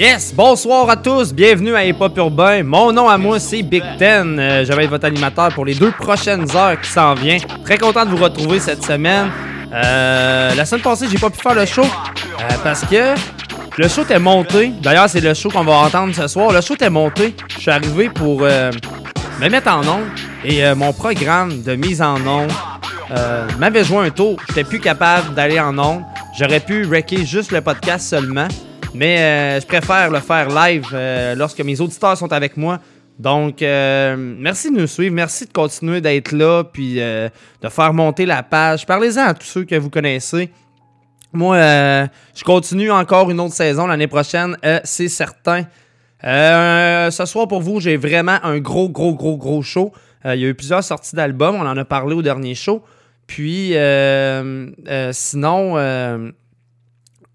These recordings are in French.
Yes, bonsoir à tous, bienvenue à Hip Hop Urbain. Mon nom à moi c'est Big Ten. Euh, je vais être votre animateur pour les deux prochaines heures qui s'en viennent. Très content de vous retrouver cette semaine. Euh, la semaine passée, j'ai pas pu faire le show euh, parce que le show était monté. D'ailleurs, c'est le show qu'on va entendre ce soir. Le show était monté. Je suis arrivé pour euh, me mettre en onde et euh, mon programme de mise en onde m'avait joué un tour. J'étais plus capable d'aller en onde. J'aurais pu wrecker juste le podcast seulement. Mais euh, je préfère le faire live euh, lorsque mes auditeurs sont avec moi. Donc, euh, merci de nous suivre. Merci de continuer d'être là. Puis de faire monter la page. Parlez-en à tous ceux que vous connaissez. Moi, je continue encore une autre saison l'année prochaine, c'est certain. Ce soir, pour vous, j'ai vraiment un gros, gros, gros, gros show. Il y a eu plusieurs sorties d'albums. On en a parlé au dernier show. Puis, sinon,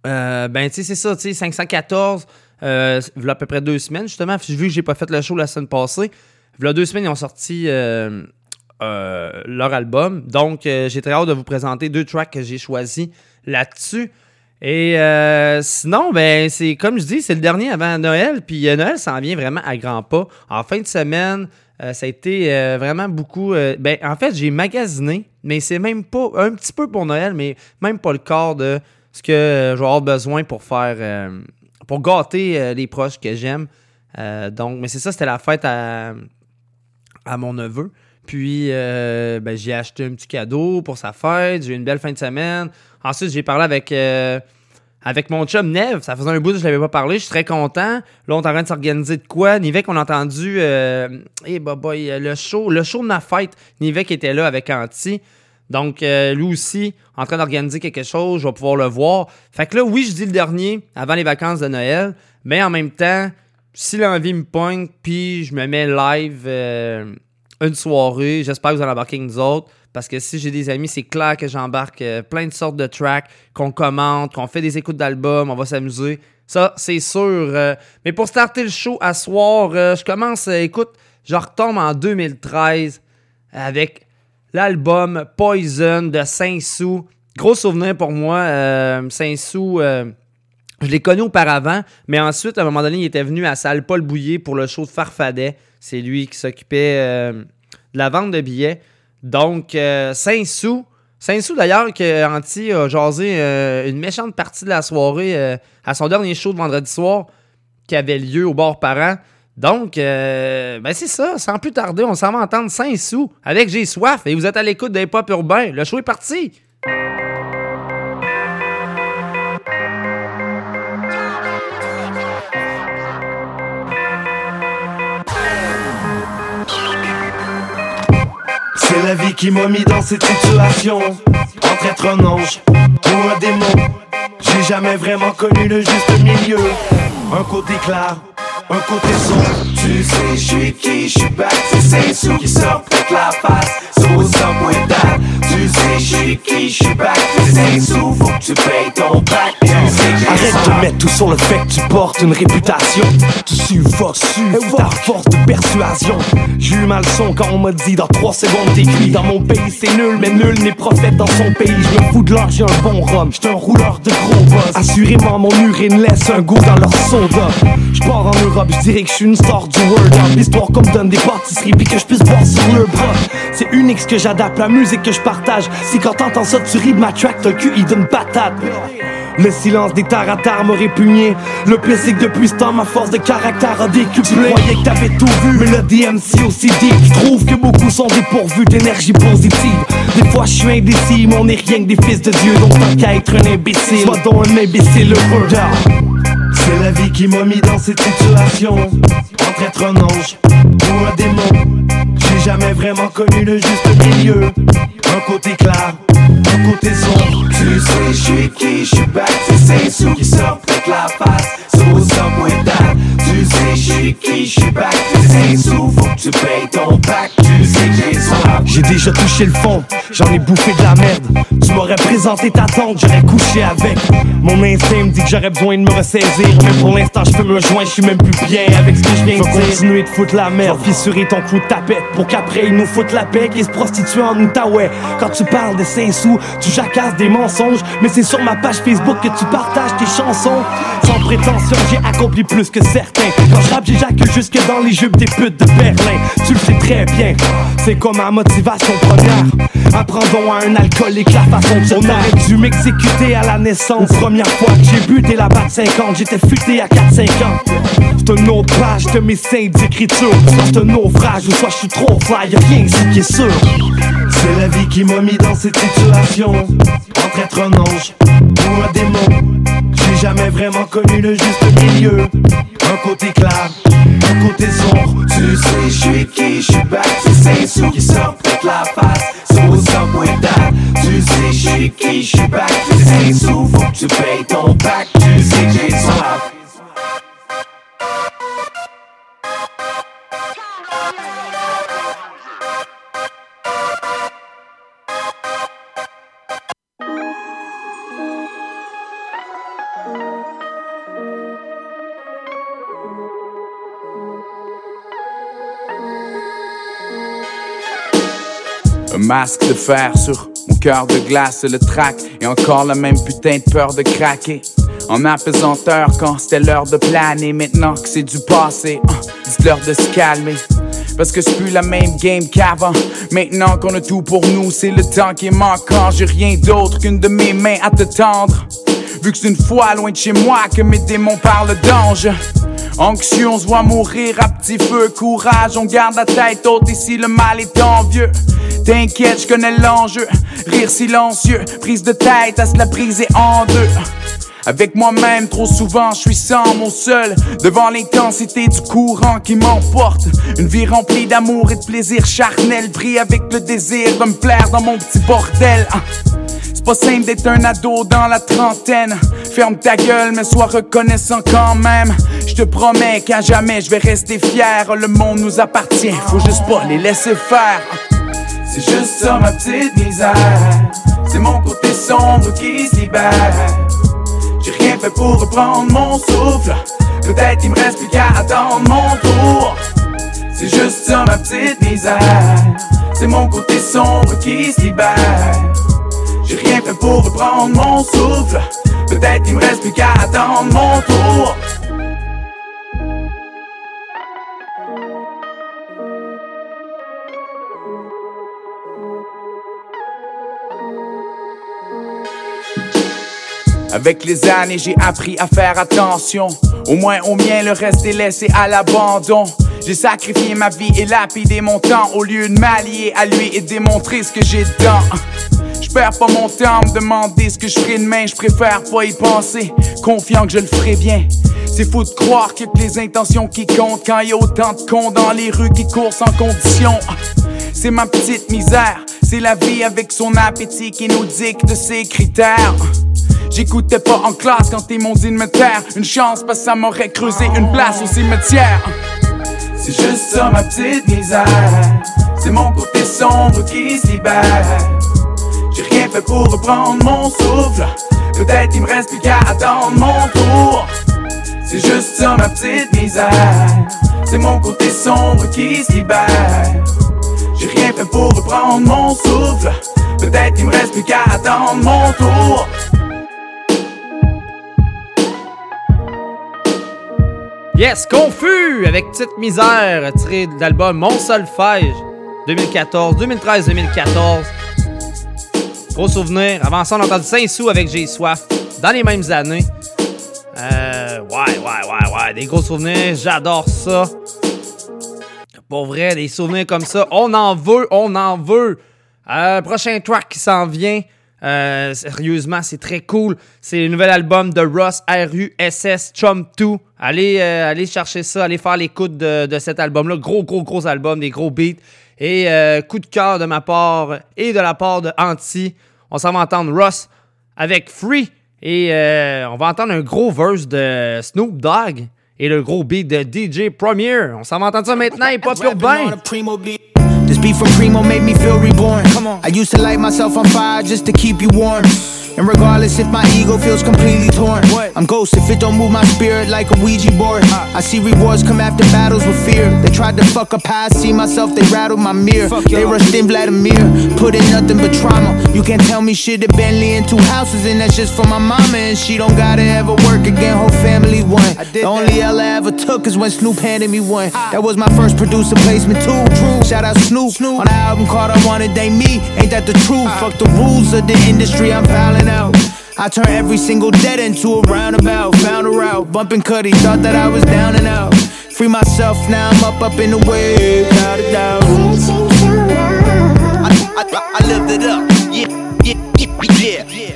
euh, ben, tu sais, c'est ça, tu sais, 514, euh, il y a à peu près deux semaines, justement. Vu que j'ai pas fait le show la semaine passée, il y a deux semaines, ils ont sorti euh, euh, leur album. Donc, j'ai très hâte de vous présenter deux tracks que j'ai choisis là-dessus. Et sinon, ben, c'est comme je dis, c'est le dernier avant Noël. Puis Noël s'en vient vraiment à grands pas. En fin de semaine, ça a été vraiment beaucoup. ben, en fait, j'ai magasiné, mais c'est même pas un petit peu pour Noël, mais même pas le corps de ce que euh, je vais avoir besoin pour faire. euh, pour gâter euh, les proches que j'aime. Donc, mais c'est ça, c'était la fête à, à mon neveu. Puis, ben, j'ai acheté un petit cadeau pour sa fête. J'ai eu une belle fin de semaine. Ensuite, j'ai parlé avec, avec mon chum Nev. Ça faisait un bout que je l'avais pas parlé. Je suis très content. Là, on est en train de s'organiser de quoi? Nivek, on a entendu eh, bah, euh, le show le show de ma fête. Nivek était là avec Anti. Donc, lui aussi, en train d'organiser quelque chose. Je vais pouvoir le voir. Fait que là, oui, je dis le dernier, avant les vacances de Noël. Mais en même temps, si l'envie me pogne, puis je me mets live euh, une soirée, j'espère que vous allez embarquer avec nous autres. Parce que si j'ai des amis, c'est clair que j'embarque euh, plein de sortes de tracks, qu'on commente, qu'on fait des écoutes d'albums, on va s'amuser. Ça, c'est sûr. euh. mais pour starter le show à soir, je commence, écoute, je retombe en 2013 avec l'album Poison de Saint-Sou. Gros souvenir pour moi. euh, Saint-Sou, euh, je l'ai connu auparavant, mais ensuite, à un moment donné, il était venu à Salle Paul Bouillet pour le show de Farfadet. C'est lui qui s'occupait euh, de la vente de billets. Donc, Saint-Sou. Saint-Sou, d'ailleurs, que Anti a jasé une méchante partie de la soirée à son dernier show de vendredi soir qui avait lieu au bord parent. Donc, euh, ben c'est ça. Sans plus tarder, on s'en va entendre Saint-Sou avec J'ai soif et vous êtes à l'écoute des pop urbains. Le show est parti! C'est la vie qui m'a mis dans cette situation Entre être un ange ou un démon J'ai jamais vraiment connu le juste milieu Un côté clair, un côté sombre. Tu sais je suis qui, je suis back C'est Saint-Sou qui sort peut la face So what's up with that Tu sais je suis qui, je suis back C'est Saint-Sou, faut que tu payes ton back Arrête de mettre tout sur le fait que tu portes une réputation. Tu suffoques, suffoques ta force de persuasion. J'ai eu ma leçon quand on m'a dit dans 3 secondes t'es cuit Dans mon pays c'est nul, mais nul n'est prophète dans son pays. Je me fous de l'or, j'ai un bon rhum, j'étais un rouleur de gros boss Assurément mon urine laisse un goût dans leur soda Je pars en Europe, je dirais que je suis une star du world. L'histoire qu'on me donne des pâtisseries puis que je puisse boire sur le bras. C'est unique ce que j'adapte, la musique que je partage. Si quand t'entends ça tu ris de ma track, t'as le QI d'une patate le silence des taratards m'a répugné Le pire que depuis ce temps ma force de caractère a décuplé. Tu croyais que t'avais tout vu Mais le DMC aussi dit. Je trouve que beaucoup sont dépourvus d'énergie positive. Des fois je suis indécis Mais on est rien que des fils de Dieu. Donc tant qu'à être un imbécile Sois donc un imbécile heureux C'est la vie qui m'a mis dans cette situation. Entre être un ange ou un démon. J'ai jamais vraiment connu le juste milieu. Un côté clair, côté sombre Tu sais je suis qui, je suis back C'est Saint-Sou qui sort avec la face Tu sais suis qui, je suis back. C'est sous, faut que tu payes ton pack. Tu sais que j'ai soif. J'ai déjà touché le fond, j'en ai bouffé de la merde. Tu m'aurais présenté ta tante, j'aurais couché avec. Mon instinct me dit que j'aurais besoin de me ressaisir. Mais pour l'instant, je peux me rejoindre, je suis même plus bien avec ce que je viens de dire. continuer de foutre la merde, fissurer ton coup de tapette. Pour qu'après, ils nous foutent la paix et se prostituer en Outaouais. Quand tu parles de Saint-Sous, tu jacasses des mensonges. Mais c'est sur ma page Facebook que tu partages tes chansons. Sans prétention, j'ai accompli plus que certains. Quand je rappe, j'éjacule jusque dans les jupes des putes de Berlin. Tu le sais très bien, c'est comme ma motivation première. Apprendons à un alcoolique la façon de On aurait dû m'exécuter à la naissance. Première fois que j'ai bu des là-bas de 50, j'étais futé à 4-5 ans. C'est un autre page de mes d'écriture. C'est un naufrage ou soit je suis trop fly, y'a rien qui est sûr. C'est la vie qui m'a mis dans cette situation. Entre être un ange ou un démon. J'ai jamais vraiment connu le juste milieu. Un côté clair, un côté sombre. Tu sais, je suis qui, je suis back. C'est Saint-Sou qui sort peut la face. So what's up with that? Tu sais, je suis qui, je suis back. C'est Saint-Sou, faut que tu payes ton pack. Tu sais j'ai soif. Un masque de fer sur mon cœur de glace, le trac et encore la même putain de peur de craquer. En apesanteur quand c'était l'heure de planer, maintenant que c'est du passé, hein, dites-leur de se calmer. Parce que c'est plus la même game qu'avant. Maintenant qu'on a tout pour nous, c'est le temps qui est manquant. J'ai rien d'autre qu'une de mes mains à te tendre. Vu que c'est une fois loin de chez moi que mes démons parlent d'ange. Anxieux, on se voit mourir à petit feu. Courage, on garde la tête haute ici, le mal est envieux. T'inquiète, je connais l'enjeu. Rire silencieux, prise de tête à se la briser en deux. Avec moi-même, trop souvent, je suis sans mon seul. Devant l'intensité du courant qui m'emporte. Une vie remplie d'amour et de plaisir charnel. Pris avec le désir de me plaire dans mon petit bordel. Ah. C'est pas simple d'être un ado dans la trentaine. Ferme ta gueule, mais sois reconnaissant quand même. Je te promets qu'à jamais je vais rester fier. Le monde nous appartient, faut juste pas les laisser faire. C'est juste ça ma petite misère. C'est mon côté sombre qui se libère. Fait pour reprendre mon souffle. Peut-être il me reste plus qu'à attendre mon tour. C'est juste ça ma petite misère. C'est mon côté sombre qui se libère. J'ai rien fait pour reprendre mon souffle. Peut-être il me reste plus qu'à attendre mon tour. Avec les années, j'ai appris à faire attention. Au moins au mien, le reste est laissé à l'abandon. J'ai sacrifié ma vie et lapidé mon temps au lieu de m'allier à lui et démontrer ce que j'ai dedans. Je perds pas mon temps à me demander ce que je ferai demain, je préfère pas y penser, confiant que je le ferai bien. C'est fou de croire que les intentions qui comptent quand y a autant de cons dans les rues qui courent sans condition. C'est ma petite misère, c'est la vie avec son appétit qui nous dicte ses critères. J'écoutais pas en classe quand ils m'ont dit de me taire. Une chance parce que ça m'aurait creusé une place au cimetière. C'est juste ça ma petite misère. C'est mon côté sombre qui se libère. J'ai rien fait pour reprendre mon souffle. Peut-être il me reste plus qu'à attendre mon tour. C'est juste ça ma petite misère. C'est mon côté sombre qui se libère. J'ai rien fait pour reprendre mon souffle. Peut-être il me reste plus qu'à attendre mon tour. Yes, Confus avec Petite Misère, tiré de l'album Mon Solfège 2014, 2013-2014. Gros souvenir. Avant ça, on a entendu Saint-Sou avec J'ai Soif dans les mêmes années. Euh, ouais, ouais, ouais, ouais. Des gros souvenirs. J'adore ça. Pour vrai, des souvenirs comme ça. On en veut, on en veut. Euh, prochain track qui s'en vient. Euh, sérieusement, c'est très cool. C'est le nouvel album de Ross R-U-S-S Chum 2. Allez, euh, allez chercher ça, allez faire l'écoute de, de cet album-là. Gros, gros, gros album, des gros beats. Et euh, coup de cœur de ma part et de la part de Anti. On s'en va entendre Ross avec Free. Et on va entendre un gros verse de Snoop Dogg et le gros beat de DJ Premier. On s'en va entendre ça maintenant, hip hop urbain. This beat from Primo made me feel reborn. Come on. I used to light myself on fire just to keep you warm. And regardless if my ego feels completely torn, what? I'm ghost if it don't move my spirit like a Ouija board. I see rewards come after battles with fear. They tried to fuck up how I see myself, they rattled my mirror. They rushed in Vladimir, put in nothing but trauma. You can't tell me shit at Bentley and two houses, and that's just for my mama. And she don't gotta ever work again, whole family won. The only L I ever took is when Snoop handed me one. That was my first producer placement too. True. Shout out Snoop, Snoop. on the album called I Wanted They Me. Ain't that the truth? Fuck the rules of the industry, I'm fouling out. I turn every single dead into a roundabout. Found a route, bumping Cuddy, thought that I was down and out. Free myself, now I'm up, up in the wave, without a doubt. I, I, I, I lived it up, yeah, yeah, yeah, yeah.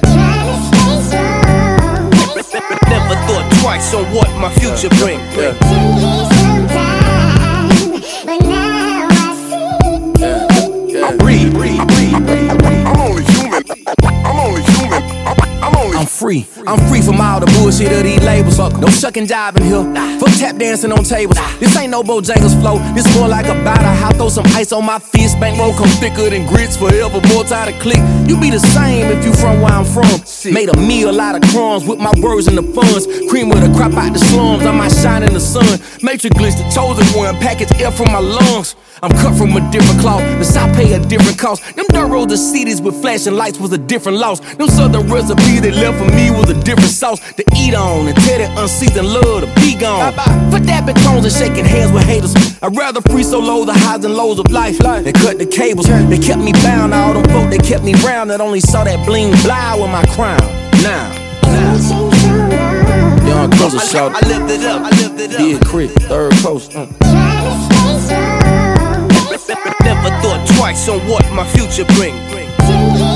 Never thought twice on what my future bring. Yeah. I'm free. I'm free from all the bullshit of these labels. No shucking jiving here. Fuck tap dancing on tables. This ain't no Bojangles flow. This more like a batter. I throw some ice on my fist. Bankroll come thicker than grits forever. More time to click. You be the same if you from where I'm from. Made a meal out of crumbs with my words and the funds. Cream with a crop out the slums. I might shine in the sun. Matrix glitch the chosen one. Package air from my lungs. I'm cut from a different cloth. The South pay a different cost. Them dirt roads, the cities with flashing lights was a different loss. Them southern recipes they left for me was a different sauce to eat on and tell that unseasoned love to be gone. For dabbing cones and shaking hands with haters. I'd rather free solo the highs and lows of life than cut the cables. They kept me bound. All them folk they kept me round that only saw that bling blow with my crown. Now, now. Young Closer shout. I lived it up. I lived it up. Big Crit, third coast. Uh. Never thought twice on what my future bring.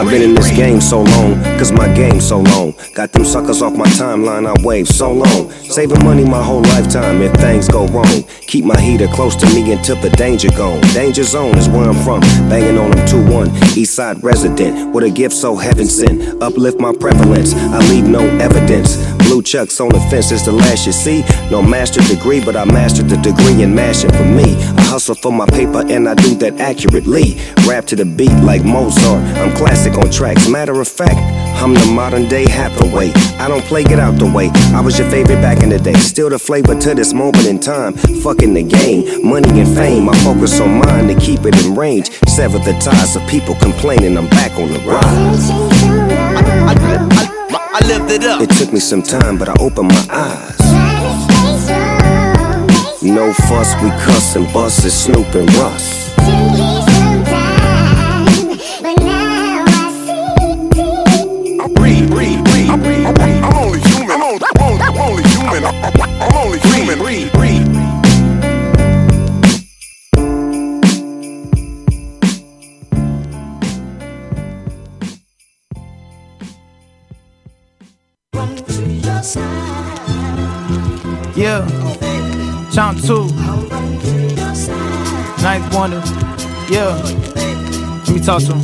I've been in this game so long, cause my game so long. Got them suckers off my timeline, I wave so long. Saving money my whole lifetime if things go wrong. Keep my heater close to me until the danger gone. Danger zone is where I'm from. Banging on them 2-1. East side resident. With a gift so heaven sent. Uplift my prevalence. I leave no evidence. Blue chucks on the fence is the last you see. No master degree, but I mastered the degree in mashing for me. I hustle for my paper and I do that accurately. Rap to the beat like Mozart. I'm classic on tracks. Matter of fact, I'm the modern day Hathaway. I don't play, get out the way. I was your favorite back in the day. Still the flavor to this moment in time. Fucking the game, money and fame. I focus on mine to keep it in range. Sever the ties of people complaining. I'm back on the rise. I, I, I lived it up. It took me some time, but I opened my eyes. No fuss, we cuss and bust it, Snoop and Russ. Breathe, breathe, breathe. I'm only human. I'm only, I'm only, I'm only human. Yeah, Chomp 2, Ninth Wonder, yeah, let me talk to him.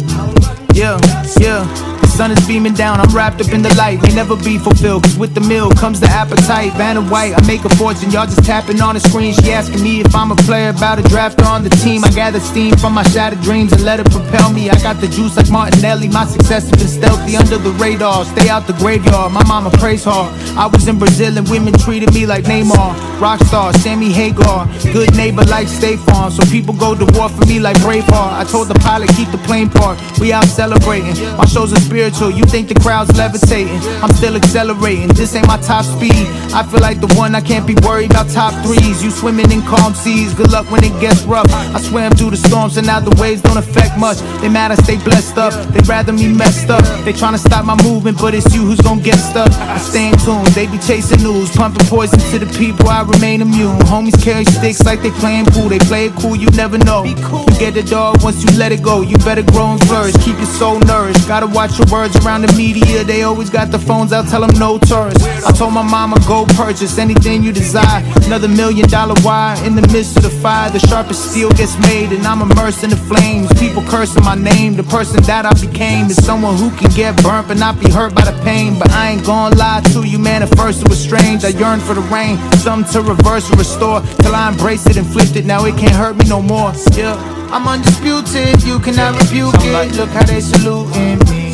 Yeah, yeah. Sun is beaming down, I'm wrapped up in the light. May never be fulfilled, cause with the meal comes the appetite. Vanna White, I make a fortune, y'all just tapping on the screen. She asking me if I'm a player, about a draft on the team. I gather steam from my shattered dreams and let it propel me. I got the juice like Martinelli, my success has been stealthy under the radar. Stay out the graveyard, my mama prays hard. I was in Brazil and women treated me like Neymar. Rockstar, Sammy Hagar, good neighbor like State Farm. So people go to war for me like Braveheart. I told the pilot, keep the plane parked. We out celebrating. My shows are spiritual. You think the crowd's levitating? I'm still accelerating. This ain't my top speed. I feel like the one I can't be worried about top threes. You swimming in calm seas. Good luck when it gets rough. I swam through the storms and now the waves don't affect much. They mad I stay blessed up. They rather me messed up. They tryna stop my movement, but it's you who's gon' get stuck. I stay in tune. They be chasing news, pumping poison to the people. I remain immune. Homies carry sticks like they playing pool. They play it cool. You never know. You get the dog once you let it go. You better grow and flourish. Keep your soul nourished. Gotta watch your words around the media. They always got the phones out, tell them no tourists. I told my mama, go purchase anything you desire. Another million dollar wire in the midst of the fire. The sharpest steel gets made, and I'm immersed in the flames. People cursing my name. The person that I became is someone who can get burnt but not be hurt by the pain. But I ain't gonna lie to you, man. At first it was strange. I yearned for the rain, something to reverse or restore. Till I embraced it and flipped it. Now it can't hurt me no more. Yeah, I'm undisputed. You cannot rebuke it. Look how they saluting me.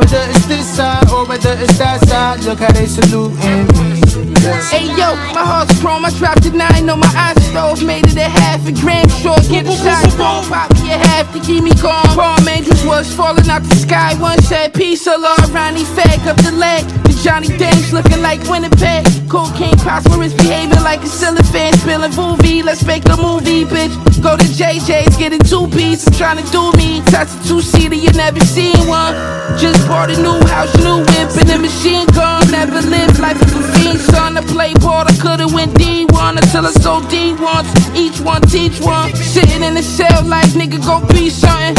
Whether it's this side or whether it's that side, look how they saluting me. Hey yo, my heart's chrome, I dropped a nine on my eyes stove, made it a half a gram short, get a shot phone, pop me a half to keep me calm. Palm angels was falling out the sky, one said peace, a law, Ronnie fag up the leg. The Johnny Dance looking like Winnipeg. Cocaine prosperous, behaving like a cellophane, spilling movie, let's make a movie, bitch. Go to JJ's, getting two pieces, trying to do me. Touch a two seater, you never seen one. Just bought a new house, new whip, and the machine gun. Never lived life of son. I play ball, I could've went D1 until I sold D1s. Each one teach one. Sitting in the cell like nigga, go be something.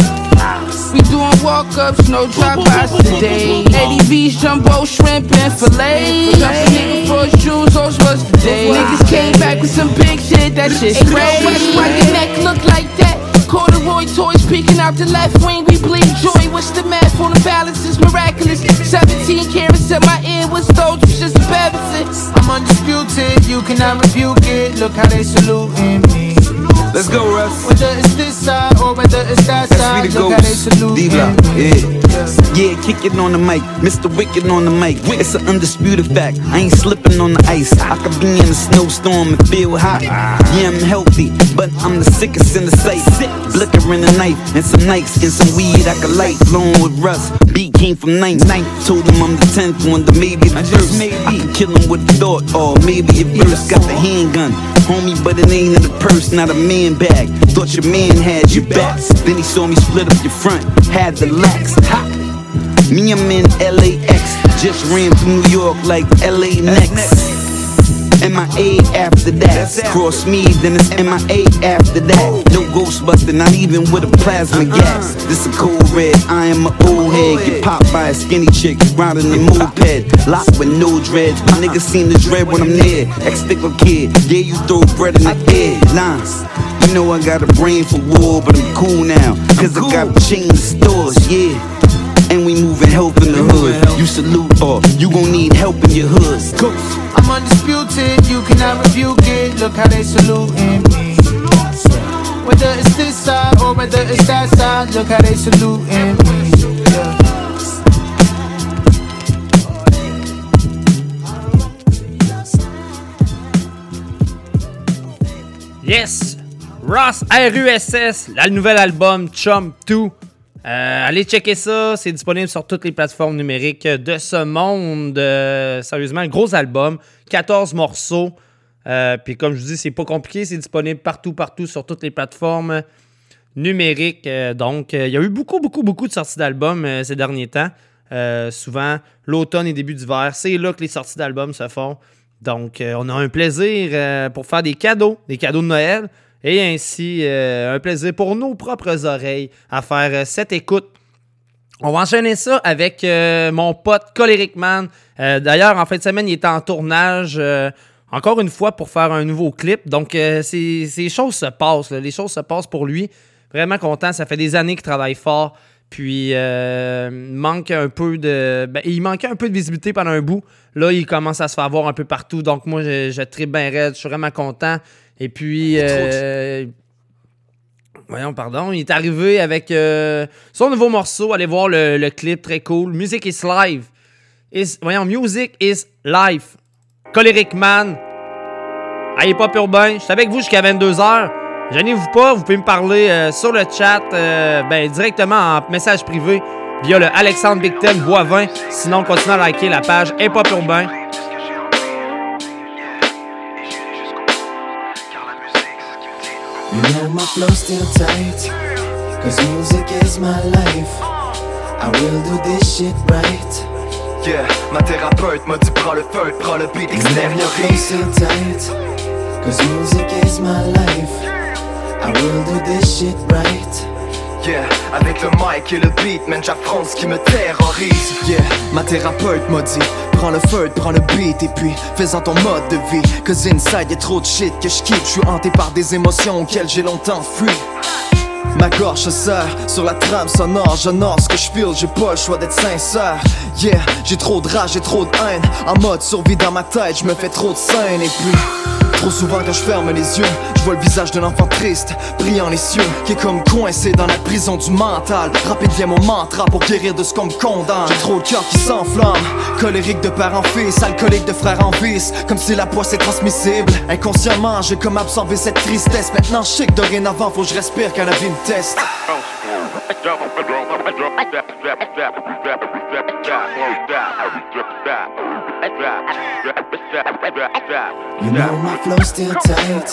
We doing walk ups, no drop outs today. ADVs, jumbo, shrimp, and filet. Drop a nigga for his shoes, those was the day. Niggas came back with some big shit, that shit's crazy. Why your neck look like that? Corduroy toys peeking out the left wing, we bleed joy. What's the math on the balance? It's miraculous. 17 carats in my ear, those? It's just a Pepsi. I'm undisputed, you cannot rebuke it. Look how they saluting me. Let's go, Russ. Whether it's this side or whether it's that That's side, me the look how they ghost. saluting D-Block, me. yeah. Yeah, kick it on the mic. Mr. Wicked on the mic. It's an undisputed fact. I ain't slipping on the ice. I could be in a snowstorm and feel hot. Yeah, I'm healthy, but I'm the sickest in the sight. Blicker in a knife and some nights and some weed I could light. Flowing with Russ. Beat came from ninth. ninth. Told him I'm the tenth one, the maybe the first. I can kill him with the thought, or maybe at first got the handgun. Homie, but it ain't in the purse, not a man bag. Thought your man had your back. Then he saw me split up your front, had the lax. Ha! Me, I'm in LAX. Just ran through New York like LA next. MIA after that. Cross me, then it's MIA after that. No Ghostbuster, not even with a plasma uh-huh. gas. This a cold red, I am an old head. Get popped by a skinny chick, riding a moped. Locked with no dreads. My niggas seen the dread when I'm near. Ex-stickler kid, yeah, you throw bread in the air. Lines. You know I got a brain for war, but I'm cool now. Cause I got chain stores, yeah. And we moving help in the hood. You salute or you gon' need help in your hood. I'm undisputed, you cannot rebuke it. Look how they saluting me. Whether it's this side or whether it's that side, look how they saluting me. Yeah. Yes! Ross RUSS, le nouvel album Chum 2. Euh, allez checker ça, c'est disponible sur toutes les plateformes numériques de ce monde. Euh, sérieusement, gros album, 14 morceaux. Euh, Puis comme je vous dis, c'est pas compliqué, c'est disponible partout, partout sur toutes les plateformes numériques. Euh, donc, il y a eu beaucoup, beaucoup, beaucoup de sorties d'albums ces derniers temps. Souvent, l'automne et début d'hiver, c'est là que les sorties d'albums se font. Donc, on a un plaisir pour faire des cadeaux, des cadeaux de Noël, et ainsi euh, un plaisir pour nos propres oreilles à faire euh, cette écoute. On va enchaîner ça avec euh, mon pote Coleric Man. D'ailleurs, en fin de semaine, il était en tournage, encore une fois, pour faire un nouveau clip. Donc, ces, choses se passent, les choses se passent pour lui. Vraiment content, ça fait des années qu'il travaille fort. Puis, manque un peu de. ben, il manquait un peu de visibilité pendant un bout. Là, il commence à se faire voir un peu partout. Donc, moi, je, je tripe bien raide. Je suis vraiment content. Et puis. euh, voyons, pardon. Il est arrivé avec euh, son nouveau morceau. Allez voir le, le clip, très cool. Music is live. Is, voyons, Music is life. Coleric Man. Allez, pas urbain. Je suis avec vous jusqu'à 22h. Gênez-vous pas, vous pouvez me parler euh, sur le chat, ben, directement en message privé via le Alexandre Big Ten Boivin. Sinon, continuez à liker la page Hip Hop Urbain. You know my flow's still tight, cause music is my life. I will do this shit right. Yeah, ma thérapeute m'a dit prends le feu, prends le beat, You know my extériorise. still tight, cause music is my life. I will do this shit right. Yeah, avec le mic et le beat, man, ce qui me terrorise. Yeah, ma thérapeute m'a dit Prends le feu, prends le beat et puis fais-en ton mode de vie. Cause inside y'a trop de shit que je quitte. Je suis hanté par des émotions auxquelles j'ai longtemps fui. Ma gorge se serre sur la trame sonore, j'honore ce que je feel, j'ai pas le choix d'être sincère. Yeah, j'ai trop de rage, j'ai trop de haine. En mode survie dans ma tête, je me fais trop de scènes et puis. Trop souvent quand je ferme les yeux, je vois le visage d'un enfant triste, brillant les cieux, qui est comme coincé dans la prison du mental. Rapide vient mon mantra pour guérir de ce qu'on me condamne. J'ai trop de cœur qui s'enflamme, colérique de père en fils, alcoolique de frère en vice, comme si la poisse est transmissible. Inconsciemment, j'ai comme absorbé cette tristesse. Maintenant, je sais que dorénavant, faut que je respire quand la vie me teste. You know my flow still tight.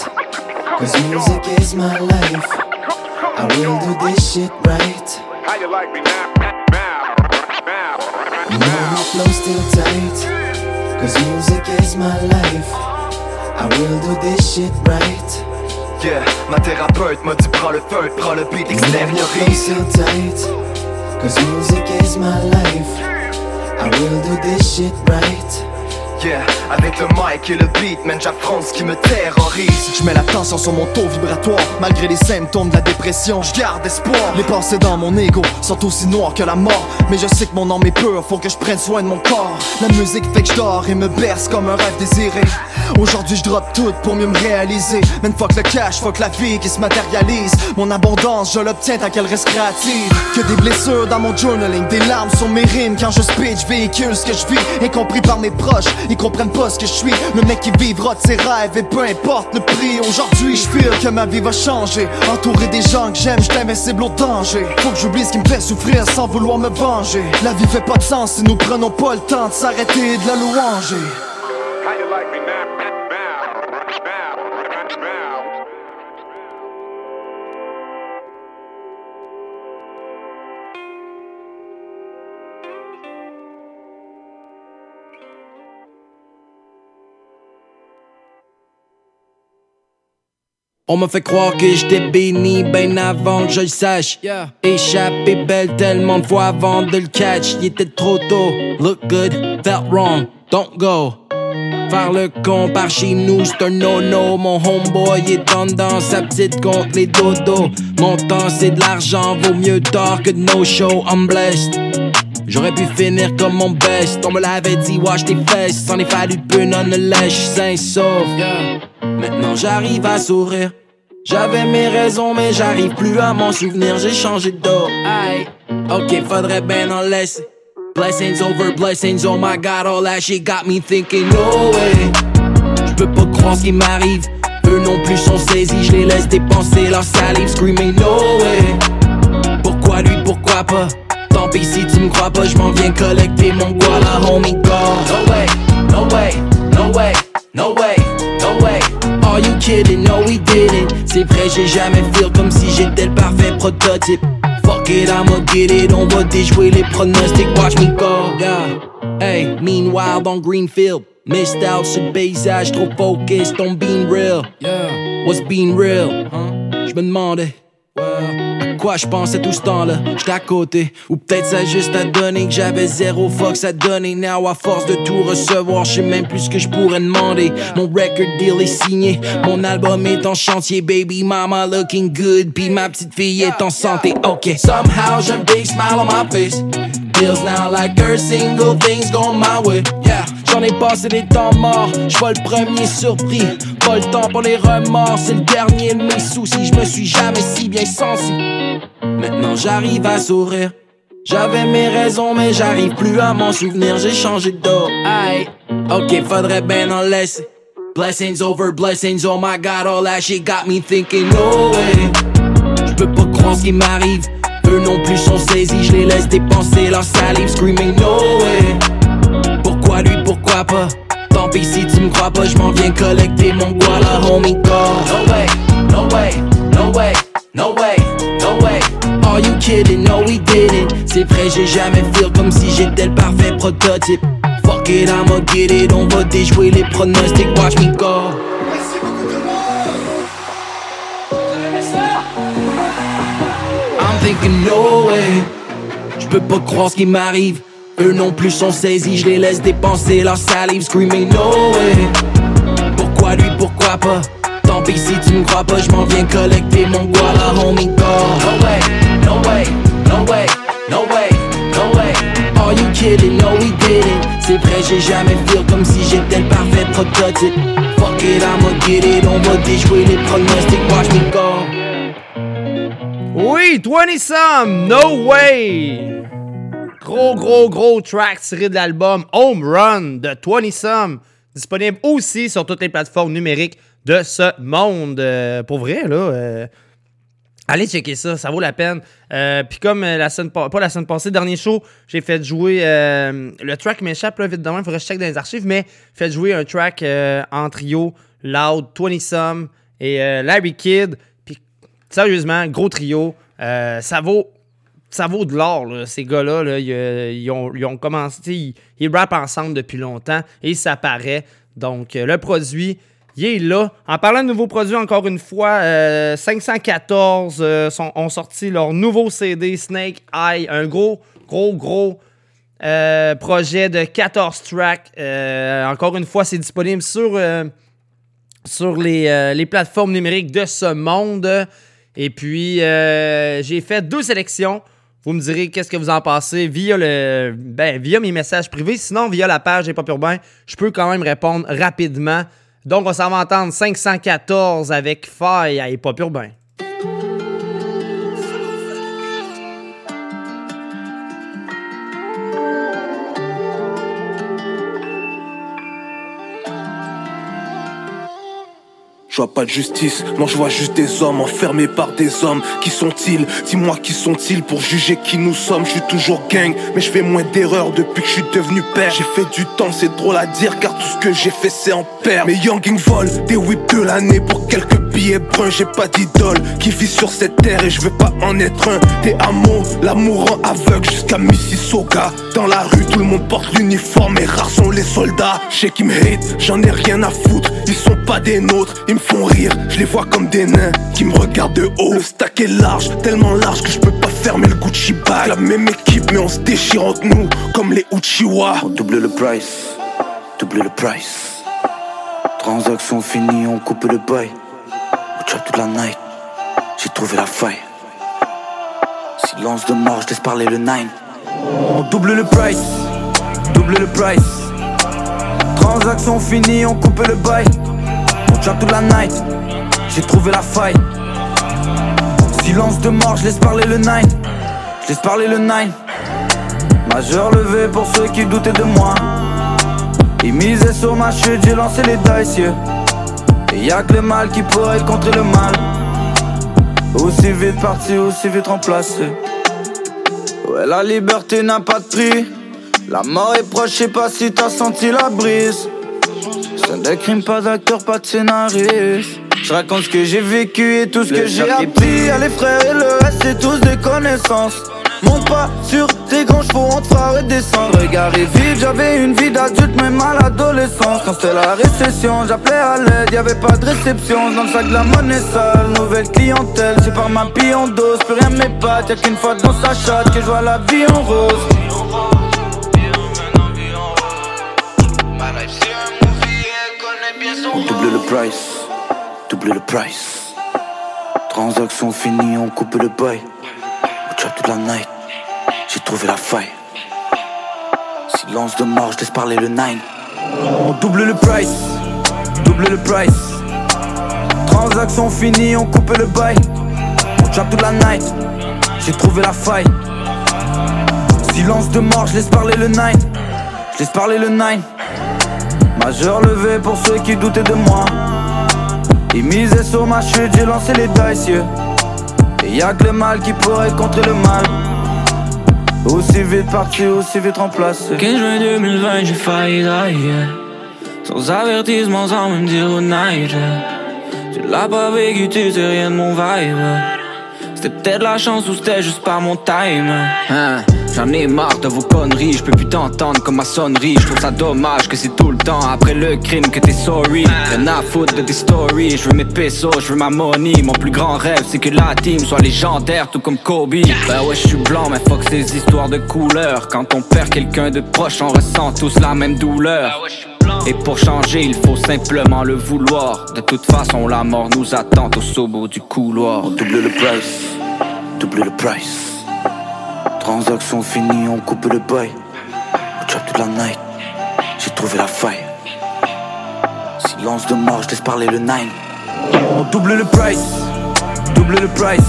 Cause music is my life. I will do this shit right. How you like me now? Now, now. You know my flow still tight. Cause music is my life. I will do this shit right. Yeah, ma thérapeute m'a dit prends le feu, prends le beat, extériorise. tight. Cause music is my life. I will do this shit right. Avec le mic et le beat, man, ce qui me terrorise. Je mets la tension sur mon taux vibratoire Malgré les symptômes de la dépression Je garde espoir. Les pensées dans mon ego sont aussi noires que la mort Mais je sais que mon âme est pure Faut que je prenne soin de mon corps. La musique fait que je dors et me berce comme un rêve désiré. Aujourd'hui je drop tout pour mieux me réaliser. Man fuck le cash, fuck la vie qui se matérialise. Mon abondance je l'obtiens tant qu'elle reste créative. Que des blessures dans mon journaling Des larmes sur mes rimes. Quand je speech Véhicule ce que je vis Incompris par mes proches Ils comprennent pas ce que je suis. Le mec qui vivra de ses rêves Et peu importe le prix. Aujourd'hui je que ma vie va changer. Entouré des gens que j'aime, je invincible au danger. Faut que j'oublie ce qui me fait souffrir sans vouloir me venger. La vie fait pas de sens si nous prenons pas le temps de s'arrêter et de la louanger On m'a fait croire que j'étais béni ben avant que je le sache. Échappé belle tellement de fois avant de le catch. Il était trop tôt. Look good, felt wrong, don't go. Faire le con par chez nous, c'est un no-no. Mon homeboy est en dans sa petite contre les dodos. Mon temps, c'est de l'argent, vaut mieux tard que de no-show. I'm blessed. J'aurais pu finir comme mon best. On me l'avait dit, wash tes fesses. S'en est fallu peu, non ne lèche, sain sauf. Maintenant j'arrive à sourire. J'avais mes raisons, mais j'arrive plus à m'en souvenir. J'ai changé d'eau. Ok, faudrait bien en laisser. Blessings over blessings, oh my god, all that shit got me thinking, no way. J'peux pas croire ce qui m'arrive. Eux non plus sont saisis, je les laisse dépenser leur salive, screaming, no way. Pourquoi lui, pourquoi pas? Pis si tu me crois pas, je m'en viens collecter mon guala, homie, go. No way, no way, no way, no way, no way. Are you kidding? No, we didn't. C'est vrai, j'ai jamais feel comme si j'étais le parfait prototype. Fuck it, I'ma get it. On va déjouer les pronostics. Watch me go. Yeah. Hey, meanwhile, on Greenfield. Missed out sur le paysage, trop focused on being real. Yeah. What's being real? Huh? Je me demandais. Quoi je pensais tout ce temps-là? J'étais à côté. Ou peut-être a juste à donner que j'avais zéro fox à donner. Now, à force de tout recevoir, je sais même plus que je pourrais demander. Mon record deal est signé. Mon album est en chantier. Baby mama looking good. Puis ma petite fille est en santé. Ok. Somehow, j'ai un big smile on my face. Feels now like every single thing's going my way. Yeah. J'en ai passé des temps morts, pas le premier surpris. Pas le temps pour les remords, c'est le dernier de mes soucis. Je me suis jamais si bien senti. Maintenant j'arrive à sourire. J'avais mes raisons, mais j'arrive plus à m'en souvenir. J'ai changé d'eau. Aïe. Ok, faudrait bien en laisser. Blessings over blessings, oh my god, all that shit got me thinking, no way. J'peux pas croire ce qui m'arrive. Eux non plus sont saisis, je les laisse dépenser leur salive, screaming, no way. Pourquoi lui, pourquoi pas? Tant pis si tu me crois pas, je m'en viens collecter mon guala, homie, go. No way, no way, no way, no way, no way. Are you kidding? No, we didn't. C'est vrai, j'ai jamais feel comme si j'étais le parfait prototype. Fuck it, I'ma get it. On va déjouer les pronostics, watch me go. Thinking no way. Je peux pas croire ce qui m'arrive. Eux non plus sont saisis, je les laisse dépenser leur salive, screaming no way. Pourquoi lui, pourquoi pas? Tant pis si tu me crois pas, je m'en viens collecter mon guala, homie, go. No way, no way, no way, no way, no way. Are you kidding? No, we didn't. C'est vrai, j'ai jamais feel comme si j'étais le parfait prototype. Fuck it, I'ma get it. On va déjouer les pronostics, watch me go. Oui, 20 some, no way! Gros, gros, gros track tiré de l'album Home Run de 20 some, disponible aussi sur toutes les plateformes numériques de ce monde. Euh, pour vrai, là, euh, allez checker ça, ça vaut la peine. Euh, Puis comme la semaine, pa- pas la semaine passée, dernier show, j'ai fait jouer le track m'échappe là vite demain, il faudrait que je check dans les archives, mais fait jouer un track en trio, Loud, 20 some et Larry Kidd. Sérieusement, gros trio, euh, ça vaut de l'or, ces gars-là. là, ils, ont, ils ont commencé, ils, ils rappent ensemble depuis longtemps et ça paraît. Donc, euh, le produit, il est là. En parlant de nouveaux produits, encore une fois, euh, 514 euh, sont, ont sorti leur nouveau CD Snake Eye, un gros, gros, gros projet de 14 tracks. Encore une fois, c'est disponible sur, les plateformes numériques de ce monde. Et puis, euh, j'ai fait deux sélections. Vous me direz qu'est-ce que vous en pensez via le ben, via mes messages privés. Sinon, via la page des Pop je peux quand même répondre rapidement. Donc, on s'en va entendre 514 avec Faille à Urbain. Vois pas de justice, non je vois juste des hommes enfermés par des hommes. Qui sont-ils? Dis-moi qui sont-ils pour juger qui nous sommes Je suis toujours gang, mais je fais moins d'erreurs depuis que je suis devenu père. J'ai fait du temps, c'est drôle à dire car tout ce que j'ai fait c'est en paire. Mes youngings volent des whips de l'année pour quelques billets bruns. J'ai pas d'idole qui vit sur cette terre et je veux pas en être un. Des hameaux, l'amour rend aveugle jusqu'à Mississauga. Dans la rue, tout le monde porte l'uniforme et rares sont les soldats. Sais qu'ils me hate, j'en ai rien à foutre. Ils sont pas des nôtres, font rire. Je les vois comme des nains qui me regardent de haut. Le stack est large, tellement large que je peux pas fermer le Gucci bag. La même équipe, mais on se déchire entre nous comme les Uchiwa. On double le price, double le price. Transaction finie, on coupe le bail. On trap toute la night, j'ai trouvé la faille. Silence de mort, je laisse parler le nine. On double le price, double le price. Transaction finie, on coupe le bail. Toute la night, j'ai trouvé la faille. Silence de mort, je laisse parler le nine. Je laisse parler le nine. Majeur levé pour ceux qui doutaient de moi. Ils misaient sur ma chute, j'ai lancé les dice. yeah. Et y'a que le mal qui pourrait contrer le mal. Aussi vite parti, aussi vite remplacé. Ouais, la liberté n'a pas de prix. La mort est proche, je sais pas si t'as senti la brise. C'est des crimes, pas d'acteur, pas de scénariste. Je raconte ce que j'ai vécu et tout ce Le que j'ai appris. Y'a les frères et le reste, c'est tous des connaissances. Monte pas sur tes grands chevaux, on te fera redescendre. Regard vide, j'avais une vie d'adulte, même à l'adolescence. Quand c'était la récession, j'appelais à l'aide, y'avait pas de réception. Dans le sac de la monnaie sale, nouvelle clientèle. C'est par ma pille en dose, plus rien m'épate. Y'a qu'une fois dans sa chatte que je vois la vie en rose. Price, double le price. Transaction finie, on coupe le bail. On trap toute la night, j'ai trouvé la faille. Silence de mort, je laisse parler le nine. On double le price, double le price. Transaction finie, on coupe le bail. On trap toute la night, j'ai trouvé la faille. Silence de mort, je laisse parler le nine. Je laisse parler le nine. Majeur levé pour ceux qui doutaient de moi. Ils misaient sur ma chute, j'ai lancé les dice. Et y'a que le mal qui pourrait contrer le mal. Aussi vite parti, aussi vite remplacé. 15 juin 2020, j'ai failli d'ailleurs. Sans avertissement, sans me dire au night. Tu l'as pas vécu, tu sais rien de mon vibe. C'était peut-être la chance ou c'était juste pas mon time. Hein, J'en ai marre de vos conneries, je peux plus t'entendre comme ma sonnerie. Je trouve ça dommage que c'est tout le temps après le crime que t'es sorry. Rien à foutre de tes stories, je veux mes pesos, je veux ma money. Mon plus grand rêve c'est que la team soit légendaire, tout comme Kobe. Ben ouais, je suis blanc, mais fuck ces histoires de couleurs. Quand on perd quelqu'un de proche, on ressent tous la même douleur. Et pour changer, il faut simplement le vouloir. De toute façon, la mort nous attend au bout du couloir. Double le price, double le price. Transaction finie, on coupe le bail. On trap toute la night, j'ai trouvé la faille. Silence de mort, je laisse parler le nine. On double le price, double le price.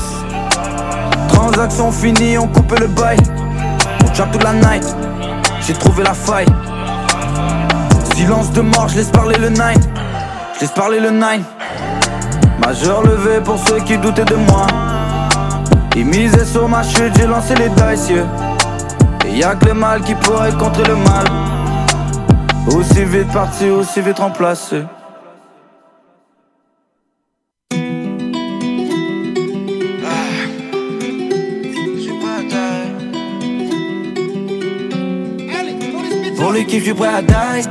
Transaction finie, on coupe le bail. On trap toute la night, j'ai trouvé la faille. Silence de mort, je laisse parler le nine. Je laisse parler le nine. Majeur levé pour ceux qui doutaient de moi. Ils misaient sur ma chute, j'ai lancé les dice. Et y'a que le mal qui pourrait contrer le mal. Aussi vite parti, aussi vite remplacé. Pour kiffs, je suis prêt à die.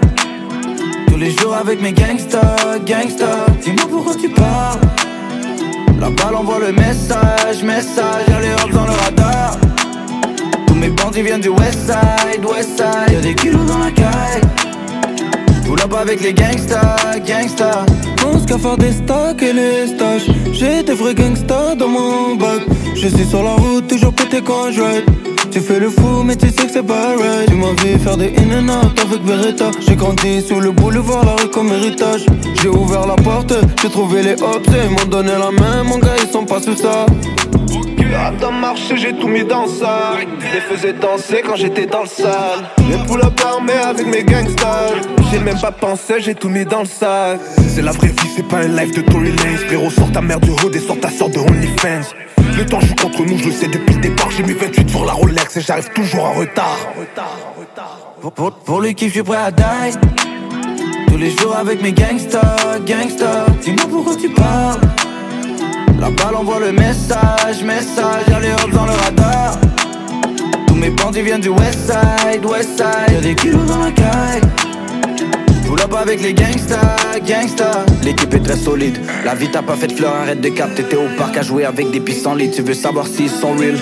Tous les jours avec mes gangsters, gangsters. Dis-moi pourquoi tu parles. La balle envoie le message, message. Y'a les hops dans le radar. Tous mes bandits viennent du west side, west side. Y'a des kilos dans la caille. Pull up avec les gangsters, gangsters. Qu'à faire des stocks et les stages. J'ai des vrais gangsters dans mon bac. Je suis sur la route, toujours pété quand je. Tu fais le fou, mais tu sais que c'est pas right. Tu m'as vu faire des in and out avec Beretta. J'ai grandi sous le boulevard, la rue comme héritage. J'ai ouvert la porte, j'ai trouvé les hops et ils m'ont donné la main. Mon gars, ils sont pas sous ça. À dans marché, j'ai tout mis dans ça. Je les faisais danser quand j'étais dans le salle. Les poules armés avec mes gangsters. J'ai même pas pensé, j'ai tout mis dans le sac. C'est la vraie vie, c'est pas un live de Tory Lanez. Frérot, sort ta mère du hood et sort ta sœur de OnlyFans. Le temps joue contre nous, je le sais depuis le départ. J'ai mis 28 sur la Rolex et j'arrive toujours en retard. Pour, pour, pour le kiff, je suis prêt à die. Tous les jours avec mes gangsters, gangsters. Dis-moi pourquoi tu parles. La balle envoie le message, message. Y'a les hops dans le radar. Tous mes bandits viennent du west side, west side. Y'a des kilos dans la caille. Pull up avec les gangsters, gangsters. L'équipe est très solide. La vie t'a pas fait de fleurs, arrête de cap. T'étais au parc à jouer avec des pistolets. Tu veux savoir s'ils sont real?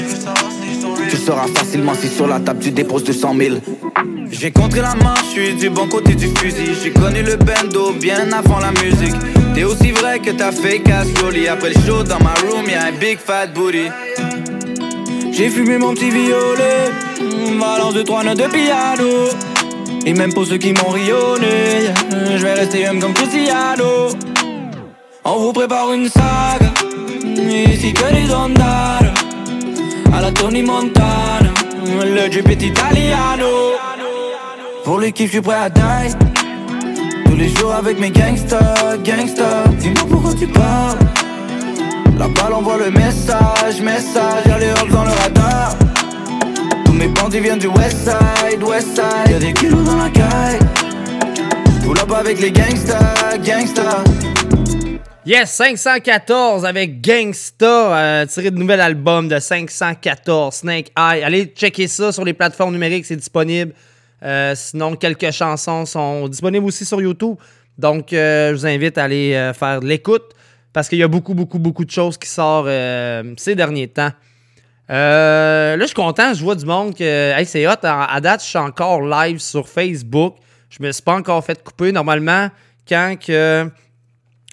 Tu sauras facilement si sur la table tu déposes 200 000. J'ai contré la main, je suis du bon côté du fusil. J'ai connu le bendo bien avant la musique. T'es aussi vrai que t'as fait casse Après le show dans ma room, y'a un big fat booty. J'ai fumé mon petit violet, balance de trois notes de piano. Et même pour ceux qui m'ont rionné, je vais rester homme comme Cristiano. On vous prépare une saga, ici que des ondas. À la Tony Montana, le drip est italiano. Pour kiffs, je suis prêt à die. Tous les jours avec mes gangsters, gangsters. Dis-moi pourquoi tu parles. La balle envoie le message, message. Y'a les dans le radar. Mes bandits viennent du west side, west side. Y'a des kilos dans la caille. Pull up avec les gangsters, gangsters. Yes, 514 avec Gangsta, euh, tiré de nouvel album de 514, Snake Eye. Allez checker ça sur les plateformes numériques, c'est disponible. Euh, sinon, quelques chansons sont disponibles aussi sur YouTube. Donc, euh, je vous invite à aller faire l'écoute parce qu'il y a beaucoup, beaucoup, beaucoup de choses qui sortent ces derniers temps. Euh, là, je suis content, je vois du monde que hey, c'est hot. À, date, je suis encore live sur Facebook. Je me suis pas encore fait couper. Normalement, quand que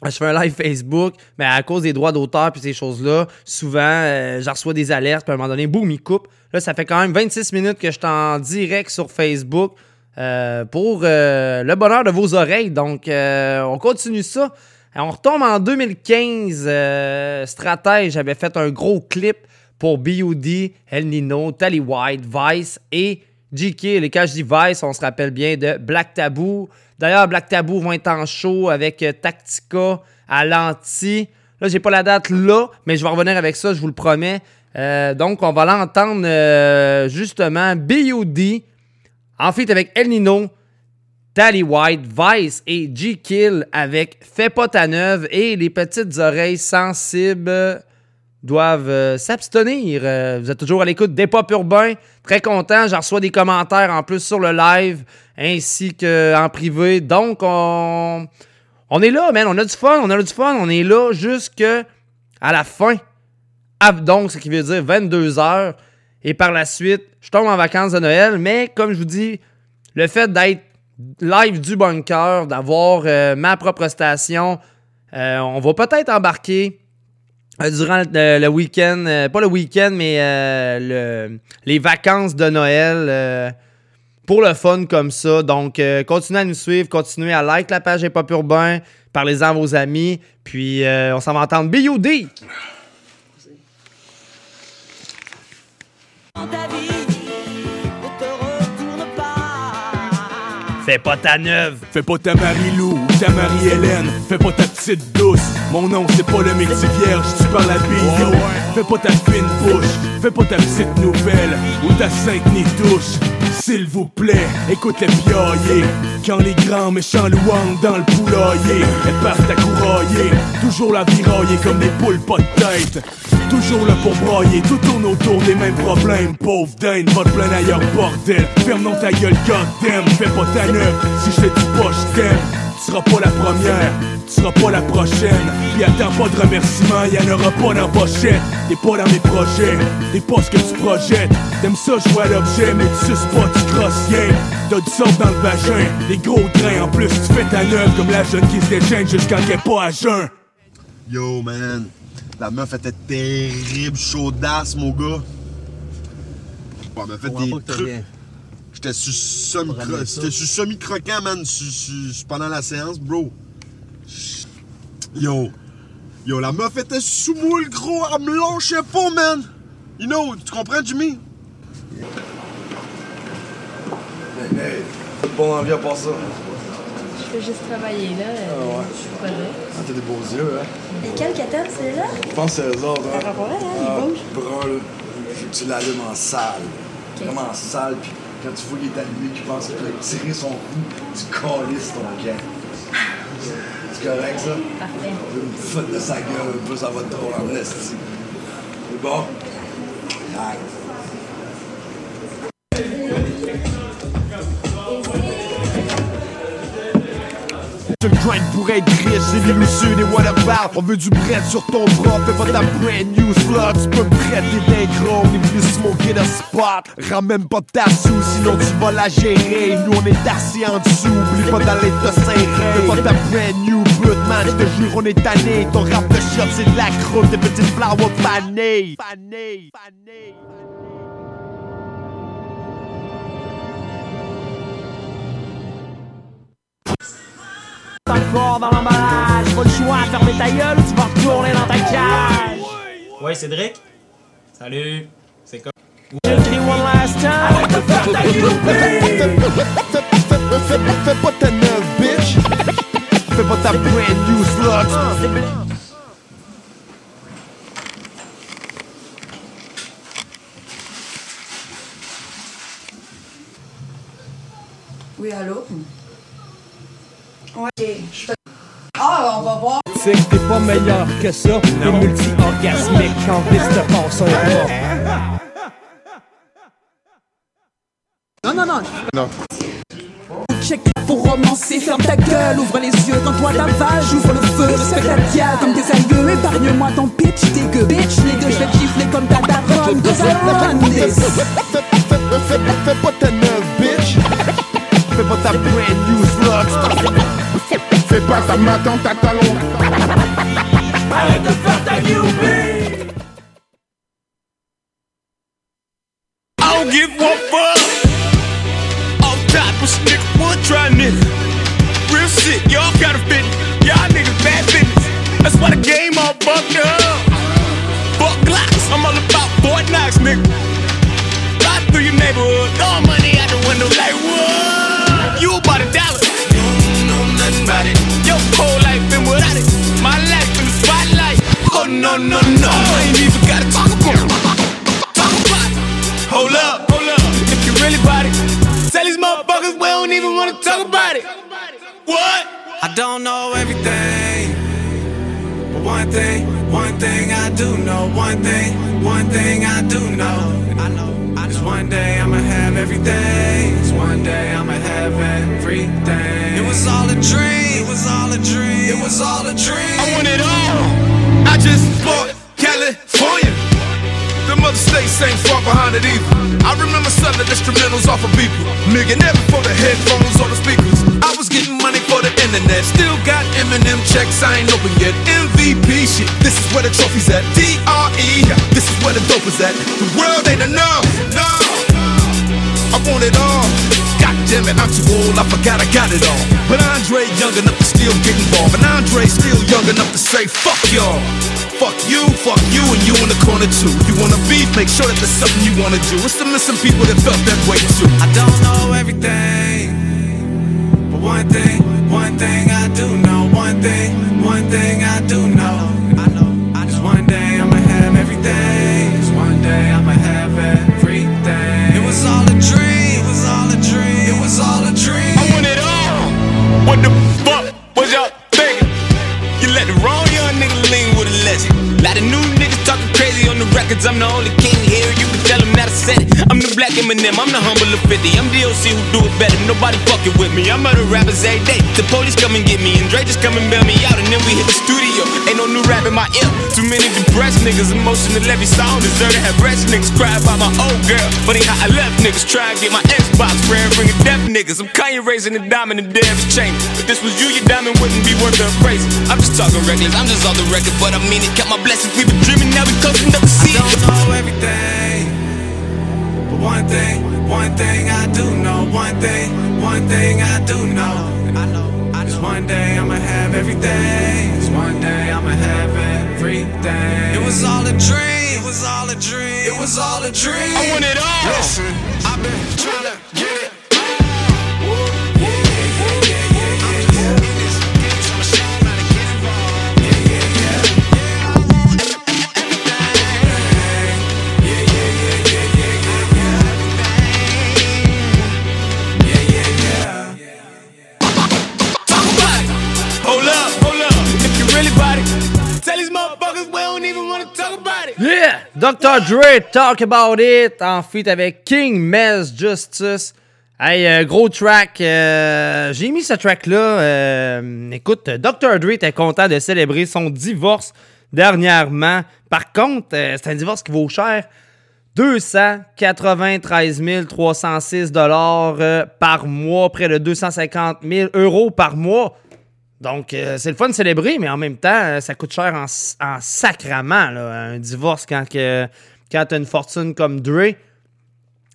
je fais un live Facebook, mais à cause des droits d'auteur puis ces choses-là, souvent, euh, je reçois des alertes, puis à un moment donné, boum, il coupe. Là, ça fait quand même 26 minutes que je suis en direct sur Facebook euh, pour euh, le bonheur de vos oreilles. Donc, euh, on continue ça. On retombe en 2015. euh, Stratège avait fait un gros clip pour B.U.D., El Nino, Tally White, Vice et GK. Et quand je dis Vice, on se rappelle bien de Black Taboo. D'ailleurs, Black Taboo vont être en show avec euh, Tactica à l'anti. Là, j'ai pas la date là, mais je vais revenir avec ça, je vous le promets. Euh, donc, on va l'entendre euh, justement B.U.D. en feat avec El Nino, Tally White, Vice et G-Kill avec Fais pas ta neuve et les petites oreilles sensibles doivent euh, s'abstenir. Euh, vous êtes toujours à l'écoute des pop urbains. Très content. J'en reçois des commentaires en plus sur le live ainsi qu'en privé. Donc, on, on est là, man. On a du fun. On a du fun. On est là jusqu'à la fin. Ah, Donc, ce qui veut dire 22 heures. Et par la suite, je tombe en vacances de Noël. Mais comme je vous dis, le fait d'être live du bunker, d'avoir euh, ma propre station, on va peut-être embarquer durant le, week-end, euh, pas le week-end, mais euh, le- les vacances de Noël euh, pour le fun comme ça. Donc, euh, continuez à nous suivre, continuez à like la page Hip Hop Urbain, parlez-en à vos amis, puis euh, on s'en va entendre B.U.D. Fais pas ta neuve. Fais pas ta Marie-Lou ou ta Marie-Hélène. Fais pas ta petite douce. Mon nom, c'est pas le métier vierge, tu parles à Billot. Fais pas ta fine bouche. Fais pas ta petite nouvelle ou ta sainte ni touche. S'il vous plaît, écoute les piailler. Quand les grands méchants louanges dans le poulailler, elles partent à courailler. Toujours la virailler comme des poules pas de tête. Toujours là pour broyer, tout tourne autour des mêmes problèmes. Pauvre Dane, va te plaindre ailleurs, bordel. Ferme non ta gueule, goddamn. Fais pas ta si je te dis pas, je t'aime. Tu seras pas la première, tu seras pas la prochaine. Pis attends pas de remerciements, y'en aura pas dans pochette. T'es pas dans mes projets, t'es pas ce que tu projettes. T'aimes ça jouer à l'objet, mais tu suces pas, tu crosses rien. T'as du sang dans le vagin, des gros grains. En plus, tu fais ta neuve comme la jeune qui se déchaîne jusqu'à qu'elle est pas à jeun. Yo, man. La meuf était terrible, chaudasse, mon gars. Ouais, elle m'a fait des trucs. J'étais sur semi semi-croquant, man, sur- sur- pendant la séance, bro. Yo. Yo, la meuf était sous moule, gros. Elle me lâchait pas, man. You know, tu comprends, Jimmy? Hey, de bon envie à part ça. Je fais juste travailler là. euh, Je suis pas là. Ah, t'as des beaux yeux, hein. Et quel capitaine, c'est là? Je pense que c'est eux autres, hein. Ah, ouais, hein, il Ah, bouge. brun, là. Faut que tu l'allumes en salle. Vraiment en salle, puis quand tu vois qu'il est allumé, tu penses qu'il va tirer son coup, tu calisses ton camp. C'est correct, ça? Parfait. Une foute de sa gueule, un peu, ça va te drôle en. C'est bon? Aïe. Je le grind pour être riche, c'est l'illusion des what about? On veut du bread sur ton bras, fais pas ta brand new slot. Tu peux prêter d'un gros, on est venu smoker le spot. Ramène pas ta sous, sinon tu vas la gérer. Nous on est assis en dessous, oublie pas d'aller te serrer. Fais pas ta brand new boot, man, je te jure on est tanné. Ton rap de shop c'est de la croûte, des petites flowers fanées Fanées, fanées Encore dans l'emballage, pas le choix, fermer ta gueule ou tu vas retourner dans ta cage. Ouais, Cédric. Salut. C'est comme. Je crie one last time. Fais pas ta neuve, bitch Fais pas ta brand new slot Oui, allô? Ouais, je te- Ah, on va voir. Tu sais que t'es pas meilleur que ça. T'es multi-orgasmique quand te passe un bras. Non, non, non. Non. Check pour romancer, ferme ta gueule, ouvre les yeux quand toi t'avales, j'ouvre le feu, respecte la diade comme des algueux, épargne-moi ton pitch dégueu, bitch, les deux je vais te gifler comme ta daronne, deux Fais pas ta Fais pas ta brand new slot Fais pas ta matin, ta talon. Arrête de faire ta newbie. I don't give one fuck. Off top, pussy nigga, would try nigga. Real shit, y'all gotta fit. Y'all niggas bad business. That's why the game all fucked up. Fuck Glocks, I'm all about Fort Knox, nigga. Ride through your neighborhood, throwing no no no, I ain't even gotta talk about it. Talk about it. Hold up, hold up. If you really about it, tell these motherfuckers we don't even wanna talk about it. What? I don't know everything, but one thing, one thing I do know, one thing, one thing I do know. I know, I just one day I'ma have everything. Just one day I'ma have everything. It was all a dream, it was all a dream, it was all a dream. I want it all. Just bought California. The mother states ain't far behind it either. I remember selling instrumentals off of people. Never for the headphones or the speakers. I was getting money for the internet. Still got Eminem checks, I ain't open yet. MVP shit, this is where the trophy's at. DRE, this is where the dope is at. The world ain't enough, no. I want it all. God damn it, I'm too old, I forgot I got it all. But Andre young enough to still get involved. And Andre still young enough to say, fuck y'all. Fuck you, fuck you, and you in the corner too. You wanna beef, make sure that there's something you wanna do. It's the missing people that felt that way too. I don't know everything, but one thing, one thing I do know, one thing, one thing I do know. I know, I just one day I'ma have everything. I'm the only king black Eminem. I'm the humble of 50. I'm DOC who do it better. Nobody fucking with me. I'm murder rappers every day. The police come and get me. And Dre just come and bail me out. And then we hit the studio. Ain't no new rap in my ear. Too many depressed niggas. Emotional every song. Deserve to have rest niggas. Cry about my old girl. Funny how I left niggas. Try and get my Xbox. Prayer bringing deaf niggas. I'm Kanye raising the diamond in Davis chain. If this was you, your diamond wouldn't be worth the appraisal. I'm just talking reckless. I'm just off the record, but I mean it. Count my blessings. We've been dreaming. Now we coasting up the sea. I don't know everything. One thing, one thing I do know, one thing, one thing I do know. I know, I just one day I'ma have everything. Just one day I'ma have everything. It was all a dream, it was all a dream, it was all a dream. I want it all. Listen, I've been trying to get it. Dr. Dre, Talk About It, en feat avec King Mez Justice. Hey, euh, gros track. euh, J'ai mis ce track-là. euh, écoute, Dr. Dre était content de célébrer son divorce dernièrement. Par contre, c'est un divorce qui vaut cher. 293 306 dollars par mois, près de 250 000 euros par mois. Donc, euh, c'est le fun de célébrer, mais en même temps, euh, ça coûte cher en, en sacrament, un divorce quand, tu as une fortune comme Dre.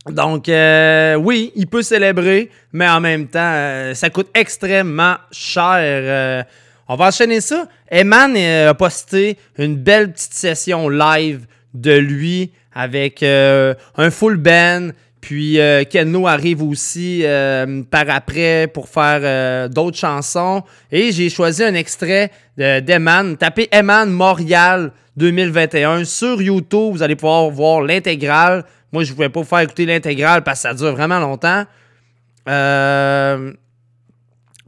Donc, euh, oui, il peut célébrer, mais en même temps, ça coûte extrêmement cher. On va enchaîner ça. Eman a posté une belle petite session live de lui avec un full band. Puis euh, Kenno arrive aussi euh, par après pour faire euh, d'autres chansons. Et j'ai choisi un extrait de- d'Eman. Tapez Eman Montréal 2021 sur YouTube. Vous allez pouvoir voir l'intégrale. Moi, je ne pouvais pas vous faire écouter l'intégrale parce que ça dure vraiment longtemps. Euh,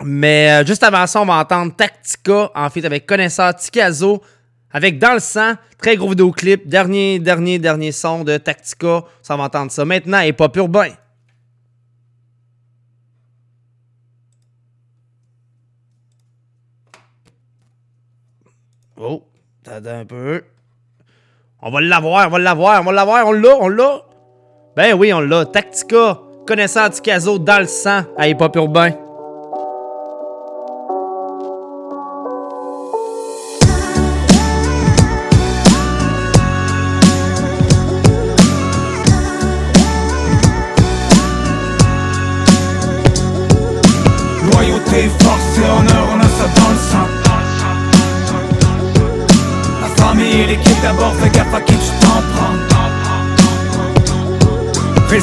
mais juste avant ça, on va entendre Tactica en fait avec Connaisseur Tikazo avec Dans le sang, très gros vidéoclip, dernier, dernier, dernier son de Tactica. Ça va entendre ça maintenant et pas urbain. Oh, t'attends un peu. On va l'avoir, on va l'avoir, on va l'avoir, on l'a, on l'a. Ben oui, on l'a. Tactica, connaisseur Tikazo dans le sang à Hip Hop Urbain.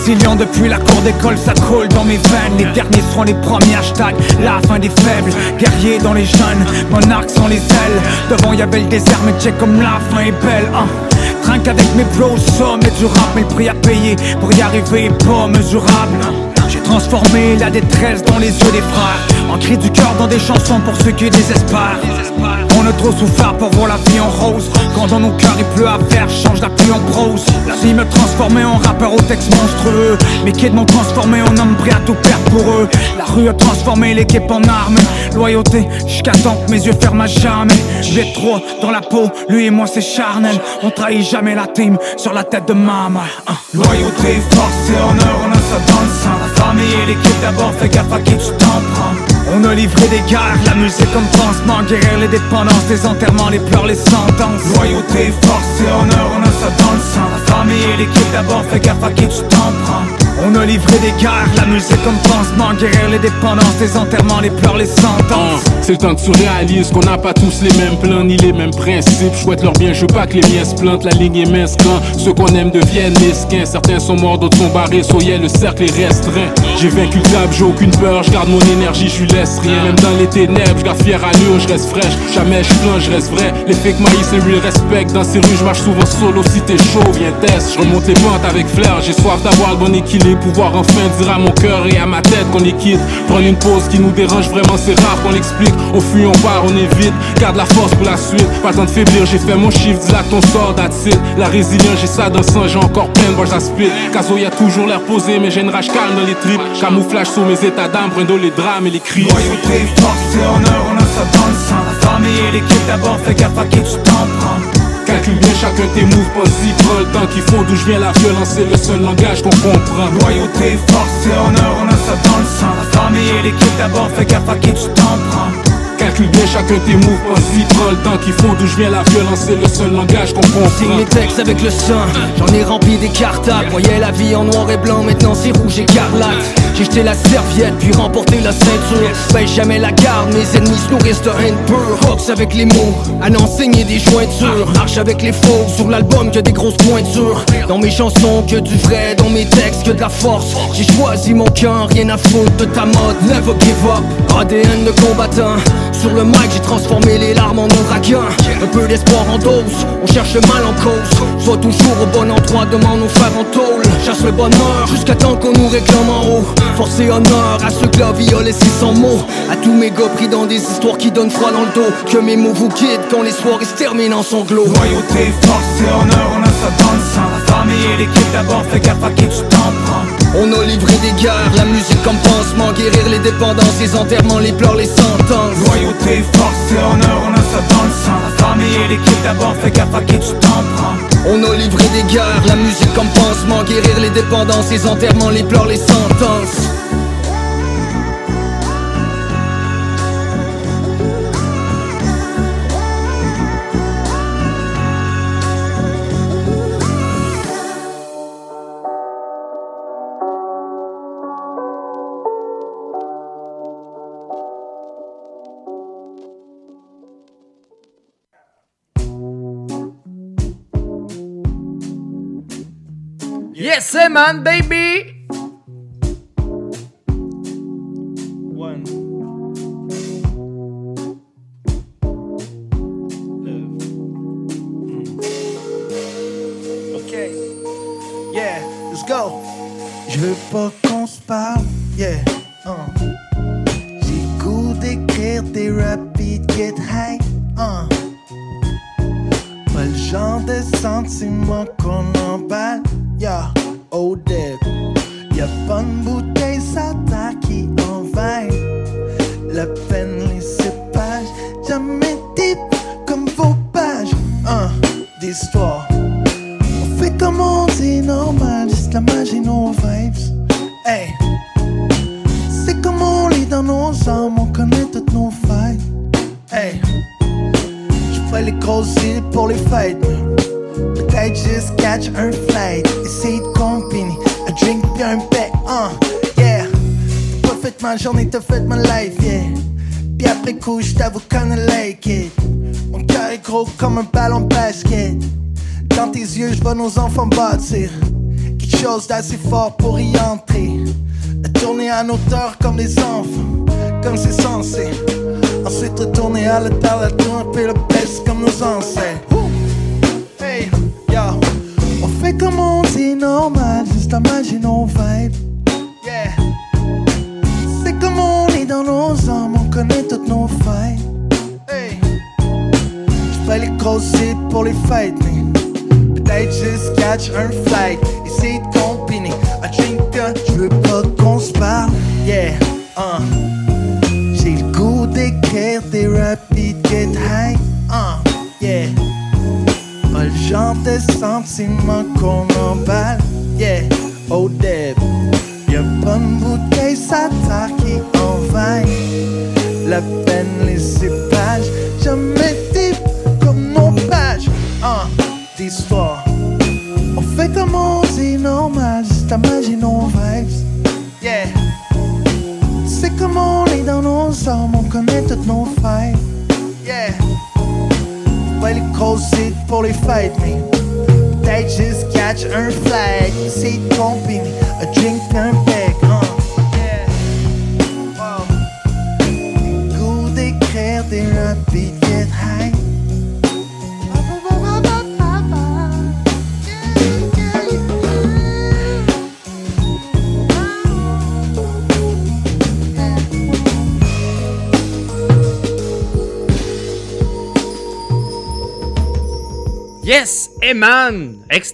Depuis la cour d'école, ça coule dans mes veines. Les derniers seront les premiers hashtags. La fin des faibles, guerriers dans les jeunes, monarques sont les ailes. Devant y avait le désert, mais check comme la fin est belle. Hein. Trinque avec mes bros, sommet du rap, mais le prix à payer pour y arriver est pas mesurable. J'ai transformé la détresse dans les yeux des frères. En cri du cœur dans des chansons pour ceux qui désespèrent. Trop souffert pour voir la vie en rose. Quand dans nos cœurs il pleut à faire, change la pluie en prose. La vie me transformait en rappeur au texte monstrueux. Mes kids m'ont transformé en homme prêt à tout perdre pour eux. La rue a transformé l'équipe en armes. Loyauté, jusqu'à temps que mes yeux ferment à jamais. J'ai trop dans la peau, lui et moi c'est charnel. On trahit jamais la team sur la tête de ma mère. Hein. Loyauté, force et honneur, dans le La famille et l'équipe d'abord, fais gaffe à qui tu t'en prends. On a livré des guerres, la musique comme pansement Guérir les dépendances, les enterrements, les pleurs, les sentences. Loyauté, force et honneur, on a ça dans le sang. La famille et l'équipe d'abord, fais gaffe à qui tu t'en prends on a livré des guerres, la musique comme pansement Guérir les dépendances, les enterrements, les pleurs, les sentences. C'est le temps que tu réalises qu'on n'a pas tous les mêmes plans ni les mêmes principes. Chouette leur bien, je veux pas que les miens se plantent, la ligne est mince quand Ceux qu'on aime deviennent mesquins. Certains sont morts, d'autres sont barrés, soyez le cercle est restreint. J'ai vaincu le diable, j'ai aucune peur, je garde mon énergie, je lui laisse rien. Même dans les ténèbres, je garde à l'eau, je reste fraîche. Jamais je plonge, je reste vrai. Les fake maïs et real respect Dans ces rues, je marche souvent solo si t'es chaud, viens test. Je remonte les pentes avec flair, j'ai soif d'avoir le bon équilibre Pouvoir enfin dire à mon cœur et à ma tête qu'on est quitte. Prendre une pause qui nous dérange vraiment c'est rare qu'on l'explique. Au fuit on part, on évite, garde la force pour la suite. Pas temps de faiblir, j'ai fait mon chiffre, dis là ton sort, that's La résilience, j'ai ça dans le sang, j'ai encore plein de bois à split. Caso y a toujours l'air posé, mais j'ai une rage calme dans les tripes. Camouflage sur mes états d'âme, brindo les drames et les cris. Loyauté, force et honneur, on a ça dans le sang. La famille et l'équipe d'abord, fais gaffe à qui tu t'en prends Calcule bien chacun tes moves, le temps qu'il faut D'où je viens la violence, c'est le seul langage qu'on comprend. Loyauté, force et honneur, on a ça dans le sang. La famille et l'équipe d'abord, fais gaffe à qui tu t'en prends Calcule bien chacun tes moves, pas-y, prends le temps qu'il faut D'où je viens la violence, c'est le seul langage qu'on comprend. Signe mes textes avec le sang, j'en ai rempli des cartables. Voyais la vie en noir et blanc, maintenant c'est rouge écarlate. J'ai jeté la serviette, puis remporté la ceinture. Paye jamais la garde, mes ennemis se nourrissent de haine pure. Boxe avec les mots, à n'enseigner des jointures. Marche avec les faux, sur l'album que des grosses pointures. Dans mes chansons, que du vrai, dans mes textes, que de la force. J'ai choisi mon cœur, rien à foutre de ta mode. Never give up, ADN de combattant sur le mic, j'ai transformé les larmes en ouragan. Un peu d'espoir en dose, on cherche mal en cause. Sois toujours au bon endroit, demande nos frères en tôle. Chasse le bonheur, jusqu'à temps qu'on nous réclame en haut. Force et honneur à ceux que la vie a laissé sans mots. À tous mes gars pris dans des histoires qui donnent froid dans le dos. Que mes mots vous guident quand les soirées se terminent en sanglots. Loyauté, force et honneur, on a ça dans le La famille et l'équipe d'abord, fais gaffe à qui tu t'en prends On a livré des guerres, la musique comme pansement Guérir les dépendances, les enterrements, les pleurs, les sentences. Loyauté, force et honneur, on a ça dans le sang. La famille et l'équipe d'abord, fais gaffe à qui tu t'en prends. On a livré des guerres, la musique comme pansement Guérir les dépendances, les enterrements, les pleurs, les sentences Yes, hey, man, baby! One. Ok. Yeah, let's go. Je veux pas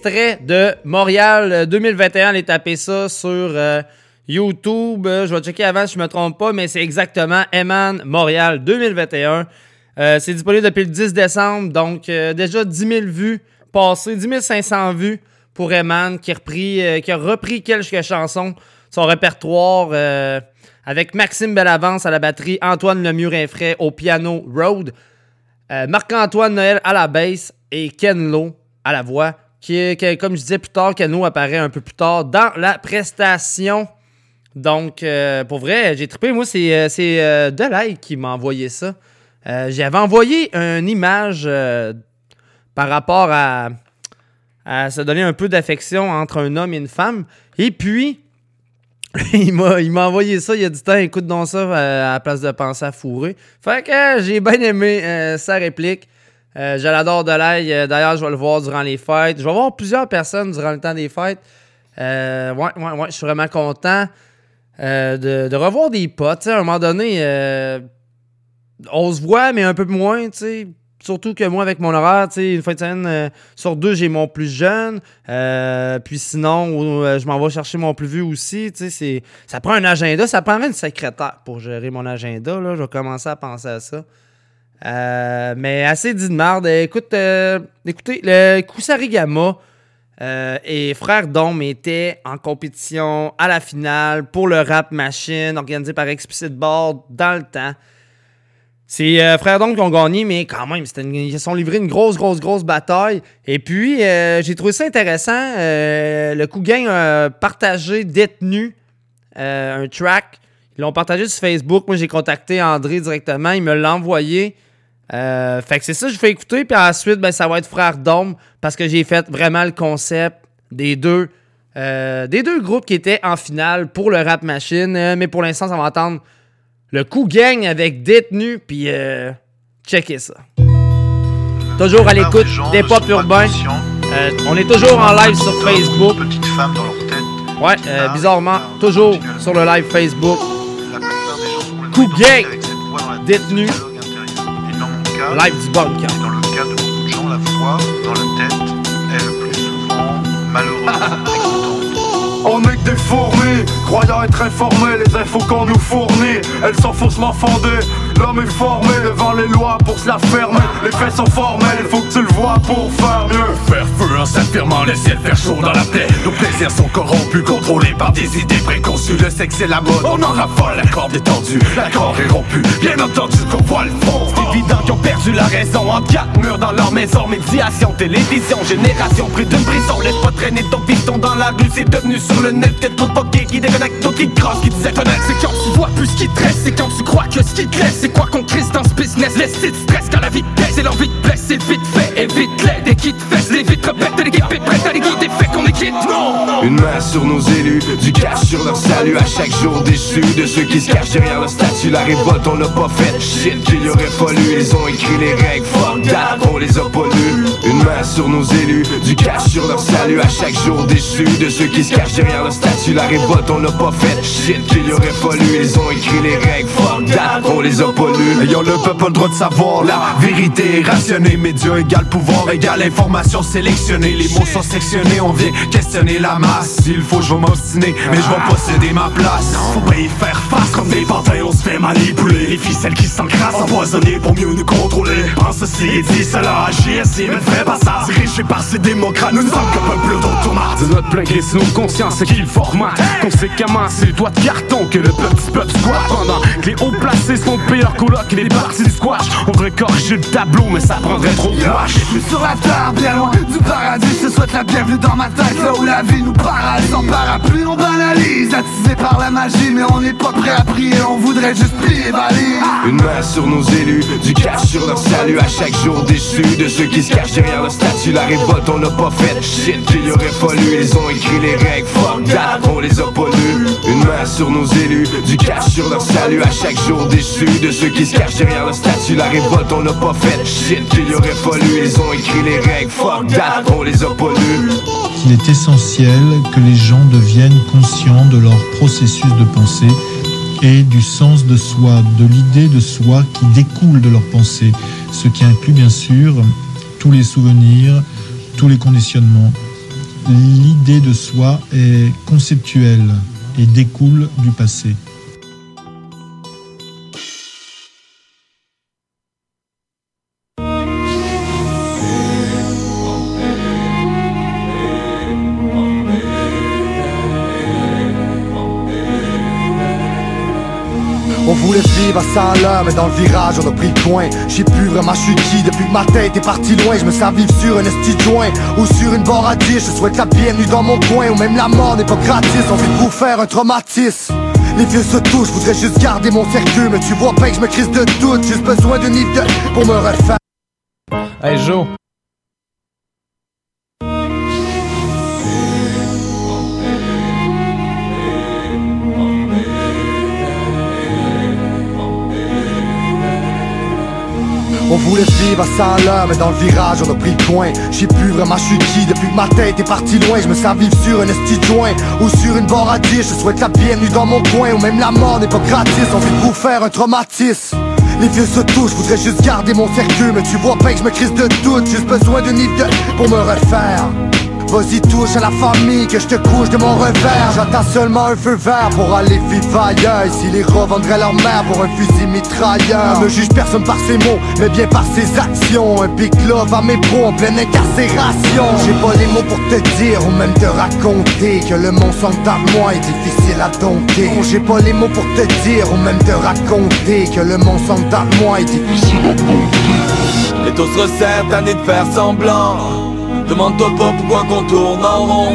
extrait de Montréal euh, 2021. Allez taper ça sur euh, YouTube. Euh, je vais checker avant si je me trompe pas, mais c'est exactement Eman Montréal 2021. Euh, c'est disponible depuis le 10 décembre, donc euh, déjà 10 000 vues passées, 10 500 vues pour Eman qui a repris, euh, quelques chansons, son répertoire euh, avec Maxime Bellavance à la batterie, Antoine Lemieux-Rinfray au piano Road. Euh, Marc-Antoine Noël à la basse et Ken Lo à la voix. Qui, qui- comme je disais plus tard, Lo apparaît un peu plus tard dans la prestation. Donc, euh, pour vrai, j'ai trippé. Moi, c'est euh, c'est, euh, Delay qui m'a envoyé ça. J'avais envoyé une image par rapport à, se donner un peu d'affection entre un homme et une femme. Et puis, il m'a il m'a envoyé ça il y a du temps. Écoute donc ça à la place de penser à fourrer. Fait que j'ai bien aimé sa réplique. Euh, je l'adore de l'ail. Euh, D'ailleurs, je vais le voir durant les fêtes. Je vais voir plusieurs personnes durant le temps des fêtes. Euh, ouais, ouais, ouais. Je suis vraiment content euh, de, revoir des potes. À un moment donné, euh, on se voit, mais un peu moins. Surtout que moi, avec mon horaire, une fois de semaine sur deux, j'ai mon plus jeune. Puis sinon, je m'en vais chercher mon plus vieux aussi. Ça prend un agenda. Ça prendrait une secrétaire pour gérer mon agenda. Là. Je vais commencer à penser à ça. Euh, mais assez dit de marde. Écoute, euh, écoutez, le Kusarigama euh, et Frère Dom étaient en compétition à la finale pour le Rap Machine organisé par Explicit Board dans le temps. C'est euh, Frère Dom qui ont gagné, mais quand même, ils se sont livrés une grosse, grosse, grosse bataille. Et puis, j'ai trouvé ça intéressant. Le coup gang a partagé détenu un track. Ils l'ont partagé sur Facebook. Moi, j'ai contacté André directement. Il me l'a envoyé. Euh, fait que c'est ça, je fais écouter. Puis ensuite, ben, ça va être Frère Dôme parce que j'ai fait vraiment le concept des deux, euh, des deux groupes qui étaient en finale pour le Rap Machine. Euh, mais pour l'instant, ça va entendre le coup gang avec détenu. Puis euh, checker ça. Toujours à l'écoute des pop urbains. On est toujours en live sur Facebook. Ouais, euh, bizarrement, toujours sur le live Facebook. Coup gang, détenu, live du bunker. Dans le cas de beaucoup de gens, la foi dans la tête est le plus souvent malheureuse. On est que des fourmis, croyant être informés, les infos qu'on nous fournit, elles sont faussement fondées. L'homme est formé devant les lois pour se la fermer. Les faits sont formels, il faut que tu le vois pour faire mieux. Faire feu en s'affirmant, le ciel faire chaud dans la plaie. Nos plaisirs sont corrompus, contrôlés par des idées préconçues. Le sexe c'est la mode, on en raffole, la corde est tendue, l'accord est rompu. Bien entendu qu'on voit le fond. Évident qu'ils ont perdu la raison en quatre murs dans leur maison. Médiation, télévision, génération, pris d'une prison. Laisse pas traîner ton piston dans la rue, c'est devenu sur le net. Peut-être trop de qui déconnectent, d'autres qui crossent, qui te s'éconnectent. C'est quand tu vois plus ce qui te reste, c'est quand tu crois que ce qui te laisse, c'est quoi qu'on crisse dans ce business? Laisse de stress quand la vie te C'est l'envie de blesser, vite fait, évite-les dès qu'ils te fessent. Les vitres bêtes l'équipe est prête à les guider. Qu'on shit, non. Une main sur nos élus, du cash sur leur salut à chaque jour déçu De ceux qui se cachent derrière leur statut, la révolte on l'a pas fait Shit qu'il y aurait fallu, ils ont écrit les règles, fuck that, on les a pas lues. Une main sur nos élus, du cash sur leur salut à chaque jour déçu De ceux qui se cachent derrière leur statut, la révolte on l'a pas fait Shit qu'il y aurait fallu, ils ont écrit les règles, fuck that, on les a pas lues. Ayant le peuple a le droit de savoir la vérité. Rationnée Médias égale pouvoir égale information sélectionnée Les mots sont sectionnés, on vient questionner la masse. S'il faut je vais m'obstiner, mais je vais posséder ma place. Faut pas y faire face. Comme des pantins, on se fait manipuler. Les ficelles qui s'encrassent, empoisonnées pour mieux nous contrôler. Pense ceci et dit cela, agir si mais ne fais pas ça. Dirigé par ces démocrates, nous ne sommes que peuple d'automates De notre plein gré, c'est nos consciences qui formatent. Conséquemment, c'est le doigt de carton que le petit peuple squatte. Pendant que les hauts placés sont payés leur coloc et les parties du squash On devrait corriger le tableau, mais ça prendrait trop de wash Sur la terre, bien loin du paradis, je te souhaite la bienvenue dans ma Là où la vie nous paralyse en parapluie, on banalise. Attisé par la magie, mais on n'est pas prêt à prier. On voudrait juste plier valise Une main sur nos élus, du cash sur leur salut. À chaque jour déçu De ceux qui se cachent derrière leur statut, la révolte on l'a pas fait Shit qu'il y aurait fallu, ils ont écrit les règles, fuck that, on les a pas main sur nos élus, du cash sur leur salut à chaque jour déçu De ceux qui se cachent derrière leur statut, la révolte on l'a pas fait Shit qu'il y aurait fallu, ils ont écrit les règles, fuck that, on les a pas qu'il est essentiel que les gens deviennent conscients de leur processus de pensée et du sens de soi, de l'idée de soi qui découle de leur pensée, ce qui inclut bien sûr tous les souvenirs, tous les conditionnements. L'idée de soi est conceptuelle et découle du passé. À 100 à l'heure, mais dans le virage on a pris le coin Je sais plus vraiment je suis qui, depuis que ma tête est partie loin Je me sens vivre sur un esti joint. Ou sur une barre à 10 Je souhaite la bienvenue dans mon coin, ou même la mort n'est pas gratis On veut vous faire un traumatisme. Les vieux se touchent, je voudrais juste garder mon circuit Mais tu vois pas que je me crise de doute Juste besoin d'une de pour me refaire. Hey Joe. Vivre à 100 à l'heure, mais dans le virage on a pris coin Je sais plus vraiment je suis qui, depuis que ma tête est partie loin Je me sens vivre sur un esti joint ou sur une barre à 10 Je souhaite la bienvenue dans mon coin, ou même la mort n'est pas gratis. On veut vous faire un traumatisme. Les vieux se touchent, je voudrais juste garder mon circuit Mais tu vois pas que je me crise de doute. Juste besoin d'une de pour me refaire Vas-y touche à la famille que je te couche de mon revers. J'attends seulement un feu vert pour aller vivre ailleurs. Ici les revendraient leur mère pour un fusil mitrailleur. Ne juge personne par ses mots mais bien par ses actions. Un big love à mes pros en pleine incarcération. J'ai pas les mots pour te dire ou même te raconter Que le sans moi est difficile à dompter. J'ai pas les mots pour te dire ou même te raconter Que le sans moi est difficile à dompter. Taux se resserrent, tanné de faire semblant Demande-toi pas pourquoi qu'on tourne en rond.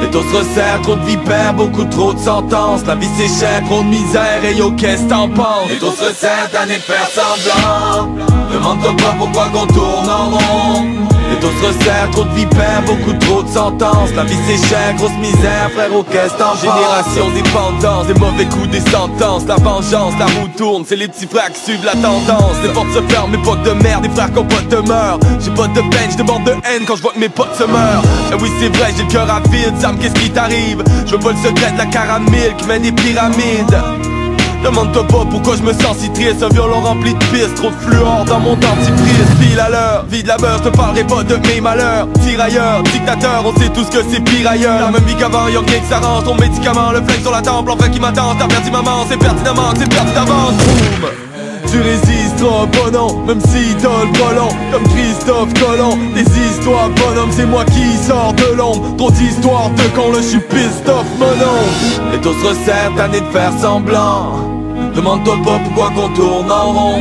Les taux se resserrent, trop de vipères, beaucoup trop de sentences. La vie c'est cher, trop de misère, et yo qu'est-ce t'en penses? Les taux se resserrent, tanné de faire semblant. Demande-toi pas pourquoi qu'on tourne en rond les taux se resserrent, trop de vipères, beaucoup trop de sentences. La vie c'est cher, grosse misère, frérot qu'est-ce t'en Génération dépendance, des mauvais coups, des sentences. La vengeance, la roue tourne, c'est les petits frères qui suivent la tendance. Les portes se ferment, mes potes de merde, des frères pas de meurent J'ai pas de peine, j'déborde de haine quand je vois que mes potes se meurent. Et oui c'est vrai, j'ai le cœur à vide, Sam qu'est-ce qui t'arrive? Je veux pas le secret de la caramel qui mène des pyramides Demande-toi pas pourquoi je me sens si triste. Un violon rempli de pisse, trop de fluor dans mon dentifrice Pile à l'heure, vie de la beurre, je te parlerai pas de mes malheurs. Tirailleurs, dictateur, on sait tous que c'est pire ailleurs. La même vie qu'avant, y'a rien que ça Ton médicament, le flingue sur la temple, enfin qui m'attend. T'as perdu maman, c'est pertinemment c'est perdu d'avance. Boum tu résisteras non, même si t'as le volant Comme Christophe Colomb. Des histoires bonhomme, c'est moi qui sors de l'ombre. Trop d'histoires de j'suis pissed off mon nom Les taux se resserrent, tanné de faire semblant. Demande-toi pas pourquoi qu'on tourne en rond.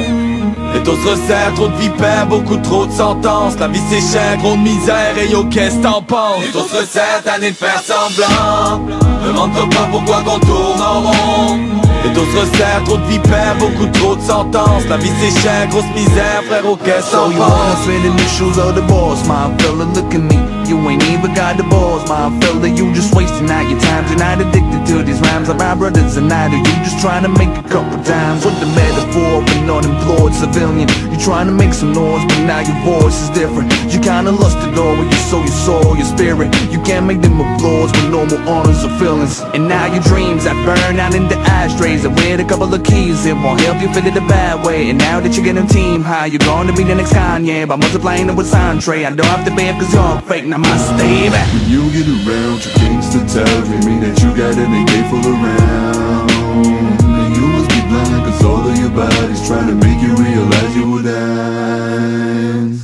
Les taux se trop de vipères, beaucoup trop de sentences La vie c'est cher, trop de misère, et yo qu'est-ce t'en penses? Les taux se resserrent, tanné de faire semblant. Demande-toi pas pourquoi qu'on tourne en rond les se resserrent, trop de vipères, beaucoup trop de sentences. La vie c'est cher, grosse misère, frérot, qu'est-ce So t'en you wanna in the shoes of the boss, my fella, look at me you ain't even got the balls, my fella. You just wasting out your time. Not addicted to these rhymes. Like my brothers and I do. You just trying to make a couple times with the metaphor of an unemployed civilian. You trying to make some noise, but now your voice is different. You kinda lost it door where you sow your soul, your spirit. You can't make them applause with normal honors or feelings. And now your dreams that burn out in the ashtrays. And with a couple of keys, it won't help you feel it the bad way. And now that you're getting team high, you're gonna be the next Kanye. By multiplying it with Santre, I don't have to pay cause you're fake. Now my stay back. When you get around, your gangster me, me that you got an AK full around. And you must be blind cause all of your body's trying to make you realize you will die.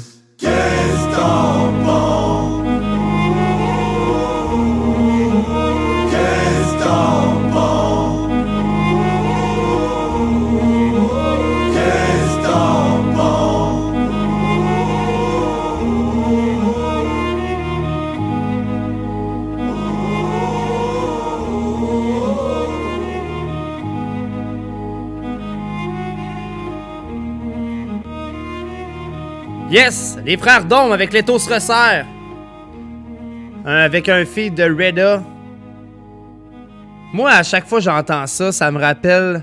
Yes, les frères Dom avec les se resserrent. avec un feed de Reda. Moi, à chaque fois que j'entends ça, ça me rappelle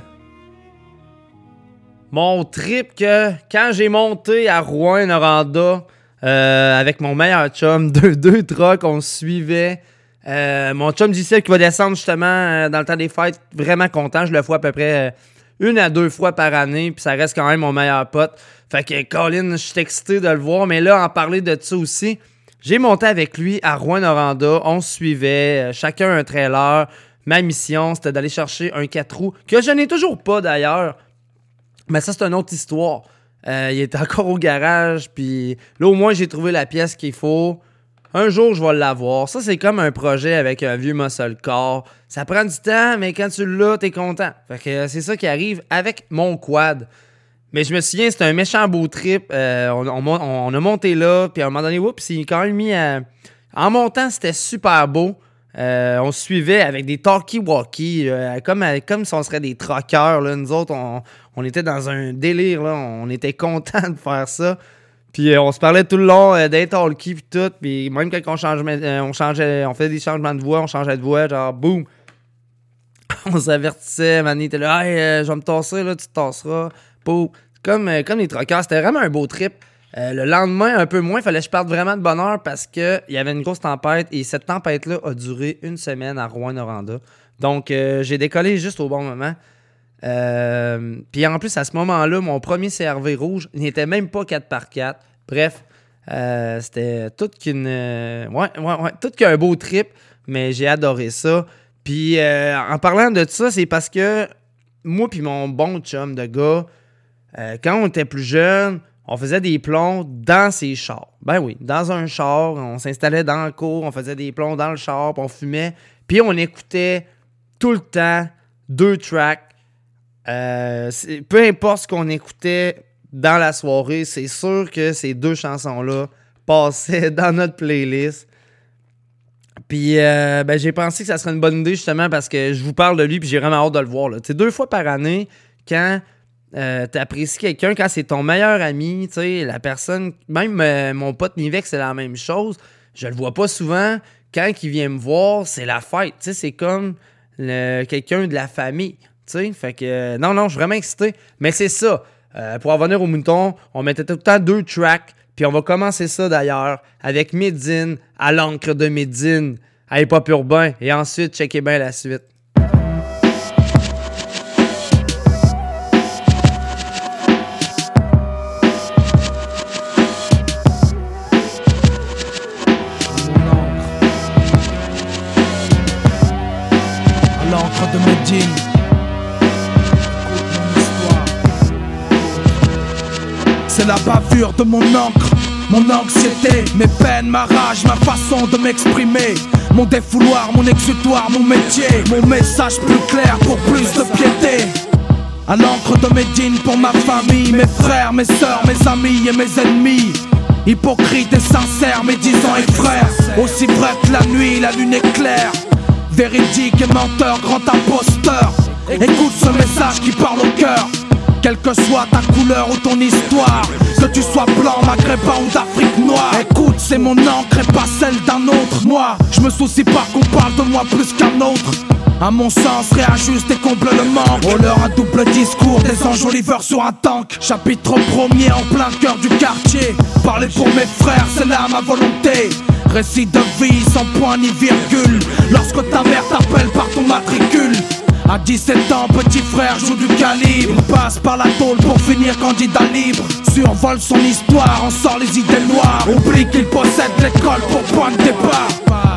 mon trip que quand j'ai monté à Rouen-Noranda euh, avec mon meilleur chum, deux, deux trucks, on suivait. Euh, mon chum d'ici qui va descendre justement euh, dans le temps des fêtes, vraiment content. Je le fais à peu près euh, une à deux fois par année, puis ça reste quand même mon meilleur pote. Fait que Colin, je suis excité de le voir, mais là, en parler de ça aussi, j'ai monté avec lui à Rouen-Noranda, on suivait, euh, chacun un trailer. Ma mission, c'était d'aller chercher un 4 roues, que je n'ai toujours pas d'ailleurs. Mais ça, c'est une autre histoire. Euh, il est encore au garage, puis là, au moins, j'ai trouvé la pièce qu'il faut. Un jour, je vais l'avoir. Ça, c'est comme un projet avec un vieux muscle car. Ça prend du temps, mais quand tu l'as, t'es content. Fait que euh, c'est ça qui arrive avec mon quad. Mais je me souviens, c'était un méchant beau trip. Euh, on, a monté là, puis à un moment donné, oups, il quand même mis. En montant, c'était super beau. Euh, on suivait avec des talkie-walkie, euh, comme, comme si on serait des troqueurs. Nous autres, on, on, était dans un délire. Là. On était contents de faire ça. Puis on se parlait tout le long des talkies puis tout. Puis même quand on changeait, on changeait, on faisait des changements de voix, on changeait de voix, genre boum. on s'avertissait, Manny était là, hey, je vais me tasser, là, tu te tasseras. Comme, euh, comme les troqueurs, c'était vraiment un beau trip. Euh, le lendemain, un peu moins, il fallait que je parte vraiment de bonne heure parce qu'il y avait une grosse tempête et cette tempête-là a duré une semaine à Rouen-Noranda. Donc, euh, j'ai décollé juste au bon moment. Puis en plus, à ce moment-là, mon premier CRV rouge n'était même pas 4x4. Bref, c'était tout qu'une. ouais, ouais, ouais, tout qu'un beau trip, mais j'ai adoré ça. Puis en parlant de ça, c'est parce que moi, puis mon bon chum de gars, quand on était plus jeune, on faisait des plombs dans ces chars. Ben oui, dans un char, on s'installait dans le cours, on faisait des plombs dans le char, puis on fumait, puis on écoutait tout le temps deux tracks. Euh, peu importe ce qu'on écoutait dans la soirée, c'est sûr que ces deux chansons-là passaient dans notre playlist. Puis euh, ben, j'ai pensé que ça serait une bonne idée justement parce que je vous parle de lui puis j'ai vraiment hâte de le voir. C'est deux fois par année quand euh, t'apprécies quelqu'un quand c'est ton meilleur ami, tu sais, la personne, même euh, mon pote Nivek, c'est la même chose. Je le vois pas souvent. Quand il vient me voir, c'est la fête, tu sais, c'est comme quelqu'un de la famille, tu sais. Fait que, euh, non, non, je suis vraiment excité. Mais c'est ça. Pour en venir au mouton, on mettait tout le temps deux tracks. Puis on va commencer ça d'ailleurs avec Medine à l'encre de Medine à Hip. Et ensuite, checkez bien la suite. Mon encre, mon anxiété, mes peines, ma rage, ma façon de m'exprimer. Mon défouloir, mon exutoire, mon métier, mon message plus clair pour plus de piété. À l'encre de Médine pour ma famille, mes frères, mes sœurs, mes amis et mes ennemis. Hypocrite et sincère, mes disants et frères. Aussi vrai que la nuit, la lune est claire. Véridique et menteur, grand imposteur. Écoute ce message qui parle au cœur. Quelle que soit ta couleur ou ton histoire Que tu sois blanc, maghrébin ou d'Afrique noire Écoute, c'est mon encre et pas celle d'un autre Moi, je me soucie pas qu'on parle de moi plus qu'un autre à mon sens, réajuste et comble le manque. Oh, leur un double discours, des enjoliveurs sur un tank. Chapitre premier en plein cœur du quartier. Parler pour mes frères, c'est là ma volonté. Récit de vie sans point ni virgule. Lorsque ta mère t'appelle par ton matricule. À 17 ans, petit frère joue du calibre. Passe par la tôle pour finir candidat libre. Survole son histoire, en sort les idées noires. Oublie qu'il possède l'école pour point de départ.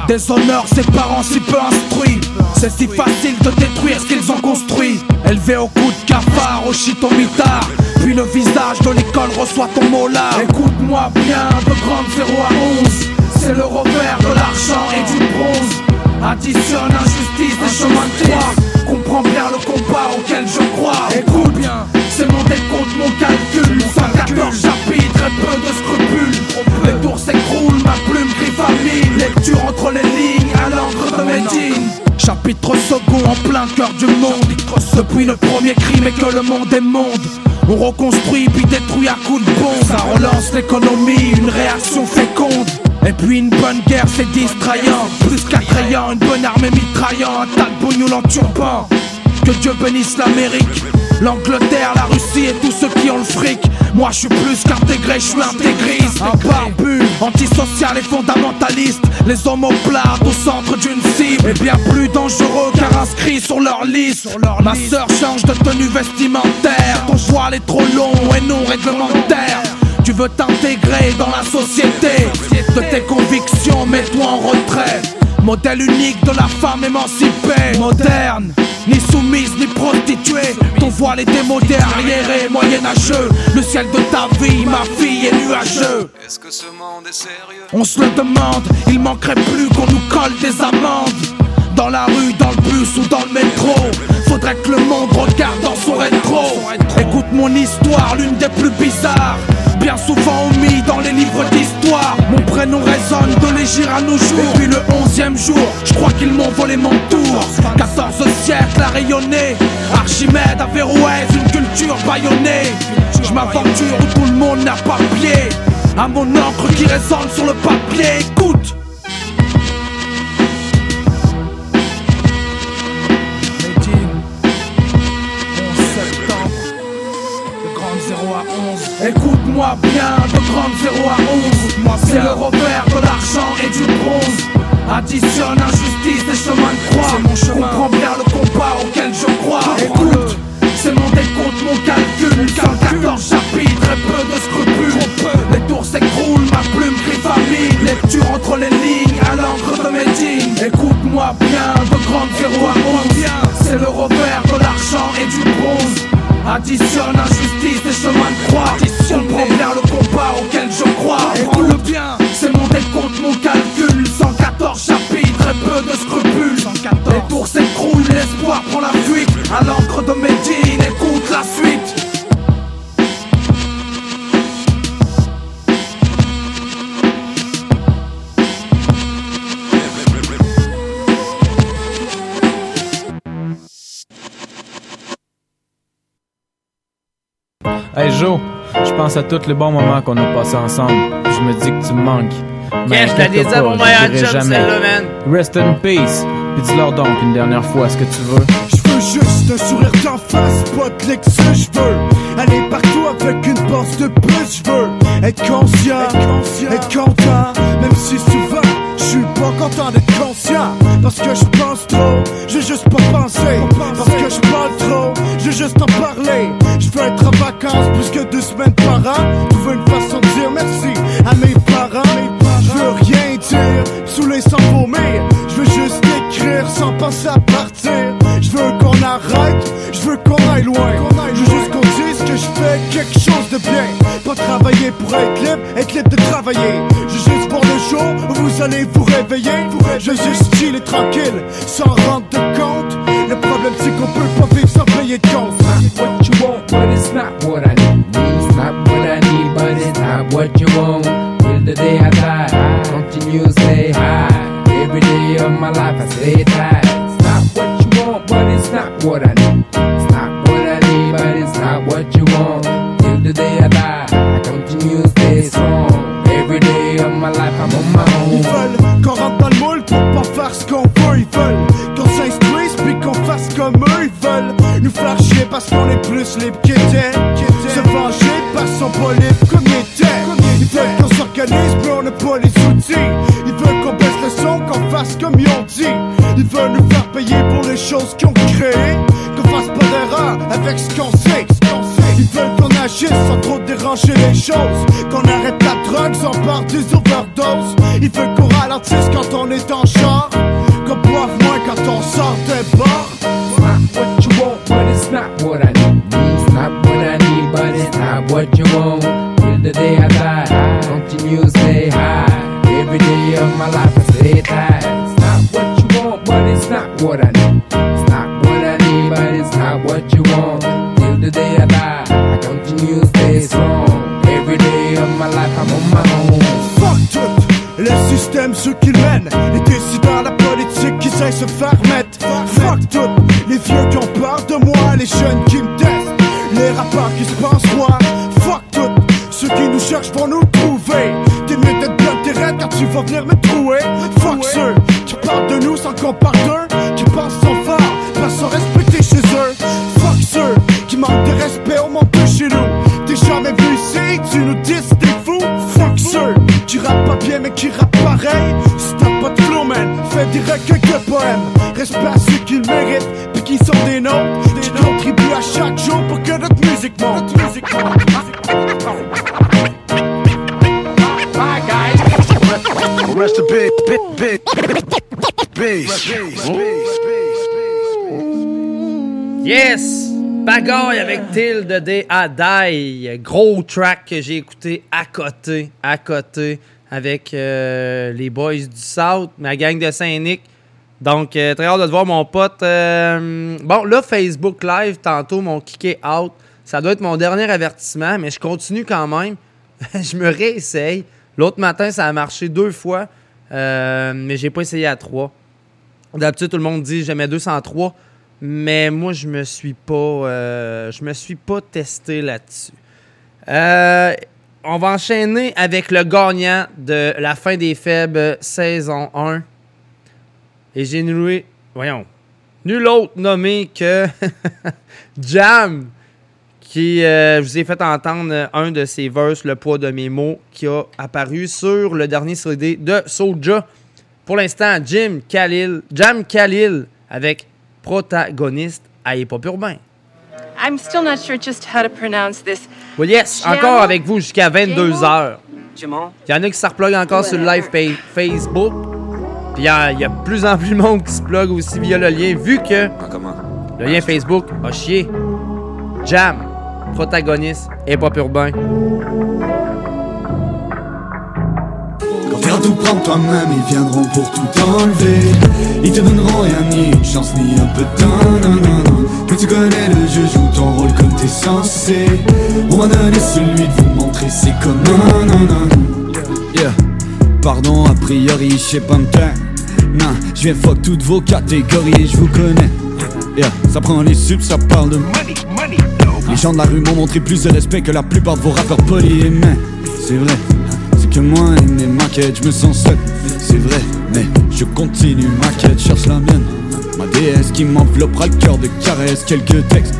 Déshonore ses parents si peu instruits. C'est si facile de détruire ce qu'ils ont construit. Élevé au coup de cafard, au shit au mitard. Puis le visage de l'école reçoit ton mot là. Écoute-moi bien, de grande 0 à 11. C'est le revers de l'argent et du bronze. Additionne injustice et chemin de croix. Le combat auquel je crois. Écoute bien, c'est mon décompte, mon calcul. 114 chapitres et peu de scrupules. Les tours s'écroulent, ma plume griffe à mille. Lecture entre les lignes à l'encre de Médine. Chapitre second en plein cœur du monde. Depuis le premier crime et que le monde est monde. On reconstruit puis détruit à coups de bombe. Ça relance l'économie, une réaction féconde. Et puis une bonne guerre c'est distrayant. Plus qu'attrayant, une bonne armée mitraillant Un tas de bougnoules en turban Que Dieu bénisse l'Amérique L'Angleterre, la Russie et tous ceux qui ont le fric. Moi je suis plus qu'intégré, je suis intégriste Un barbu, antisocial et fondamentaliste. Les homoplates au centre d'une cible. Et bien plus dangereux car inscrit sur leur liste. Ma sœur change de tenue vestimentaire. Ton voile est trop long et non réglementaire tu veux t'intégrer dans la société. De tes convictions, mets-toi en retrait. Modèle unique de la femme émancipée. Moderne, ni soumise ni prostituée. Ton voile est démodé, arriéré, moyenâgeux. Le ciel de ta vie, ma fille, est nuageux. Est-ce que ce monde est sérieux? On se le demande, il manquerait plus qu'on nous colle des amendes dans la rue, dans le bus ou dans le métro. Faudrait que le monde regarde dans son rétro. Écoute mon histoire, l'une des plus bizarres. Bien souvent omis dans les livres d'histoire. Mon prénom résonne de l'égir à nos jours. Depuis le onzième jour, je crois qu'ils m'ont volé mon tour. 14 siècles à rayonner. Archimède, Averroès, une culture baïonnée Je m'aventure où tout le monde n'a pas pied. À mon encre qui résonne sur le papier. Écoute Écoute-moi bien, de 30 0 à 11 C'est le revers de l'argent et du bronze. Additionne injustice et chemin de croix. Mon chemin. Comprends bien le combat auquel je crois. Écoute, c'est mon décompte, mon calcul. 114 chapitres et peu de scrupules. Les tours s'écroulent, ma plume griffe à mille Lecture entre les lignes à l'encre de Médine Écoute-moi bien, de 30 0 à 11 C'est le revers de l'argent et du bronze Additionne injustice et chemin de croix. Comprends bien le combat auquel je crois. Écoute-le bien, c'est mon décompte, mon calcul. 114 chapitres et peu de scrupules. Les tours s'écroulent, l'espoir prend la fuite. À Je pense à tous les bons moments qu'on a passés ensemble. Je me dis que tu me manques. Yeah, je à pas, mon je meilleur jamais. celle-là, man. Rest in peace. Puis dis-leur donc une dernière fois ce que tu veux. Je veux juste un sourire d'en face, pas de l'excès, je veux aller partout avec une bosse de plus, je veux être conscient, être, content, même si souvent je suis pas content d'être conscient, parce que je pense trop, veux juste pas penser, parce que je parle trop, veux juste en parler, je veux être en vacances plus que deux semaines par an, trouver une façon de dire merci à mes parents, je veux rien dire, saouler sans vomir, je veux juste écrire sans penser à partir, je veux qu'on arrête, je veux qu'on aille loin, je veux juste qu'on dise que je fais quelque chose de bien, travailler pour être libre, être libre de travailler, je juste voir le où vous allez vous réveiller, je veux juste chiller tranquille, sans rendre de compte, le problème c'est qu'on peut pas vivre sans payer de compte. what you want, but it's not what I need. It's not what I need, but it's not what you want. Till the day I die, I continue say hi. Every day of my life, I say high. It's not what you want, but it's not what I plus libre. Se venger par son pas comme il était. Ils veulent qu'on s'organise, mais on n'a pas les outils. Ils veulent qu'on baisse le son, qu'on fasse comme ils ont dit. Ils veulent nous faire payer pour les choses qu'ils ont créées. Qu'on fasse pas d'erreur avec ce qu'on sait. Ils veulent qu'on agisse sans trop déranger les choses. Qu'on arrête la drogue sans part des overdoses. Ils veulent qu'on ralentisse quand on est en char. Qu'on boive moins quand on sort des bars. What you want. Till the day I die, continue to say hi. Every day of my life, I say that. It's not what you want, but it's not what I need. It's not what I need, but it's not what you want. Till the day I die, I continue stay strong. Every day of my life, I'm on my own. Fuck tout Le système, ceux qui mènent Les décideurs, la politique qui sait se faire mettre Fuck tout Les vieux qui ont peur de moi Les jeunes qui me testent Les rappeurs qui se pensent Ceux cherchent vont nous trouver T'es t'es raide quand tu vas venir me trouver Fuck ceux qui parlent de nous sans qu'on parle d'eux Qui pensent sont forts, pas sans respecter chez eux. Fuck ceux qui manquent de respect au monde de chez nous. T'es jamais vu ici, tu nous dis t'es fou. Fuck ceux qui rappent pas bien mais qui rappent pareil. Si t'as pas de flow man, fais recueils de poèmes. Respect à ceux qui le méritent, puis qui sont des nôtres. Qui contribuent à chaque jour pour que notre musique monte. Musique monte. Rest. Yes! Bagaille avec Till de D Die. Gros track que j'ai écouté à côté, à côté, avec euh, les boys du South, ma gang de Saint-Nic. Donc, euh, très hâte de te voir, mon pote. Euh, bon, là, Facebook Live, tantôt, mon kické out. Ça doit être mon dernier avertissement, mais je continue quand même. je me réessaye. L'autre matin, ça a marché deux fois, euh, mais j'ai pas essayé à trois. D'habitude, tout le monde dit j'aimais 203, mais moi, je me suis pas, euh, je me suis pas testé là-dessus. Euh, on va enchaîner avec le gagnant de la fin des faibles saison 1. Et j'ai noué, voyons, nul autre nommé que Jam, qui euh, je vous ai fait entendre un de ses verses, Le poids de mes mots, qui a apparu sur le dernier CD de Soulja. Pour l'instant, Jim Khalil, Jam Khalil avec protagoniste à Hip Hop Urbain. I'm still not sure just how to pronounce this. Well, yes, encore avec vous jusqu'à 22h. Jamal? Il y en a qui se repluguent encore sur le live Facebook. Puis il y, a- il y a de plus en plus de monde qui se plug aussi via le lien, vu que le lien Facebook a chié. Jam, protagoniste, Hip Hop Urbain. Quand tout prendre toi-même, ils viendront pour tout enlever. Ils te donneront rien, ni une chance, ni un peu de temps, non, non, non. Mais tu connais le jeu, joue ton rôle comme t'es censé. On m'a donné celui de vous montrer c'est comment, non, non. Yeah, pardon, a priori, je sais pas me taire. Non, je viens fuck toutes vos catégories, je vous connais. Yeah, ça prend les subs, ça parle de money, money, Les gens de la rue m'ont montré plus de respect que la plupart de vos rappeurs polis, mais c'est vrai. C'est que moi et mes maquettes, je me sens seul. C'est vrai, mais je continue ma quête, cherche la mienne. Ma déesse qui m'enveloppera le cœur de caresses, quelques textes.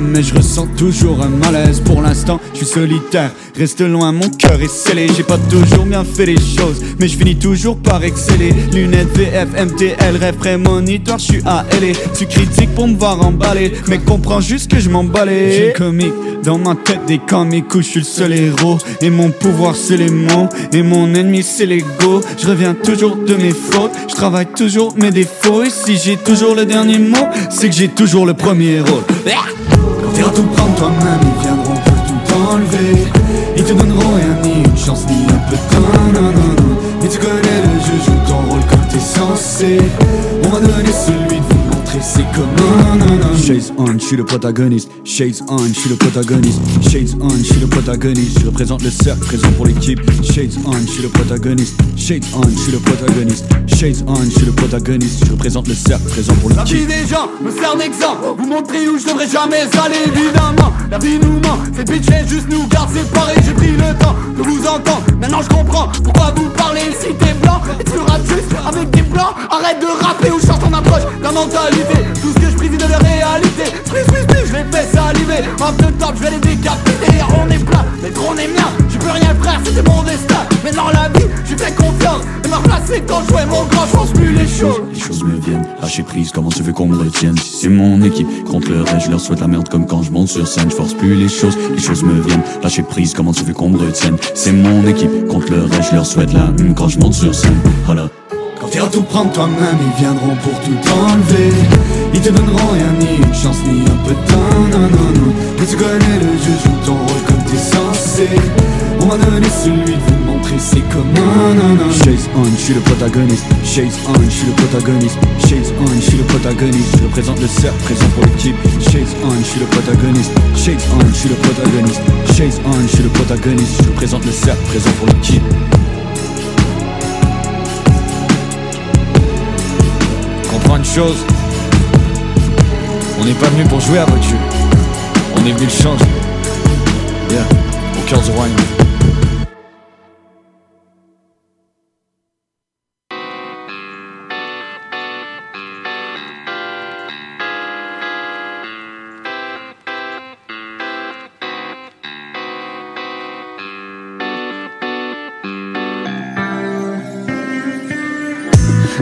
Mais je ressens toujours un malaise. Pour l'instant, je suis solitaire, reste loin, mon cœur est scellé. J'ai pas toujours bien fait les choses, mais je finis toujours par exceller. Lunettes VF, MTL, rêve prémonitoire, je suis LA. Tu critiques pour me voir emballer, mais comprends juste que je m'emballais. J'ai comique dans ma tête des comiques où je suis le seul héros. Et mon pouvoir, c'est les mots, et mon ennemi, c'est l'ego. Je reviens toujours de mes fautes, je travaille toujours mes défauts. Et si j'ai toujours le dernier mot, c'est que j'ai toujours le premier rôle. Quand à tout prendre toi-même, ils viendront pour tout enlever. Ils te donneront rien, ni une chance, ni un peu de temps, non, non, non. Mais tu connais le jeu, joue ton rôle comme t'es censé. On va donner celui de montrer c'est comment, non, non. Shades on, je suis le protagoniste. Shades on, je suis le protagoniste. Shades on, je suis le protagoniste. Je représente le cercle, présent pour l'équipe. Shades on, je suis le protagoniste. Shades on, je suis le protagoniste. Shades on, je suis le protagoniste. Je représente le cercle, présent pour La vie l'équipe. des gens me sert d'exemple Vous montrer où je devrais jamais aller évidemment La vie nous ment, cette bitch elle juste nous garde séparés J'ai pris le temps de vous entendre Maintenant je comprends pourquoi vous parlez Si t'es blanc et tu rappes juste avec des blancs Arrête de rapper ou change ton approche La mentalité Tout ce que je brise de la réalité. Je les fais saliver. En deux temps, je vais les décapiter. On est plein, mais on est mien. Je peux rien frère, c'était mon destin. Mais dans la vie, je fais confiance. Et me replacer quand je jouais mon grand, je plus les choses. Les choses me viennent, lâcher prise, comment tu veux qu'on me retienne? Si c'est mon équipe contre le reste, je leur souhaite la merde comme quand je monte sur scène. Je force plus les choses, les choses me viennent, lâcher prise, comment tu veux qu'on me retienne? C'est mon équipe contre le reste, je leur souhaite la hum, quand je monte sur scène. Voilà Tu tout prendre toi-même, ils viendront pour tout enlever. Ils te donneront rien, ni une chance, ni un peu de temps, non, non, non. Mais tu connais le jeu, joue ton rôle comme t'es censé. On m'a donné celui de vous montrer c'est comment, non, non. Chase on, je suis le protagoniste. Chase on, je suis le protagoniste. Chase on, je suis le protagoniste. Je représente le cercle, présent pour l'équipe. Chase on, je suis le protagoniste. Chase on, je suis le protagoniste. Chase on, je suis le protagoniste. Je représente le cercle, présent pour l'équipe Comprends une chose. On n'est pas venu pour jouer à votre jeu On est venu le changer. Yeah, au cœur du royaume.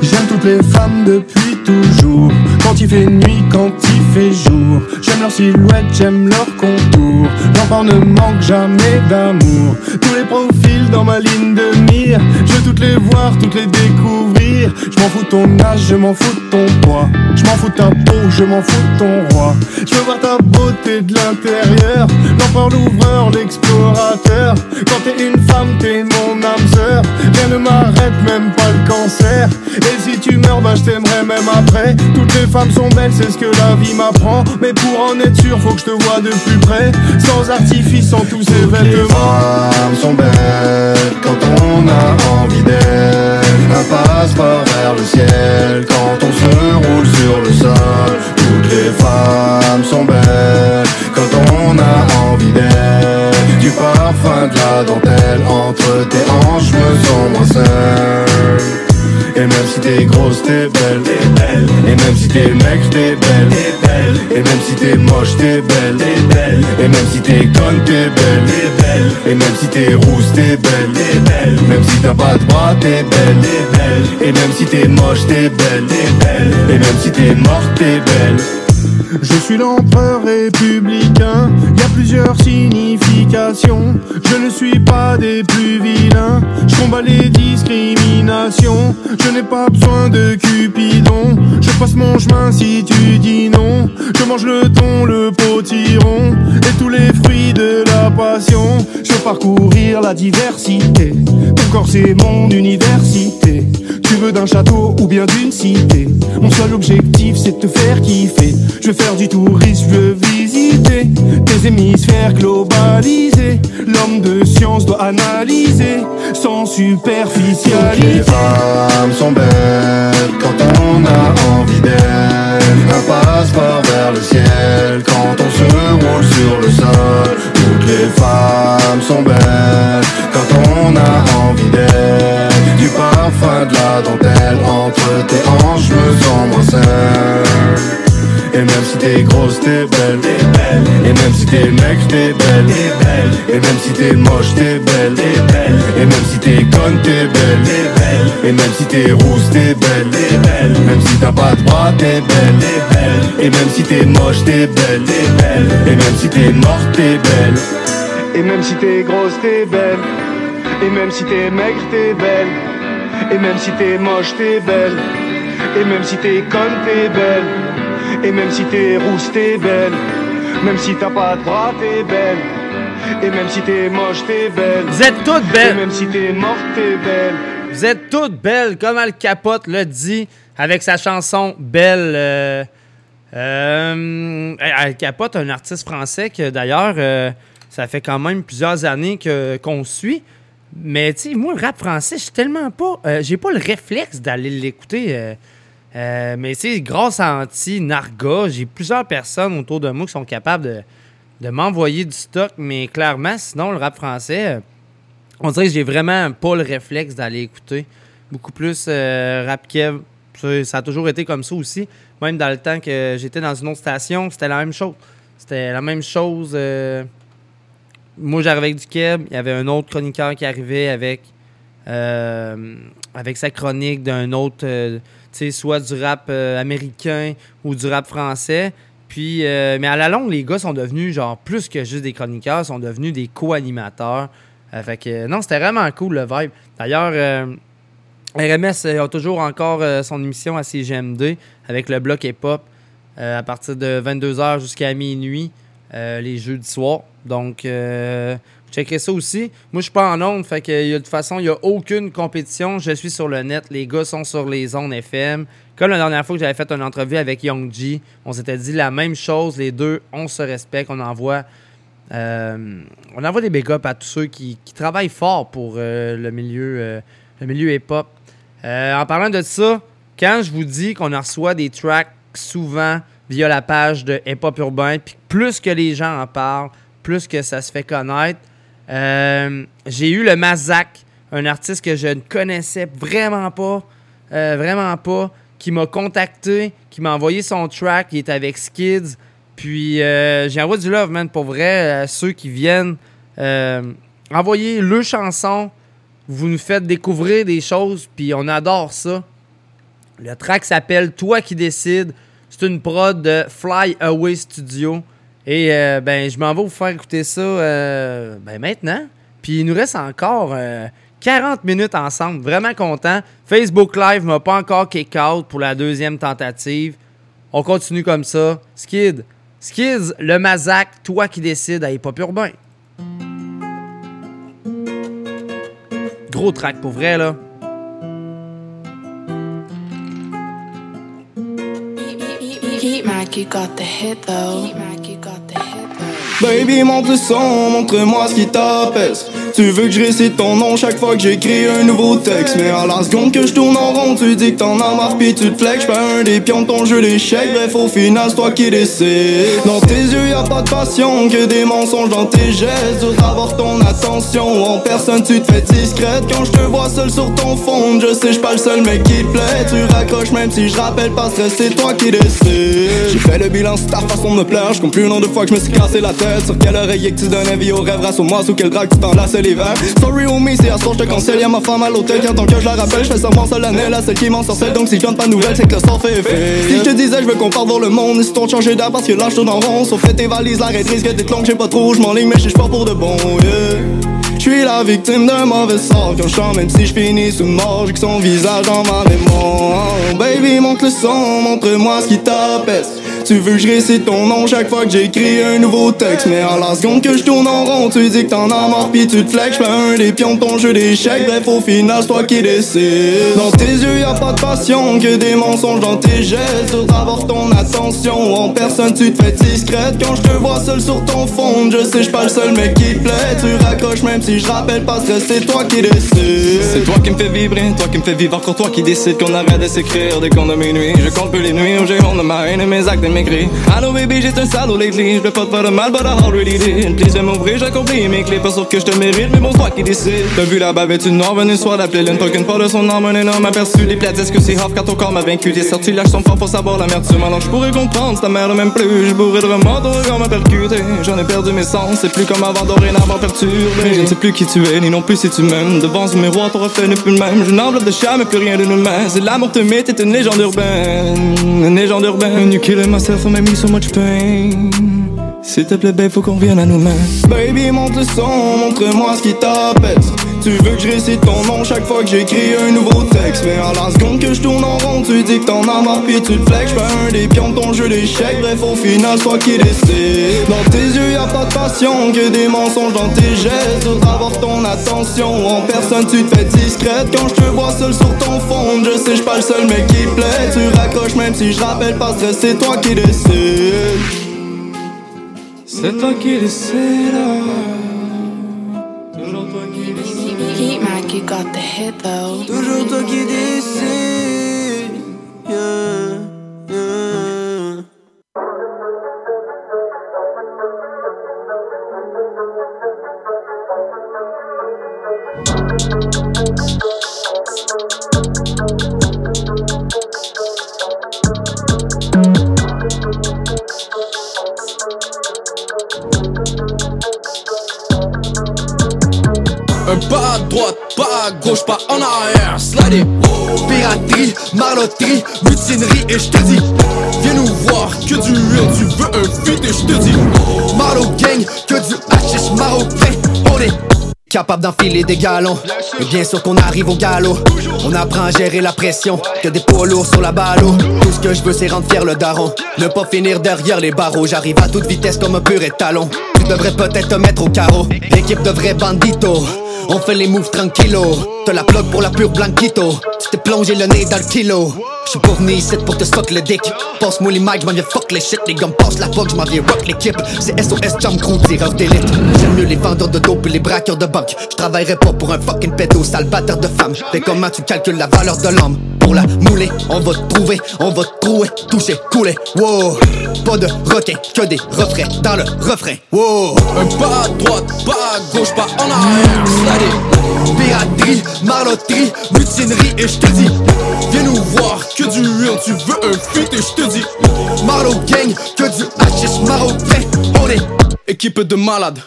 J'aime toutes les femmes depuis toujours Quand il fait nuit, quand il fait jour J'aime leur silhouette, j'aime leur contour. L'enfant ne manque jamais d'amour. Tous les profils dans ma ligne de mire. Je veux toutes les voir, toutes les découvrir. Je m'en fous de ton âge, je m'en fous de ton poids. Je m'en fous de ta peau, je m'en fous de ton roi. Je veux voir ta beauté de l'intérieur. L'empereur, l'ouvreur, l'explorateur. Quand t'es une femme, t'es mon âme sœur. Rien ne m'arrête, même pas le cancer. Et si tu meurs, bah je t'aimerai même après. Toutes les femmes sont belles, c'est ce que la vie m'apprend Mais pour en être sûr, faut que je te vois de plus près Sans artifice, sans tous ces Les vêtements femmes sont belles quand on a envie d'elles. Un passeport vers le ciel quand on se roule sur le sol. Toutes les femmes sont belles quand on a envie d'elles. Du parfum de la dentelle entre tes hanches, me sens moins seul. Et même si t'es grosse, t'es belle, belle. Et même si t'es maigre, t'es belle, belle. Et même si t'es moche, t'es belle, belle. Et même si t'es conne, t'es belle, belle. Et même si t'es rousse, t'es belle, belle. Même si t'as pas de bras, t'es belle, belle. Et même si t'es moche, t'es belle, t'es belle. Et même si t'es morte, t'es belle. Je suis l'empereur républicain, y a plusieurs significations. Je ne suis pas des plus vilains, je combats les discriminations. Je n'ai pas besoin de Cupidon, je passe mon chemin si tu dis non. Je mange le thon, le potiron et tous les fruits de la passion. Je veux parcourir la diversité, ton corps c'est mon université. Tu veux d'un château ou bien d'une cité? Mon seul objectif c'est de te faire kiffer Je veux faire du tourisme, je veux visiter Tes hémisphères globalisés L'homme de science doit analyser Sans Toutes les superficialité femmes sont belles quand on a envie d'elles. Un passeport vers le ciel quand on se roule sur le sol. Toutes les femmes sont belles quand on a envie d'elles. Du parfum de la dentelle entre tes hanches, je me sens moins seul. Et même si t'es grosse, t'es belle. Et même si t'es maigre, t'es belle. Et même si t'es moche, t'es belle. Et même si t'es conne, t'es belle. Et même si t'es rousse, t'es belle. Même si t'as pas de bras, t'es belle. Et même si t'es moche, t'es belle. Et même si t'es morte, t'es belle. Et même si t'es grosse, t'es belle. Et même si t'es maigre, t'es belle. Et même si t'es moche, t'es belle. Et même si t'es conne, t'es belle. Et même si t'es rousse, t'es belle. Même si t'as pas de bras, t'es belle. Et même si t'es moche, t'es belle. Vous êtes toutes belles. Et même si t'es morte, t'es belle. Vous êtes toutes belles, comme Al Capote le dit, avec sa chanson Belle. euh, euh, Al Capote, un artiste français que d'ailleurs, euh, ça fait quand même plusieurs années que- qu'on suit. Mais tu sais, moi, le rap français, je suis tellement pas. J'ai pas le réflexe d'aller l'écouter. Euh, mais sais, grâce Anti-Narga, j'ai plusieurs personnes autour de moi qui sont capables de, de m'envoyer du stock. Mais clairement, sinon, le rap français. euh, on dirait que j'ai vraiment pas le réflexe d'aller écouter. Beaucoup plus euh, rap kev, Ça, a toujours été comme ça aussi. Même dans le temps que j'étais dans une autre station, c'était la même chose. C'était la même chose. Moi, j'arrivais avec du keb. Il y avait un autre chroniqueur qui arrivait avec, avec sa chronique d'un autre, soit du rap euh, américain ou du rap français. Puis, euh, mais à la longue, les gars sont devenus, genre, plus que juste des chroniqueurs, sont devenus des co-animateurs. Euh, fait que, non, c'était vraiment cool le vibe. D'ailleurs, RMS a toujours encore son émission à CGMD avec le bloc hip-hop à partir de 22h jusqu'à minuit les jeudis soirs. Donc, checkerez ça aussi. Moi, je suis pas en onde, fait que de toute façon, il n'y a aucune compétition. Je suis sur le net. Les gars sont sur les ondes FM. Comme la dernière fois que j'avais fait une entrevue avec Young G, on s'était dit la même chose. Les deux, on se respecte. On envoie, euh, on envoie des big à tous ceux qui, travaillent fort pour euh, le milieu, euh, le milieu hip-hop. En parlant de ça, quand je vous dis qu'on en reçoit des tracks souvent via la page de Hip Hop Urbain, puis plus que les gens en parlent, plus que ça se fait connaître, euh, j'ai eu le Mazak, un artiste que je ne connaissais vraiment pas, euh, vraiment pas, qui m'a contacté, qui m'a envoyé son track, il est avec Skids. Puis euh, j'ai envoyé du love, man, pour vrai, à ceux qui viennent euh, envoyer le chanson. Vous nous faites découvrir des choses, puis on adore ça. Le track s'appelle Toi qui décides. C'est une prod de Fly Away Studio. Et euh, ben, je m'en vais vous faire écouter ça euh, ben, maintenant. Puis il nous reste encore euh, 40 minutes ensemble. Vraiment content. Facebook Live m'a pas encore kick out pour la deuxième tentative. On continue comme ça. Skid. Skids, le Mazak, toi qui décides à Hip Hop Urbain. Gros track pour vrai, là. Got the hit though. Baby, montre le son, montre-moi ce qui t'apaise. Tu veux que je récite ton nom chaque fois que j'écris un nouveau texte? Mais à la seconde que je tourne en rond, tu dis que t'en as marre pis tu te. J'fais un des pions de ton jeu d'échecs. Bref, au final, c'est toi qui décides. Dans tes yeux, y a pas de passion, que des mensonges dans tes gestes. Dur d'avoir ton attention. En personne, tu te fais discrète. Quand je te vois seul sur ton fond, je sais, j'suis pas le seul mec qui plaît. Tu raccroches même si je rappelle pas stress, c'est toi qui décides. J'ai fait le bilan sur ta façon de me plaire. J'compte plus le nombre de fois que je me suis cassé la tête. Sur quel oreiller que tu donnais vie au rêve, rassure-moi sous quel drap que tu t'enlaces l'hiver. Sorry homie, c'est à soir je te cancelle. Y'a ma femme à l'hôtel, quand ton que je la rappelle. Je fais seulement solennel à celle qui m'en sorcelle. Donc si je donne pas de nouvelles, c'est que le sort fait effet. Si je te disais, je veux qu'on parte voir le monde. Si ton changer d'air parce que là je tourne en rond. Sauf fait tes valises, l'arrêt risque d'être longue, j'ai pas trop, je m'enligne, mais je pas pour de bon, yeah. Je suis la victime d'un mauvais sort Quand je même si je finis sous mort J'ai que son visage dans ma mémoire Baby montre le son, montre-moi ce qui t'apaise Tu veux que je récite ton nom chaque fois que j'écris un nouveau texte. Mais à la seconde que je tourne en rond Tu dis que t'en as marre pis tu te J'fais un des pions de ton jeu d'échecs. Bref au final c'est toi qui décides. Dans tes yeux y a pas de passion Que des mensonges dans tes gestes. Dur d'avoir ton attention En personne tu te fais discrète. Quand je te vois seul sur ton fond Je sais j'suis pas le seul mec qui plaît. Tu raccroches même si je rappelle pas stress C'est toi qui décides. C'est toi qui me fais vibrer, toi qui me fais vivre. Encore toi qui décide qu'on arrête de s'écrire dès qu'on a minuit. Je compte plus les nuits où j'ai honte de ma haine et mes actes cris. Allô baby, j'ai un salaud lately. Je veux pas te faire de mal, but I already did. Please, viens m'ouvrir, j'accomplis mes clés. Pas sûr que je te mérite, mais bon, toi qui décide. T'as vu la bavette une noire venue soir l'une token pas de son nom, un énorme aperçu. Des plates, est-ce que c'est off quand ton corps m'a vaincu? Tes sortilèges sont forts pour savoir l'amertume. Alors je pourrais comprendre, ta mère même plus. Je bourré de remords, ton regard m'a percuté. J'en ai perdu mes sens, c'est plus comme avant dorénavant perturbé. Je ne sais plus qui tu es, ni non plus si tu m'aimes. Devant ce miroir, ton reflet n'est plus le même. J'ai une enveloppe de chat, mais plus rien de nous-mêmes. C'est l'amour te met, t'es une légende urbaine. Une légende urbaine. Killing myself, I made me so much pain. S'il te plaît, babe, faut qu'on revienne à nous-mêmes. Baby montre le son, montre-moi ce qui t'apaise Tu veux que je récite ton nom chaque fois que j'écris un nouveau texte? Mais à la seconde que je tourne en rond Tu dis que t'en as marre pis tu te flexes. J'fais un des pions de ton jeu d'échecs. Bref au final toi qui décides. Dans tes yeux y a pas de passion Que des mensonges dans tes gestes. Dur d'avoir ton attention En personne tu te fais discrète. Quand je te vois seul sur ton fond Je sais j'suis pas le seul mec qui plaît. Tu raccroches même si je rappelle pas stress C'est toi qui décides. C'est toi qui décides. Heat Mac, you got the hit though. Toujours toi qui décides. Yeah, yeah. Pas à droite, pas à gauche, pas en arrière, slide. Piraterie, marlotterie, mutinerie et je te dis Viens nous voir, que du real, tu veux un feat et je te dis Marlo gang, que du hashish marocain On est capable d'enfiler des galons. Mais bien sûr qu'on arrive au galop. On apprend à gérer la pression Que des poids lourds sur la ballo Tout ce que je veux c'est rendre fier le daron. Ne pas finir derrière les barreaux J'arrive à toute vitesse comme un pur étalon Tu devrais peut-être te mettre au carreau. L'équipe de vrais banditos on fait les moves tranquillo. T'as la plug pour la pure blanquito. Tu t'es plongé le nez dans le kilo. J'suis venu ici pour te stock le dick. Passe-moi les mics, j'm'en viens fuck les shit. Les me passent la fuck, j'm'en viens rock l'équipe. C'est SOS Jam Crew, tireur d'élite. J'aime mieux les vendeurs de dope et les braqueurs de banque. J'travaillerai pas pour un fucking pédo, sale de femme. Mais comment tu calcules la valeur de l'homme? Pour la mouler, on va te trouver, on va te trouver Toucher, couler, wow. Pas de requin, que des refrains dans le refrain, wow. Un pas à droite, pas à gauche, pas en arrière, slide. Piraterie, marlotterie, mutinerie et je te dis Viens nous voir, que du real, tu veux un feat et je te dis. Marlo gang, que du hashish marocain On est Équipe de malades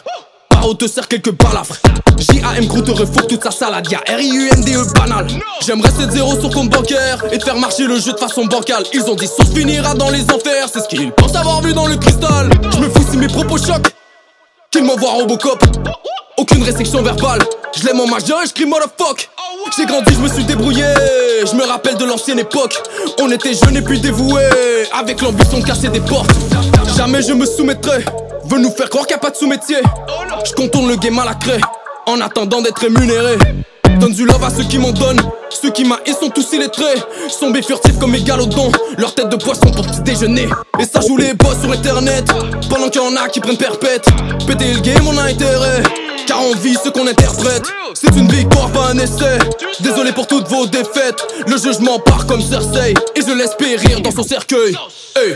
Paro te sert quelques balafres JAM Crew te refourgue toute sa salade Y'a R-I-U-N-D-E banal J'aimerais 7 zéro sur compte bancaire Et te faire marcher le jeu de façon bancale Ils ont dit sauce finira dans les enfers C'est ce qu'ils pensent avoir vu dans le cristal Je me fous si mes propos choquent Qu'ils m'envoient Robocop aucune restriction verbale, je l'aime en majeur et je crie motherfuck. J'ai grandi, je me suis débrouillé. Je me rappelle de l'ancienne époque. On était jeunes et puis dévoués. Avec l'ambition de casser des portes. Jamais je me soumettrai. Veux nous faire croire qu'il n'y a pas de sous-métier. Je contourne le game à la craie. En attendant d'être rémunéré. Donne du love à ceux qui m'en donnent. Ceux qui m'haïssent sont tous illettrés. Sont furtifs comme mes galodons. Leur tête de poisson pour petit déjeuner. Et ça joue les boss sur internet. Pendant qu'il y en a qui prennent perpète. Péter le game, on a intérêt. Car on vit ce qu'on interprète. C'est une victoire, pas un essai. Désolé pour toutes vos défaites. Le jugement part comme Cersei. Et je laisse périr dans son cercueil. Hey.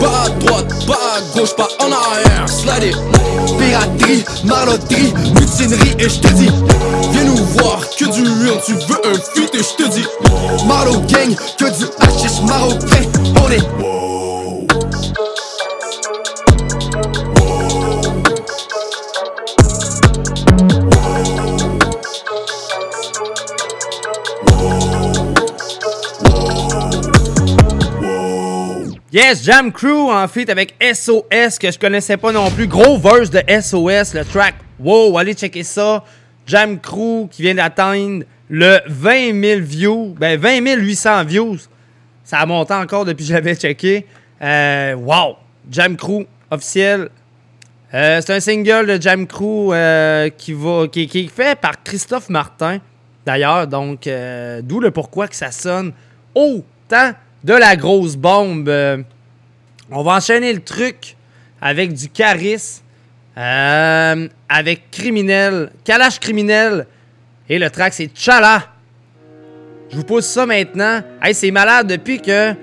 Pas à droite, pas à gauche, pas en arrière. Slide. Piraterie, marlotterie, mutinerie et je te dis Viens nous voir, que du real, tu veux un feat et je te dis Marlo gang, que du hashish marocain On est Yes, Jam Crew en feat avec SOS que je connaissais pas non plus. Gros verse de SOS, le track. Wow, allez checker ça. Jam Crew qui vient d'atteindre le 20 000 views. Ben 20 800 views. Ça a monté encore depuis que j'avais checké. Euh, wow! Jam Crew officiel. Euh, c'est un single de Jam Crew euh, qui, va, qui, qui est fait par Christophe Martin. D'ailleurs, donc, d'où le pourquoi que ça sonne autant de la grosse bombe. On va enchaîner le truc avec du charisme, euh, avec Criminel, Kalash Criminel. Et le track, c'est Chala. Je vous pose ça maintenant. Hey, c'est malade depuis que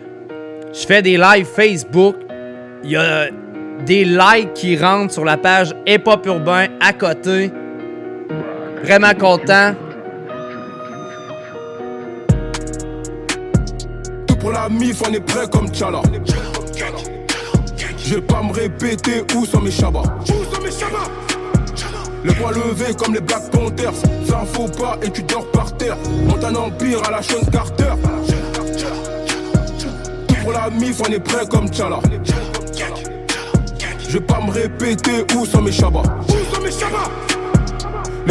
je fais des lives Facebook. Il y a des likes qui rentrent sur la page Hip Hop Urbain à côté. Vraiment content. Pour la mif, on est prêt comme Tchala. Je vais pas me répéter où sont mes chabas. Le poing levé comme les Black Panthers. Ça un faux pas et tu dors par terre. Monte un empire à la Sean Carter. Tout pour la mif, on est prêt comme Tchala. Je vais pas me répéter où sont mes chabas. Où sont mes chabas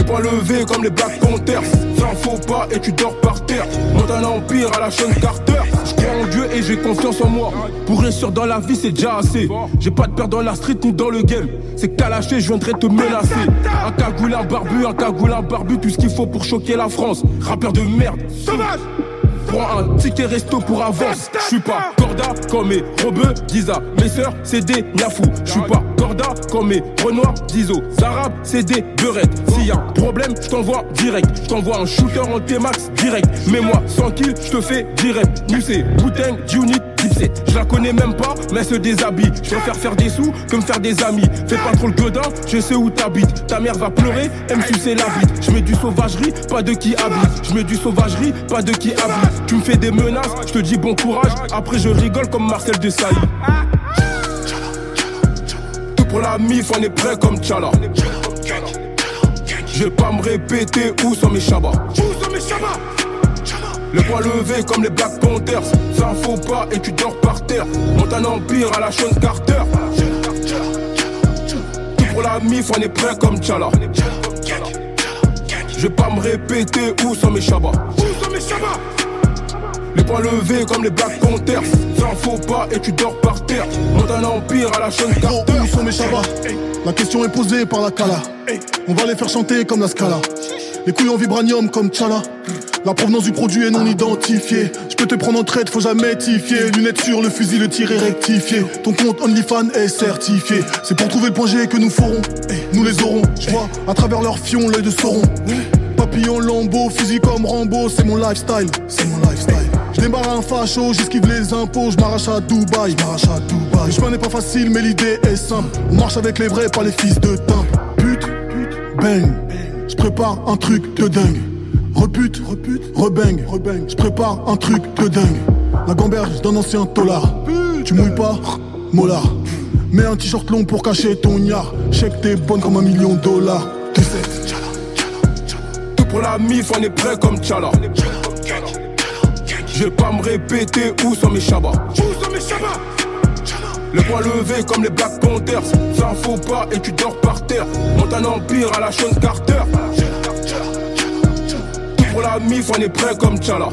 les poings levés comme les Black Panthers. Ça un faux pas et tu dors par terre. Monte un empire à la Sean Carter. Je crois en Dieu et j'ai confiance en moi. Pour réussir dans la vie c'est déjà assez. J'ai pas de peur dans la street ni dans le game. C'est qu'à lâcher je viendrai te menacer. Un cagoule, un barbu, un cagoule, un barbu Tout ce qu'il faut pour choquer la France. Rappeur de merde. Sauvage. Prends un ticket resto pour avance. Je suis pas corda comme mes rebeux, Giza. Mes sœurs, c'est des niafou. Je suis pas corda comme mes renois, d'Iso. Arabes, c'est des beurettes. S'il y a problème, je t'envoie direct. Je t'envoie un shooter en T-Max direct. Mais moi, sans kill, je te fais direct. C'est Bouteng, Unit. Je la connais même pas, mais se déshabille. Je préfère faire des sous que me faire des amis. Fais pas trop le godin, je sais où t'habites. Ta mère va pleurer, elle me sucer la bite. Je mets du sauvagerie, pas de qui habite. Je mets du sauvagerie, pas de qui habite. Tu me fais des menaces, je te dis bon courage. Après, je rigole comme Marcel de Sailly. Tout pour la mif, on est prêt comme Tchala. Je vais pas me répéter où sont mes chabas. Où sont mes chabas le poing levé comme les Black Panthers. Ça un faux pas et tu dors par terre. Monte un empire à la Sean Carter. Tout pour la mif on est prêt comme Tchala. Je vais pas me répéter où sont mes chabas Où sont mes chabas les poings levés comme les Black Panthers Ça un faux pas et tu dors par terre Monte un empire à la Sean Carter Où sont mes La question est posée par la Kala On va les faire chanter comme la Scala Les couilles en vibranium comme Tchala la provenance du produit est non identifiée. Je peux te prendre en traite, faut jamais tifier. Lunettes sur le fusil, le tir est rectifié. Ton compte OnlyFans est certifié. C'est pour trouver le point G que nous ferons. Nous les aurons. Je vois à travers leur fion l'œil de Sauron. Papillon lambeau, fusil comme Rambo, c'est mon lifestyle. C'est mon lifestyle. Je démarre un facho, j'esquive les impôts, je m'arrache à Dubaï, m'arrache à Dubaï. Le chemin n'est pas facile, mais l'idée est simple. On marche avec les vrais, pas les fils de timbre. Pute, bang. Je prépare un truc de dingue. Repute, repute, rebang, rebang. Je prépare un truc de dingue. La gamberge d'un ancien tolard. Tu mouilles pas, molar. Mets un t-shirt long pour cacher ton yard. Check t'es bonne comme un million de dollars. Tout pour la mif, on est prêt comme Tchala. Je vais pas me répéter où sont mes chabas. Où sont mes chabas le poing levé comme les Black Panthers. Ça un faux pas et tu dors par terre. Monte un empire à la Sean Carter. Tout pour la mif on est prêt comme Tchala.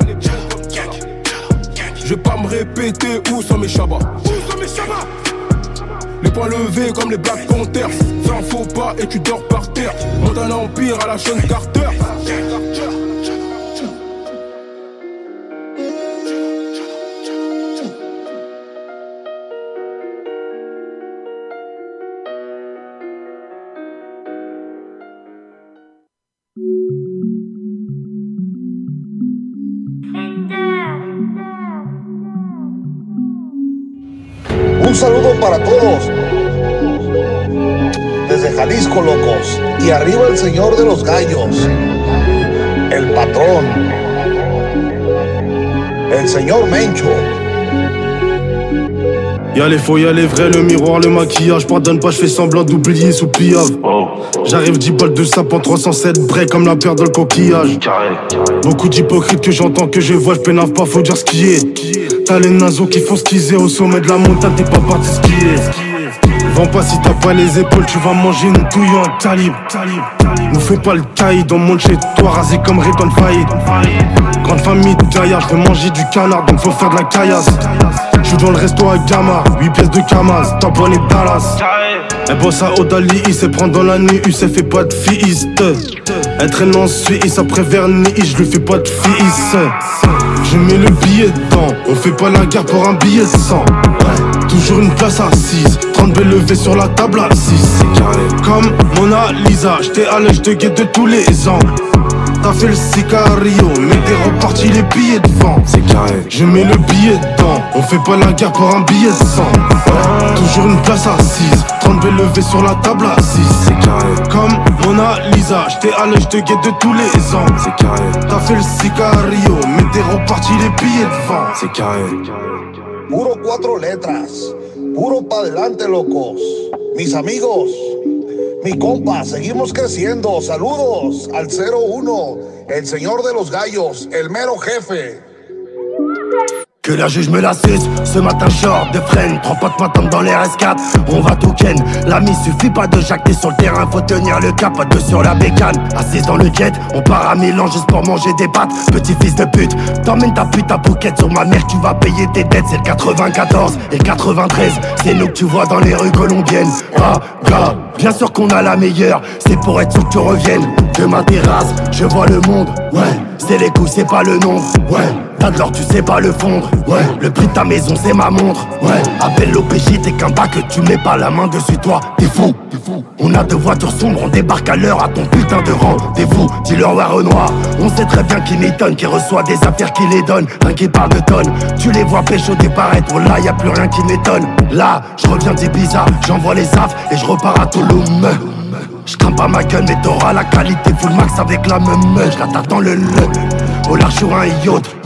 Je vais pas me répéter où sont mes chabas Où sont mes chabas Les poings levés comme les Black Panthers. Ça un faux pas et tu dors par terre. Monte un empire à la Sean Carter Un saludo para todos. Desde Jalisco, locos. Y arriba el señor de los gallos. El patrón. El señor Mencho. Y'a les faux, y'a les vrais, le miroir, le maquillage. Pardonne pas, je fais semblant d'oublier sous pillave. J'arrive 10 balles de sapin, 307 break comme la paire dans le coquillage. Beaucoup d'hypocrites que j'entends, que je vois, je pénave pas, faut dire ce qui est. T'as les naseaux qui font skier au sommet de la montagne, t'es pas parti skier. Vends pas si t'as pas les épaules, tu vas manger une touille en calibre. Nous fais pas le caïd, dans monte chez toi, rasé comme Redon Faïd. Grande famille de gaillards, je manger du canard, donc faut faire de la caillasse. Je suis dans le resto à Gamma, 8 pièces de Kamaz, tamponné de Dallas. Elle bosse à Odali, il sait prendre dans la nuit, il s'est fait pas de fils. Elle traîne en Suisse après vernis, je lui fais pas de fils. Je mets le billet dedans, on fait pas la guerre pour un billet de sang. Toujours une place assise, 30 B levés sur la table à 6. Comme Mona Lisa, j't'ai allé, j'te guette de tous les ans. T'as fait le sicario, mais t'es reparti les billets de vent. C'est carré. Je mets le billet dedans, on fait pas la guerre pour un billet de sang. Toujours une place assise, 30 B levés sur la table à 6. C'est carré. Comme Mona Lisa, j't'ai allé, j'te guette de tous les ans. C'est carré. T'as fait le sicario, mais t'es reparti les billets de vent. C'est carré. Puro cuatro letras. Puro pa' adelante, locos. Mis amigos, mi compa, seguimos creciendo. Saludos al 01, el señor de los gallos, el mero jefe. Que la juge me la suce, ce matin short de freine. Trois potes m'attendent dans les RS4, on va tout ken. L'ami suffit pas de jacter sur le terrain, faut tenir le cap, pas deux sur la bécane. Assise dans le jet, on part à Milan juste pour manger des pâtes. Petit fils de pute, t'emmènes ta pute à bouquette sur ma mère, tu vas payer tes dettes. C'est le 94 et le 93, c'est nous que tu vois dans les rues colombiennes. Ah gars, bien sûr qu'on a la meilleure, c'est pour être sûr que tu reviennes. De ma terrasse, je vois le monde, ouais c'est les coups, c'est pas le nombre, ouais T'as de l'or, tu sais pas le fondre, ouais Le prix de ta maison, c'est ma montre, ouais Appelle l'OPJ, t'es qu'un que tu mets pas la main dessus toi, t'es fou, On a deux voitures sombres, on débarque à l'heure à ton putain de rendez-vous. Dis-leur ouais Renoir, on sait très bien qui m'étonne Qui reçoit des affaires qui les donne, un qui parle de tonnes. Tu les vois pécho disparaître, oh là y a plus rien qui m'étonne. Là, je reviens d'Ibiza, j'envoie les affres et je repars à Toulouse. Je crains pas ma gueule, mais t'auras la qualité full max avec la même Je la tape dans le le. Au large sur un yacht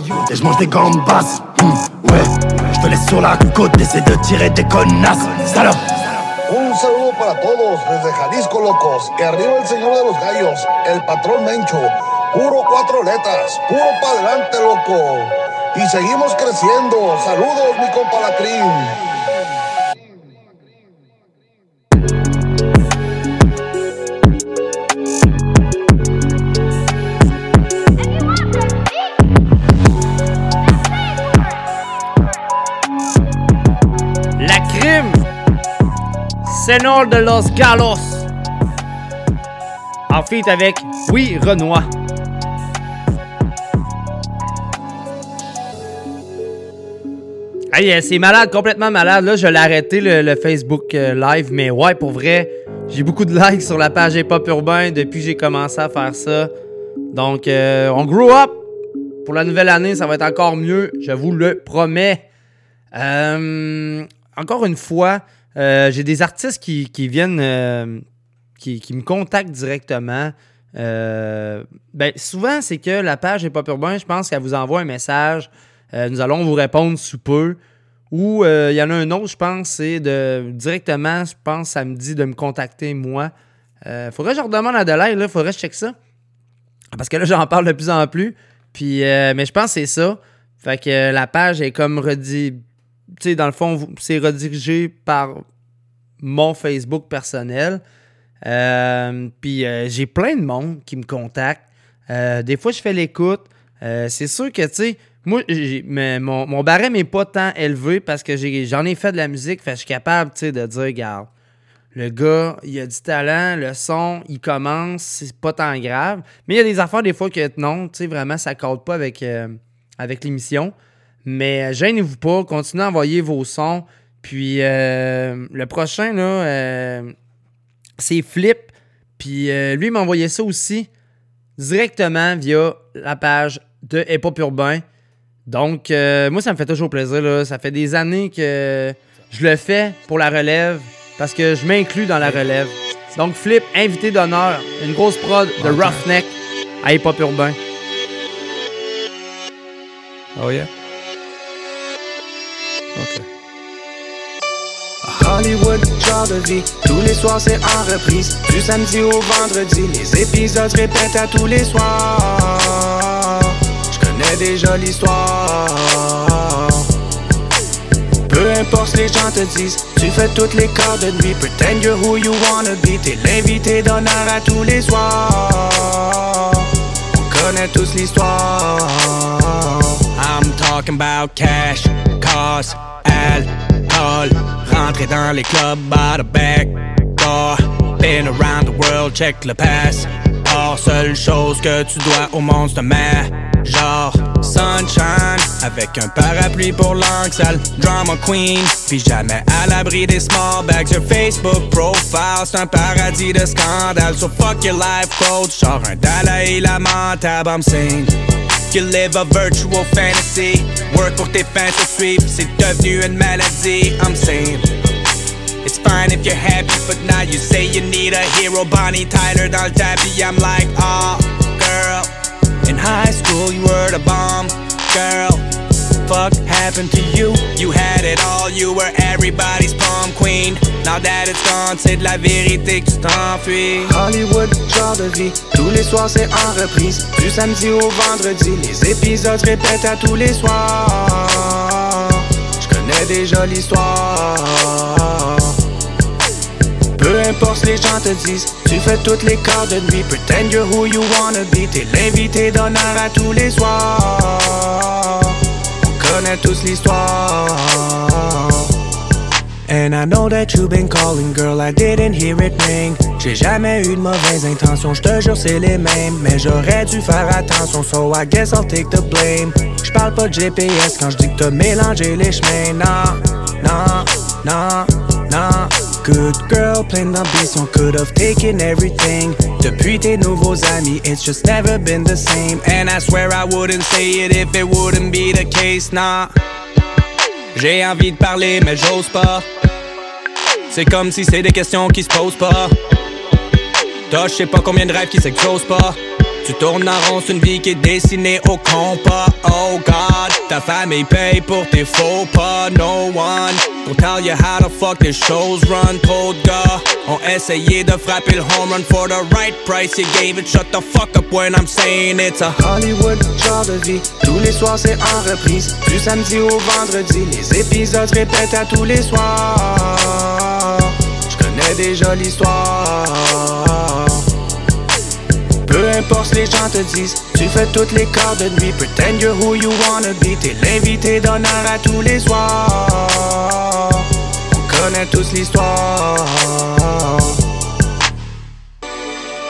Un saludo para todos desde Jalisco, locos. Y arriba el señor de los gallos, el patrón Mencho. Puro cuatro letras, puro para adelante, loco. Y seguimos creciendo. Saludos, mi compa Lacrín. Senor de los Galos! En feat avec Oui Renoir. Hey, euh, c'est malade, complètement malade. Là, je l'ai arrêté le, Facebook euh, Live, mais ouais, pour vrai, j'ai beaucoup de likes sur la page Hip Hop Urbain depuis que j'ai commencé à faire ça. Donc, euh, on grow up! Pour la nouvelle année, ça va être encore mieux, je vous le promets. Encore une fois, euh, j'ai des artistes qui, viennent, euh, qui, me contactent directement. Euh, ben, souvent, c'est que la page Hip Hop Urbain, je pense qu'elle vous envoie un message. Nous allons vous répondre sous peu. Ou il y en a un autre, je pense, c'est de directement, je pense, ça me dit de me contacter moi. Faudrait que je redemande à Delaire, là, faudrait que je check ça. Parce que là, j'en parle de plus en plus. Puis, mais je pense que c'est ça. Fait que la page est comme redit. Dans le fond, c'est redirigé par mon Facebook personnel. Euh, puis euh, j'ai plein de monde qui me contacte. Euh, des fois, je fais l'écoute. C'est sûr que, tu sais, moi, mais mon, mon barème n'est pas tant élevé parce que j'en ai, fait de la musique. Fait je suis capable, tu sais, de dire, regarde, le gars, il a du talent, le son, il commence, c'est pas tant grave. Mais il y a des affaires, des fois, que non, tu sais, vraiment, ça ne pas avec, avec l'émission. Mais euh, gênez-vous pas, continuez à envoyer vos sons. Puis euh, le prochain, là, euh, c'est Flip. Puis euh, lui, il m'a envoyé ça aussi directement via la page de Hip Hop Urbain. Donc, moi, ça me fait toujours plaisir. Là. Ça fait des années que je le fais pour la relève parce que je m'inclus dans la relève. Donc, Flip, invité d'honneur, une grosse prod de Roughneck à Hip Hop Urbain. Oh yeah? Hollywood, genre de vie, tous les soirs c'est en reprise. Du samedi au vendredi, les épisodes se répètent à tous les soirs. Je connais déjà l'histoire. Peu importe ce que les gens te disent, tu fais toutes les corps de nuit. Pretend you're who you wanna be, t'es l'invité d'honneur à tous les soirs. On connaît tous l'histoire. I'm talking about cash, Rentrer dans les clubs by the back door. Been around the world, check le pass. Or, seule chose que tu dois au monde, c'est un genre sunshine. Avec un parapluie pour l'angle sale, drama queen. Puis jamais à l'abri des small bags. Your Facebook profile, c'est un paradis de scandale. So fuck your life coach, genre un Dalai Lama, tab, I'm. You live a virtual fantasy. Work pour tes fans te suivre, c'est devenu une maladie. I'm saying. It's fine if you're happy, but now you say you need a hero. Bonnie Tyler dans le I'm like, oh, girl. In high school, you were the bomb, girl. Fuck happened to you? You had it all, you were everybody's prom queen. Now that it's gone, c'est de la vérité que tu t'enfuis. Hollywood, genre de vie, tous les soirs c'est en reprise. Du samedi au vendredi, les épisodes répètent à tous les soirs. Je connais déjà l'histoire. Peu importe ce les gens te disent, tu fais toutes les corps de nuit. Pretend you're who you wanna be, t'es l'invité d'honneur à tous les soirs. On connaît tous l'histoire. And I know that you've been calling, girl, I didn't hear it ring. J'ai jamais eu de mauvaises intentions, je te jure c'est les mêmes. Mais j'aurais dû faire attention, so I guess I'll take the blame. J'parle pas de GPS quand je dis que t'as mélangé les chemins. Non, non, non, non. Good girl, plein d'ambition, could have taken everything. Depuis tes nouveaux amis, it's just never been the same. And I swear I wouldn't say it if it wouldn't be the case, nah. J'ai envie de parler, mais j'ose pas. C'est comme si c'est des questions qui se posent pas. T'as je sais pas combien de rêves qui s'explosent pas. Tu tournes en rond, une vie qui est dessinée au compas. Oh God, ta famille paye pour tes faux pas. No one will tell you how the fuck this shows run. Trop de gars ont essayé de frapper le home run for the right price. You gave it, shut the fuck up when I'm saying it's a Hollywood, genre de vie. Tous les soirs c'est en reprise. Du samedi au vendredi, les épisodes répètent à tous les soirs. Je connais déjà l'histoire. Importe ce les gens te disent, tu fais toutes les corps de nuit. Pretend you're who you wanna be. T'es l'invité d'honneur à tous les soirs. On connaît tous l'histoire.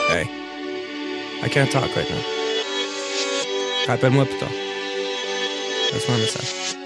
Hey, I can't talk right now. Rappelle-moi plus tard. Laisse-moi un message.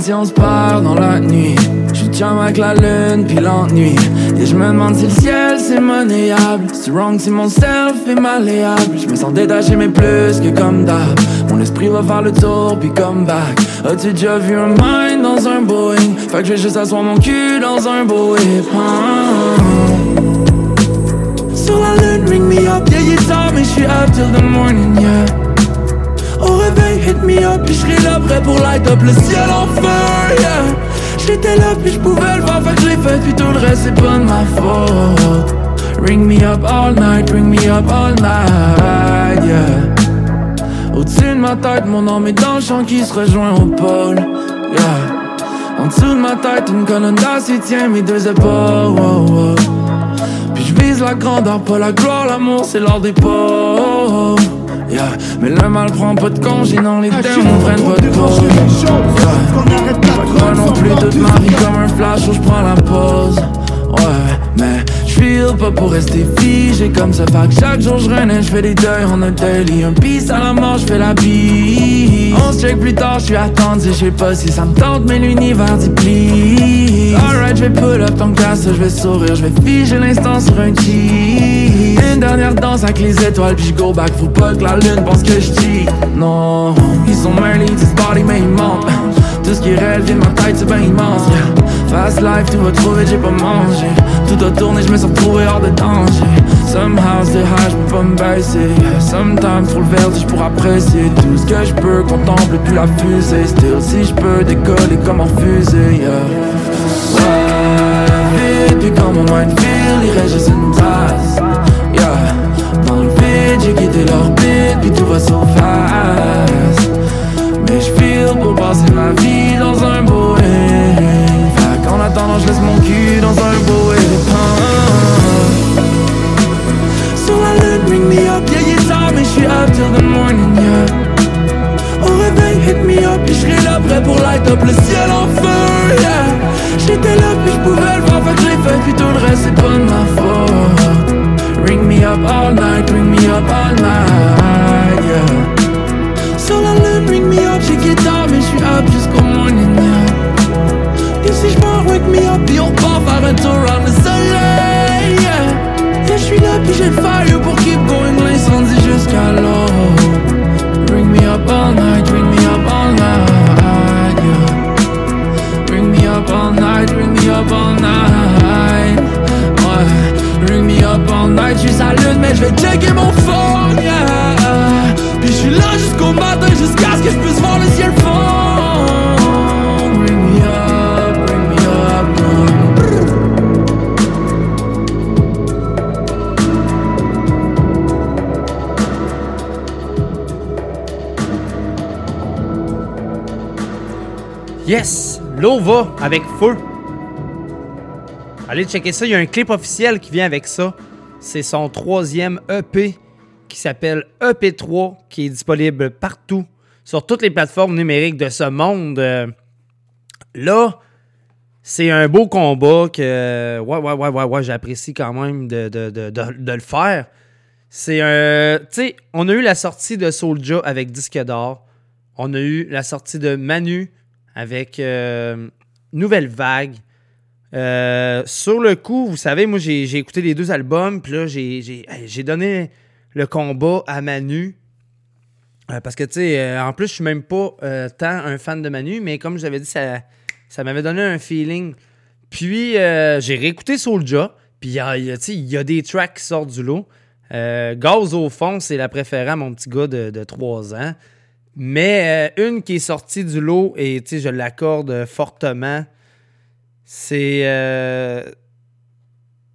Si on se perd dans la nuit J'suis chum avec la lune puis l'ennui. Et je me demande si le ciel c'est monnayable. C'est wrong si mon self est malléable. Je me sens détaché mais plus que comme d'hab. Mon esprit va faire le tour puis come back. As-tu déjà vu un mind dans un Boeing? Fait que je vais juste asseoir mon cul dans un beau whip hein. Sur la lune ring me up. Yeah est tard mais j'suis up till the morning yeah au réveil, hit me up, puis j'serai là prêt pour light up le ciel en feu, yeah J'étais là, puis j'pouvais le voir, fait que j'l'ai fait, puis tout le reste c'est pas de ma faute Ring me up all night, ring me up all night, yeah Au-dessus de ma tête, mon nom est dans le champ qui se rejoint au pôle, yeah En dessous de ma tête, une colonne d'acier tient mes deux épaules, wow, wow. Puis j'vise la grandeur, pas la gloire, l'amour c'est l'or des pauvres. Mais le mal prend pas de congé, non les démons prennent pas de pause. Pas non plus toute ma vie comme un flash où je prends la pause. Ouais, mais j'feel pas pour rester figé comme ça Fait que chaque jour je renais, j'fais des deuils en un daily Un peace à la mort, j'fais la bise. On se check plus tard, j'suis attendu, j'sais pas si ça me tente Mais l'univers dit please. Alright, j'vais pull up ton casse, j'vais sourire. J'vais figer l'instant sur un cheat Une dernière danse avec les étoiles Puis j'go back, faut pas que la lune pense que j'cheat Non, ils sont mêlés, this body mais ils mentent Tout ce qui réel vient de ma tête, c'est ben immense yeah. Fast life, tout va trouver, j'ai pas mangé. Tout a tourné, je me suis retrouvé hors de danger. Somehow c'est high, je peux pas me baisser. Sometimes trop le vertige pour apprécier Tout ce que je peux, contemple plus la fusée. Still si je peux décoller comme en fusée yeah. Ouais, vite, puis quand mon mind feel, il reste juste une trace Yeah, dans le vide, j'ai quitté l'orbite Puis tout va so Mais je feel pour passer ma vie dans un Boeing. Fait qu'en attendant, je laisse mon cul dans un Boeing. Sur la lune, bring me up, yeah, yeah, tard, mais j'suis up till the morning, yeah. Au réveil, hit me up, puis j'serai là prêt pour light up le ciel en feu, yeah. J'étais là, puis j'pouvais le voir, fait que j'l'ai fait, puis tout le reste, c'est pas de ma faute. Ring me up all night, ring me up all night, j'suis là, puis j'ai le fire pour keep going, l'incendie jusqu'à l'eau Ring me up all night, ring me up all night, yeah. Ring me up all night, ring me up all night Ouais, ring me up all night, j'suis sa lune, mais j'vais checker mon phone, yeah. Puis j'suis là jusqu'au matin, jusqu'à ce que j'puisse voir le ciel fond Yes! Lova avec feu. Allez checker ça, il y a un clip officiel qui vient avec ça. C'est son troisième EP qui s'appelle EP3, qui est disponible partout sur toutes les plateformes numériques de ce monde. Euh, là, c'est un beau combat que ouais, ouais, ouais, ouais, ouais j'apprécie quand même de, de, de, de le faire. C'est un. Tu sais, on a eu la sortie de Soulja avec Disque d'or. On a eu la sortie de Manu avec euh, Nouvelle Vague. Euh, sur le coup, vous savez, moi, j'ai écouté les deux albums, puis là, j'ai- donné le combat à Manu. Euh, parce que, tu sais, en plus, je suis même pas tant un fan de Manu, mais comme j'avais dit, ça, ça m'avait donné un feeling. Puis, j'ai réécouté Soulja, puis il y a, des tracks qui sortent du lot. Gaz au fond, c'est la préférée à mon petit gars de, de 3 ans. Mais euh, une qui est sortie du lot, et je l'accorde fortement, c'est euh,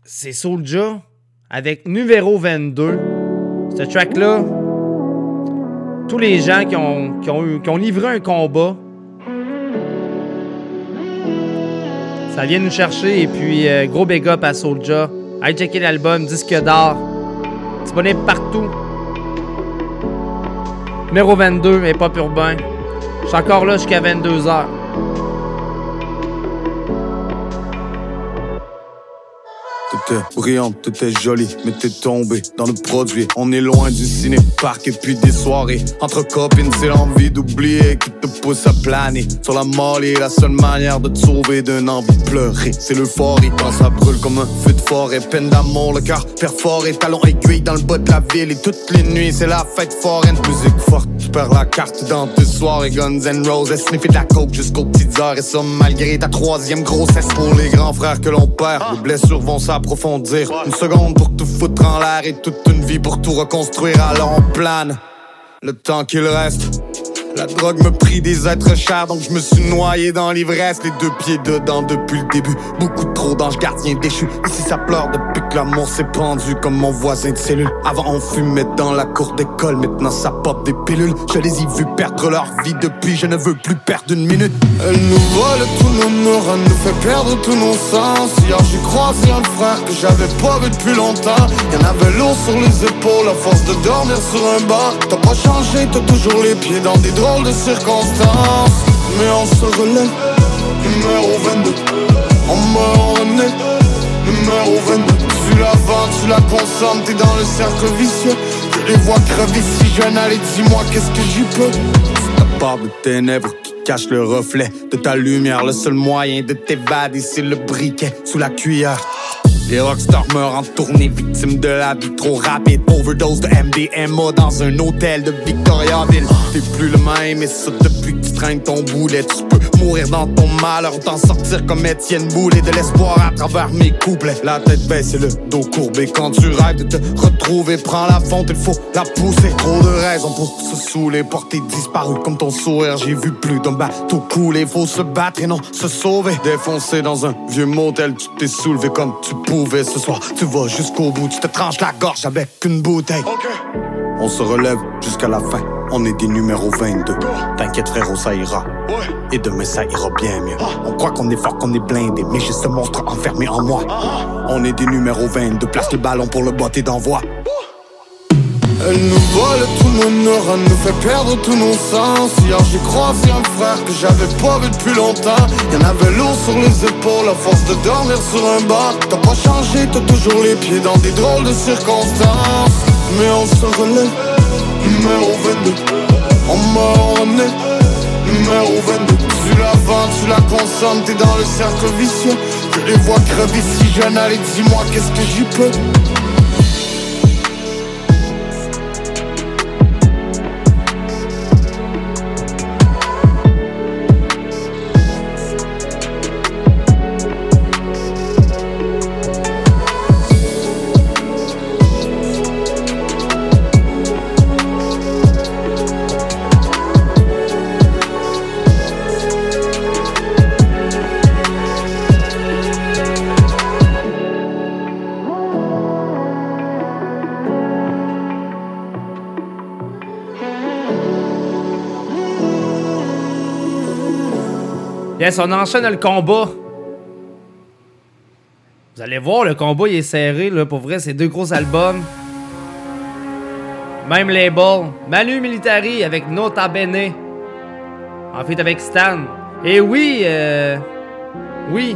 c'est Soulja avec Numéro 22. Ce track-là, tous les gens qui ont, qui ont, eu- qui ont livré un combat, ça vient nous chercher. Et puis, euh, gros big up à Soulja. Allez checker l'album, disque d'or. Disponible partout. Numéro 22, et pas urbain. Je suis encore là jusqu'à 22h. Brillante, t'étais jolie, mais t'es tombée dans le produit. On est loin du ciné-parc et puis des soirées. Entre copines, c'est l'envie d'oublier qui te pousse à planer. Sur la molly, la seule manière de te sauver d'un envie de pleurer. C'est l'euphorie quand ça brûle comme un feu de forêt. Peine d'amour, le cœur perforé, talons aiguilles dans le bas de la ville. Et toutes les nuits, c'est la fête foraine. Musique forte, tu perds la carte dans tes soirées. Guns N' Roses, sniffer de la coke jusqu'aux petites heures? Et ça, malgré ta troisième grossesse. Pour les grands frères que l'on perd, les blessures vont s'approfondir. Une seconde pour tout foutre en l'air et toute une vie pour tout reconstruire. Alors on plane le temps qu'il reste. La drogue me prit des êtres chers, donc je me suis noyé dans l'ivresse. Les deux pieds dedans depuis le début. Beaucoup trop d'anges gardiens déchus. Ici ça pleure depuis que l'amour s'est pendu comme mon voisin de cellule. Avant on fumait dans la cour d'école, maintenant ça pop des pilules. Je les ai vus perdre leur vie depuis, je ne veux plus perdre une minute. Elle nous vole tous nos neurones, nous fait perdre tous nos sens. Hier j'ai croisé un frère que j'avais pas vu depuis longtemps. Y'en avait lourd sur les épaules, à force de dormir sur un banc. T'as pas changé, t'as toujours les pieds dans des drôles de circonstances. Mais on se relève, numéro 22. On meurt, on est, numéro 22. Tu la vends, tu la consommes, t'es dans le cercle vicieux. Je les vois crever si jeunes, allez dis-moi qu'est-ce que j'y peux? Ta part de ténèbres qui cache le reflet de ta lumière. Le seul moyen de t'évader, c'est le briquet sous la cuillère. Les rockstars meurent en tournée, victimes de la vie trop rapide. Overdose de MDMA dans un hôtel de Victoriaville. T'es plus le même, et ça depuis que tu traînes ton boulet. Tu peux mourir dans ton malheur, t'en sortir comme Étienne Boulet. De l'espoir à travers mes couplets. La tête baisse et le dos courbé. Quand tu rêves de te retrouver, prends la fonte, il faut la pousser. Trop de raisons pour se saouler, porter disparu comme ton sourire. J'ai vu plus d'un bateau couler. Faut se battre et non se sauver. Défoncé dans un vieux motel, tu t'es soulevé comme tu pouvais. Ce soir, tu vas jusqu'au bout, tu te tranches la gorge avec une bouteille. On se relève jusqu'à la fin. On est des numéros 22. T'inquiète frérot, ça ira. Et demain ça ira bien mieux. On croit qu'on est fort, qu'on est blindé, mais j'ai ce monstre enfermé en moi. On est des numéros 22. Place le ballon pour le botter d'envoi. Elle nous vole tous nos neurones, nous fait perdre tous nos sens. Hier j'ai croisé un frère que j'avais pas vu depuis longtemps. Y'en avait lourd sur les épaules à force de dormir sur un banc. T'as pas changé, t'as toujours les pieds dans des drôles de circonstances. Mais on se relève, numéro 22. On on est, numéro 22. Tu la vends, tu la consommes, t'es dans le cercle vicieux. Je les vois crever si jeunes, allez dis-moi qu'est-ce que j'y peux? Yes, on enchaîne le combat. Vous allez voir, le combat il est serré. Là, pour vrai, c'est deux gros albums. Même label. Manu Militari avec Nota Bene. En fait, avec Stan. Et oui, euh, oui,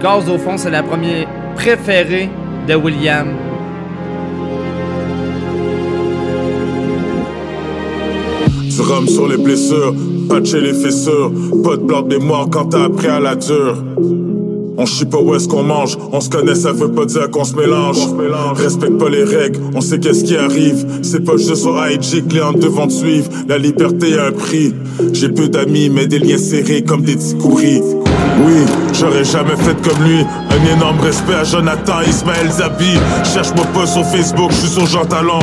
Gaz au fond, c'est la première préférée de William. Tu rhum sur les blessures, patcher les fissures, pas de blanc de mémoire quand t'as appris à la dure. On chie pas où est-ce qu'on mange, on se connaît, ça veut pas dire qu'on se mélange. Respecte pas les règles, on sait qu'est-ce qui arrive. C'est pas juste sur IG que les devront te suivre. La liberté a un prix. J'ai peu d'amis, mais des liens serrés comme des petits. Oui, j'aurais jamais fait comme lui. Un énorme respect à Jonathan Ismaël Zabi. Cherche-moi pas sur Facebook, je suis sur Jean Talon.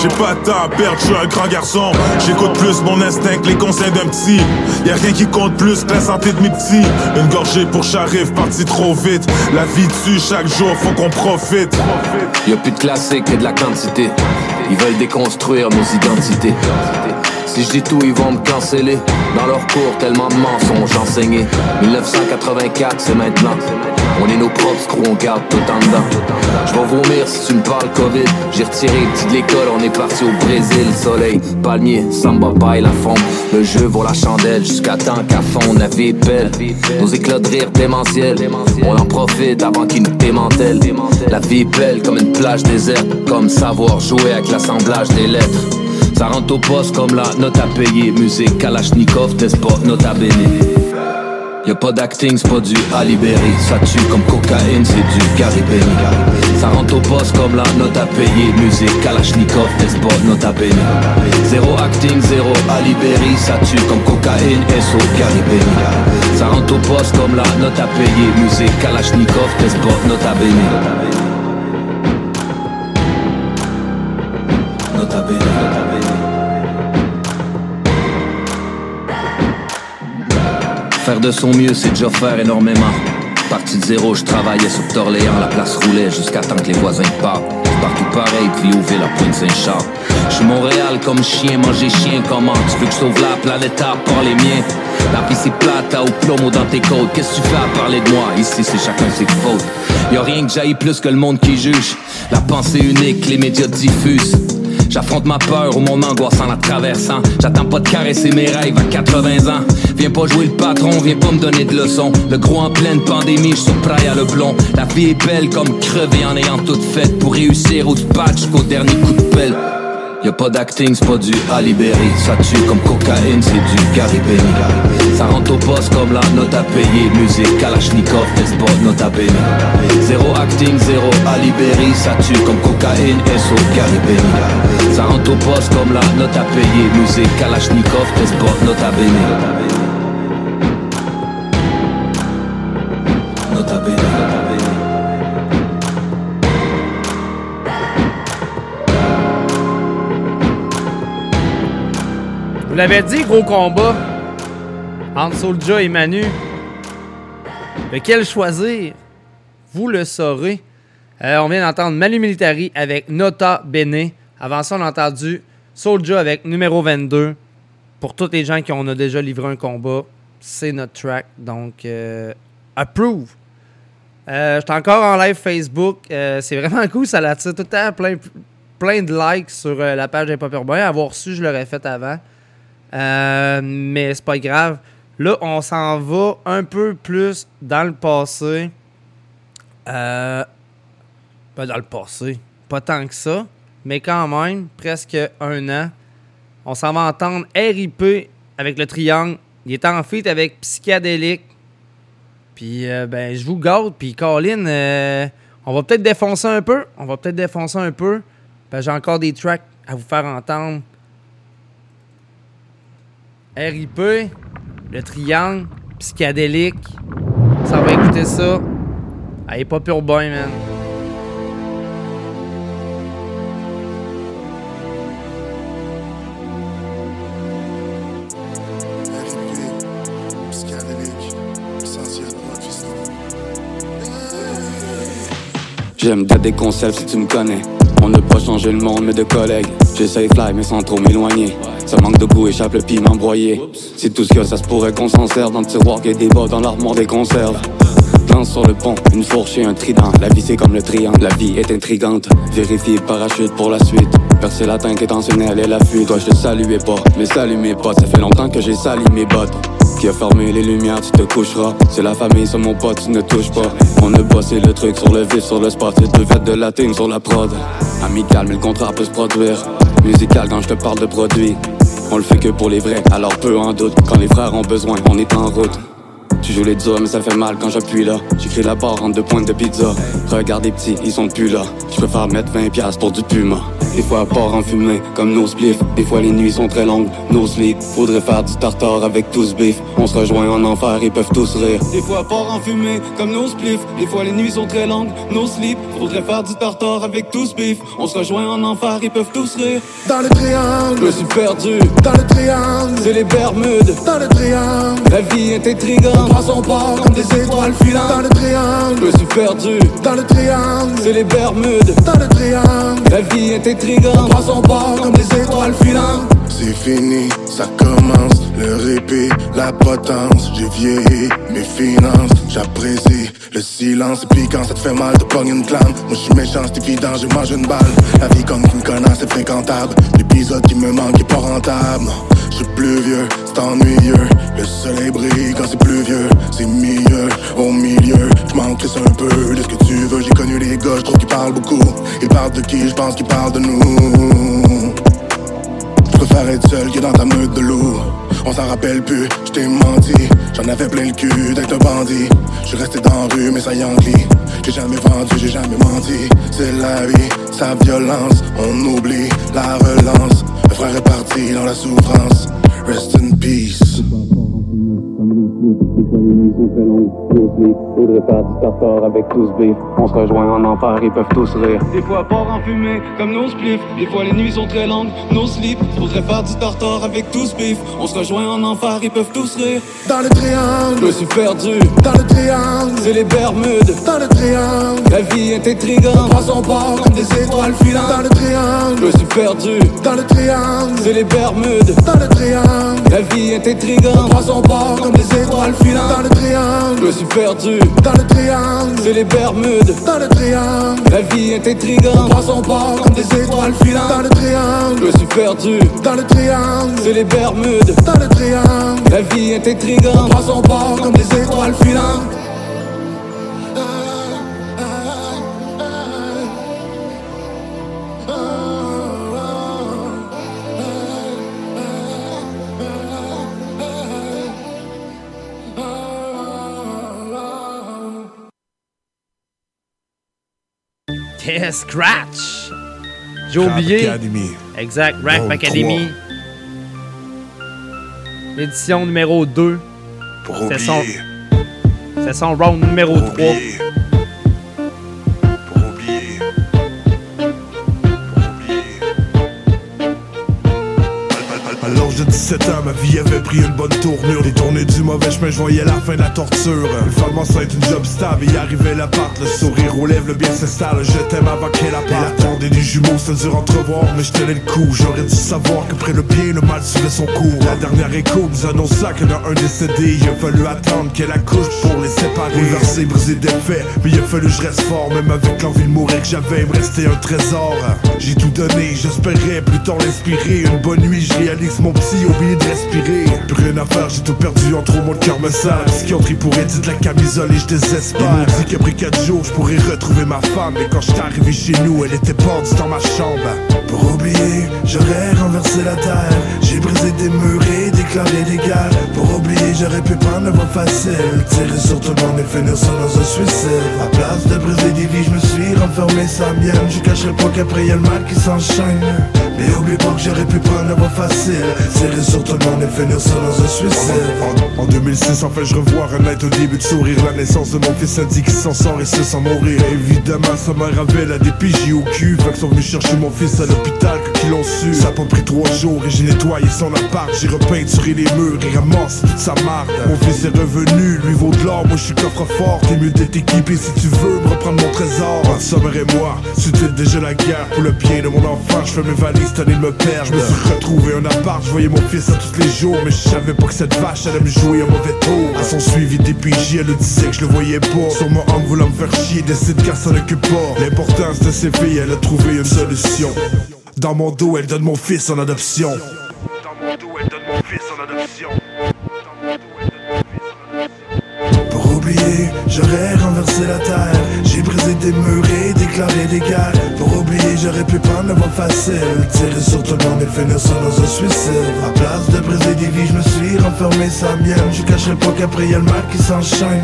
J'ai pas de temps à perdre, je suis un grand garçon. J'écoute plus mon instinct que les conseils d'un petit. Y a rien qui compte plus que la santé de mes petits. Une gorgée pour Charif, parti trop vite. La vie tue chaque jour, faut qu'on profite. Y'a plus de classique que de la quantité. Ils veulent déconstruire nos identités. Si je dis tout, ils vont me canceller. Dans leur cours, tellement de mensonges enseignés. 1984, c'est maintenant. On est nos propres screws, on garde tout en dedans. Je vais vomir si tu me parles Covid. J'ai retiré le petit de l'école, on est parti au Brésil. Soleil, palmier, samba, bail, la fond. Le jeu vaut la chandelle jusqu'à temps qu'à fond. La vie est belle. Nos éclats de rire démentiels. On en profite avant qu'ils nous démantèlent. La vie est belle comme une plage déserte. Comme savoir jouer avec l'assemblage des lettres. Ça rentre au poste comme la note à payer. Musique Kalachnikov, test pas nota bene. Y'a pas d'acting, c'est pas du Alibéry. Ça tue comme cocaïne, c'est du Caribéni. Ça rentre au poste comme la note à payer. Musique Kalachnikov, test pas nota bene. Zéro acting, zéro Alibéry. Ça tue comme cocaïne, SO Caribéni. Ça rentre au poste comme la note à payer. Musique Kalachnikov, test pas nota bene. Nota bene. De son mieux, c'est déjà faire énormément. Parti de zéro, je travaillais sur Torléans, la place roulait jusqu'à temps que les voisins partent. Partout pareil, puis ouvrir la pointe Saint-Charles. Je suis Montréal comme chien, manger chien, comment tu veux que je sauve la planète à part les miens? La vie plate, t'as au plomo dans tes côtes. Qu'est-ce que tu fais à parler de moi? Ici c'est chacun ses fautes. Y'a rien que j'aille plus que le monde qui juge. La pensée unique, les médias diffusent. J'affronte ma peur ou mon angoisse en la traversant. J'attends pas de caresser mes rêves à 80 ans. Viens pas jouer le patron, viens pas me donner de leçons. Le gros en pleine pandémie, je suis à le blond. La vie est belle comme crever en ayant toute faite pour réussir au patch jusqu'au dernier coup de pelle. Y'a pas d'acting, c'est pas du Alibéry. Ça tue comme cocaïne, c'est du Caribéni. Ça rentre au poste comme la note à payer. Musique Kalachnikov, pas note à bene. Zéro acting, zéro Alibéry. Ça tue comme cocaïne, SO Caribéni. Ça rentre au poste comme la note à payer. Musique Kalachnikov, pas note à bene. Vous l'avez dit, gros combat entre Soulja et Manu. Lequel choisir? Vous le saurez. Euh, on vient d'entendre Manu Militari avec Nota Bene. Avant ça, on a entendu Soulja avec numéro 22. Pour tous les gens qui ont déjà livré un combat, c'est notre track. Donc, euh, approve. Euh, J'étais encore en live Facebook. C'est vraiment cool. Ça l'attire tout le temps plein, de likes sur la page des Pop Urbain. Avoir su, je l'aurais fait avant. Euh, mais c'est pas grave. Là, on s'en va un peu plus dans le passé. Euh, pas dans le passé. Pas tant que ça. Mais quand même, presque un an. On s'en va entendre RIP avec le triangle. Il est en feat avec Psychédélique. Puis, euh, ben, je vous garde. Puis, Colin, euh, on va peut-être défoncer un peu. On va peut-être défoncer un peu. Ben, J'ai encore des tracks à vous faire entendre. RIP, le triangle, psychédélique. Ça va écouter ça. Allez, pas pure boy, man. J'aime des concepts si tu me connais. On ne pas changer le monde mais de collègues. J'essaye fly mais sans trop m'éloigner. Ça manque de goût, échappe le piment broyé. C'est tout ce que ça se pourrait qu'on s'en serve dans le tiroir et des bas dans l'armoire des conserves. Danse sur le pont, une fourche et un trident. La vie c'est comme le triangle, la vie est intrigante. Vérifier parachute pour la suite. Percer la tank intentionnelle et la fuite. Toi je te saluais pas, mais salut mes potes. Ça fait longtemps que j'ai sali mes bottes. Qui a fermé les lumières, tu te coucheras. C'est la famille, c'est mon pote, tu ne touches pas. On a bossé le truc sur le vif, sur le spot, c'est deux de la team sur la prod. Amical, mais le contrat peut se produire. Musical quand je te parle de produits. On le fait que pour les vrais, alors peu en doute. Quand les frères ont besoin, on est en route. Tu joues les durs, mais ça fait mal quand j'appuie là. J'écris la barre en deux pointes de pizza. Regarde les petits, ils sont plus là. Je préfère mettre 20 piastres pour du puma. Des fois, part en fumée, comme nos spliffs. Des fois, les nuits sont très longues, no sleep. Faudrait faire du tartare avec tous beef. On se rejoint en enfer, ils peuvent tous rire. Des fois, part en fumée, comme nos spliffs. Des fois, les nuits sont très longues, no sleep. Faudrait faire du tartare avec tous beef. On se rejoint en enfer, ils peuvent tous rire. Dans le triangle, Je me suis perdu. dans le triangle, C'est les Bermudes. dans le triangle. La vie est intrigante. Son bord comme des étoiles filantes. Dans le Je triangle, me suis perdu. dans le triangle, C'est les Bermudes. dans le triangle. La vie est intrigante. Prends son bord comme des étoiles filantes. C'est fini, ça commence, le répit, la potence, j'ai vieilli, mes finances, j'apprécie le silence, et puis quand ça te fait mal, te pognes une clame, moi je suis méchant, c'est évident, j'ai mangé une balle, la vie comme une connasse, c'est fréquentable, l'épisode qui me manque est pas rentable, non, je suis plus vieux, c'est ennuyeux, le soleil brille quand c'est plus vieux, c'est mieux, au milieu, je m'en un peu de ce que tu veux, j'ai connu les gars, je trouve qu'ils parlent beaucoup, ils parlent de qui, je pense qu'ils parlent de nous. Je préfère être seul que dans ta meute de loup. On s'en rappelle plus, je t'ai menti. J'en avais plein le cul d'être un bandit. Je resté dans la rue, mais ça yankee. J'ai jamais vendu, j'ai jamais menti. C'est la vie, sa violence. On oublie la relance. Frère est parti dans la souffrance. Rest in peace. Faudrait faire du tartare avec tous beef. On se rejoint en enfer, ils peuvent tous rire. Des fois, part en fumée, comme nos spliffs. Des fois, les nuits sont très longues, no sleep. Faudrait faire du tartare avec tous beef. On se rejoint en enfer, ils peuvent tous rire. Dans le Je triangle, me suis perdu. dans le triangle, C'est les Bermudes. dans le triangle. La vie est intrigante. Prends son bord comme des étoiles filantes. Dans le Je triangle, me suis perdu. dans le triangle, C'est les Bermudes. dans le triangle. La vie est intrigante. Prends son bord comme des étoiles filantes. Dans le Je triangle, me suis perdu. dans le triangle, C'est les Bermudes. dans le triangle. La vie est intrigante. Prends son bord comme des étoiles filantes. Dans le Je triangle, me suis perdu. dans le triangle, C'est les Bermudes. dans le triangle. La vie est intrigante. Son bord comme des étoiles filantes. Scratch! J'ai oublié. Academy. Exact, Rap Academy. L'édition numéro 2. Pour C'est oublier. son, c'est son round numéro 3. 17 ans, ma vie avait pris une bonne tournure. Détourné du mauvais chemin, je voyais la fin de la torture. Femme enceinte, une job stable, y arrivait l'appart Le sourire aux lèvres, le bien s'installe, je t'aime avant qu'elle apparte Elle attendait du jumeau, c'est dur entrevoir, mais je tenais le coup. J'aurais dû savoir qu'après le bien, le mal suivait son cours. La dernière écho nous annonça qu'il y en a un décédé. Il a fallu attendre qu'elle accouche pour les séparer. Bouleversé, brisé défait, mais il a fallu que je reste fort. Même avec l'envie de mourir que j'avais, il me restait un trésor. J'ai tout donné, j'espérais plus tard l'inspirer. Une bonne nuit, je réalise mon oublié de respirer. Plus rien à faire, j'ai tout perdu en trop, mon cœur me sale. Psychiatrie pourrait dire de la camisole et je désespère. Ils dit qu'après 4 jours, je pourrais retrouver ma femme. Et quand j'étais arrivé chez nous, elle était perdue dans ma chambre. Pour oublier, j'aurais renversé la terre. J'ai brisé des murs et déclaré des guerres Pour oublier, j'aurais pu prendre la voie facile. Tirer sur tout le monde et finir ça dans un suicide À place de briser des vies, je me suis renfermé sa mienne. Je cacherai pas qu'après y'a le mal qui s'enchaîne Mais oublie pas que j'aurais pu prendre la voie facile. Tirer sur tout le monde et finir dans un suicide. En, en 2006, enfin je revois Renette au début de sourire. La naissance de mon fils indique qu'il s'en sort et ce sans mourir. Évidemment, sa mère avait la DPJ au cul Fait qu'ils sont venus chercher mon fils à l'hôpital quand ils l'ont su. Ça a pas pris trois jours et j'ai nettoyé son appart. J'ai repeinturé les murs et ramassé toute sa marde. Mon fils est revenu, lui vaut de l'or. Moi je suis coffre-fort, t'es mieux d'être équipé si tu veux me reprendre mon trésor. Ma soeur et moi, c'était déjà la guerre Pour le bien de mon enfant, je fais mes valises, de me Je me suis retrouvé un appart, je voyais mon fils à tous les jours Mais je savais pas que cette vache allait me jouer un mauvais tour. À son suivi des PJ, elle disait que je le voyais pas. Sur mon homme voulant me faire chier, décide qu'elle s'en occupe pas. L'importance de ses filles, elle a trouvé une solution. Dans mon dos, elle donne mon fils en adoption. Dans mon dos, elle donne mon fils en adoption. Donne oublier, j'aurais renversé la terre. J'ai brisé des murs Pour oublier, j'aurais pu prendre la voie facile. Tirer sur tout le monde et finir dans un suicide. À place de briser des vies, je me suis renfermé sans mienne. Je cacherai pas qu'après y'a le mal qui s'enchaîne.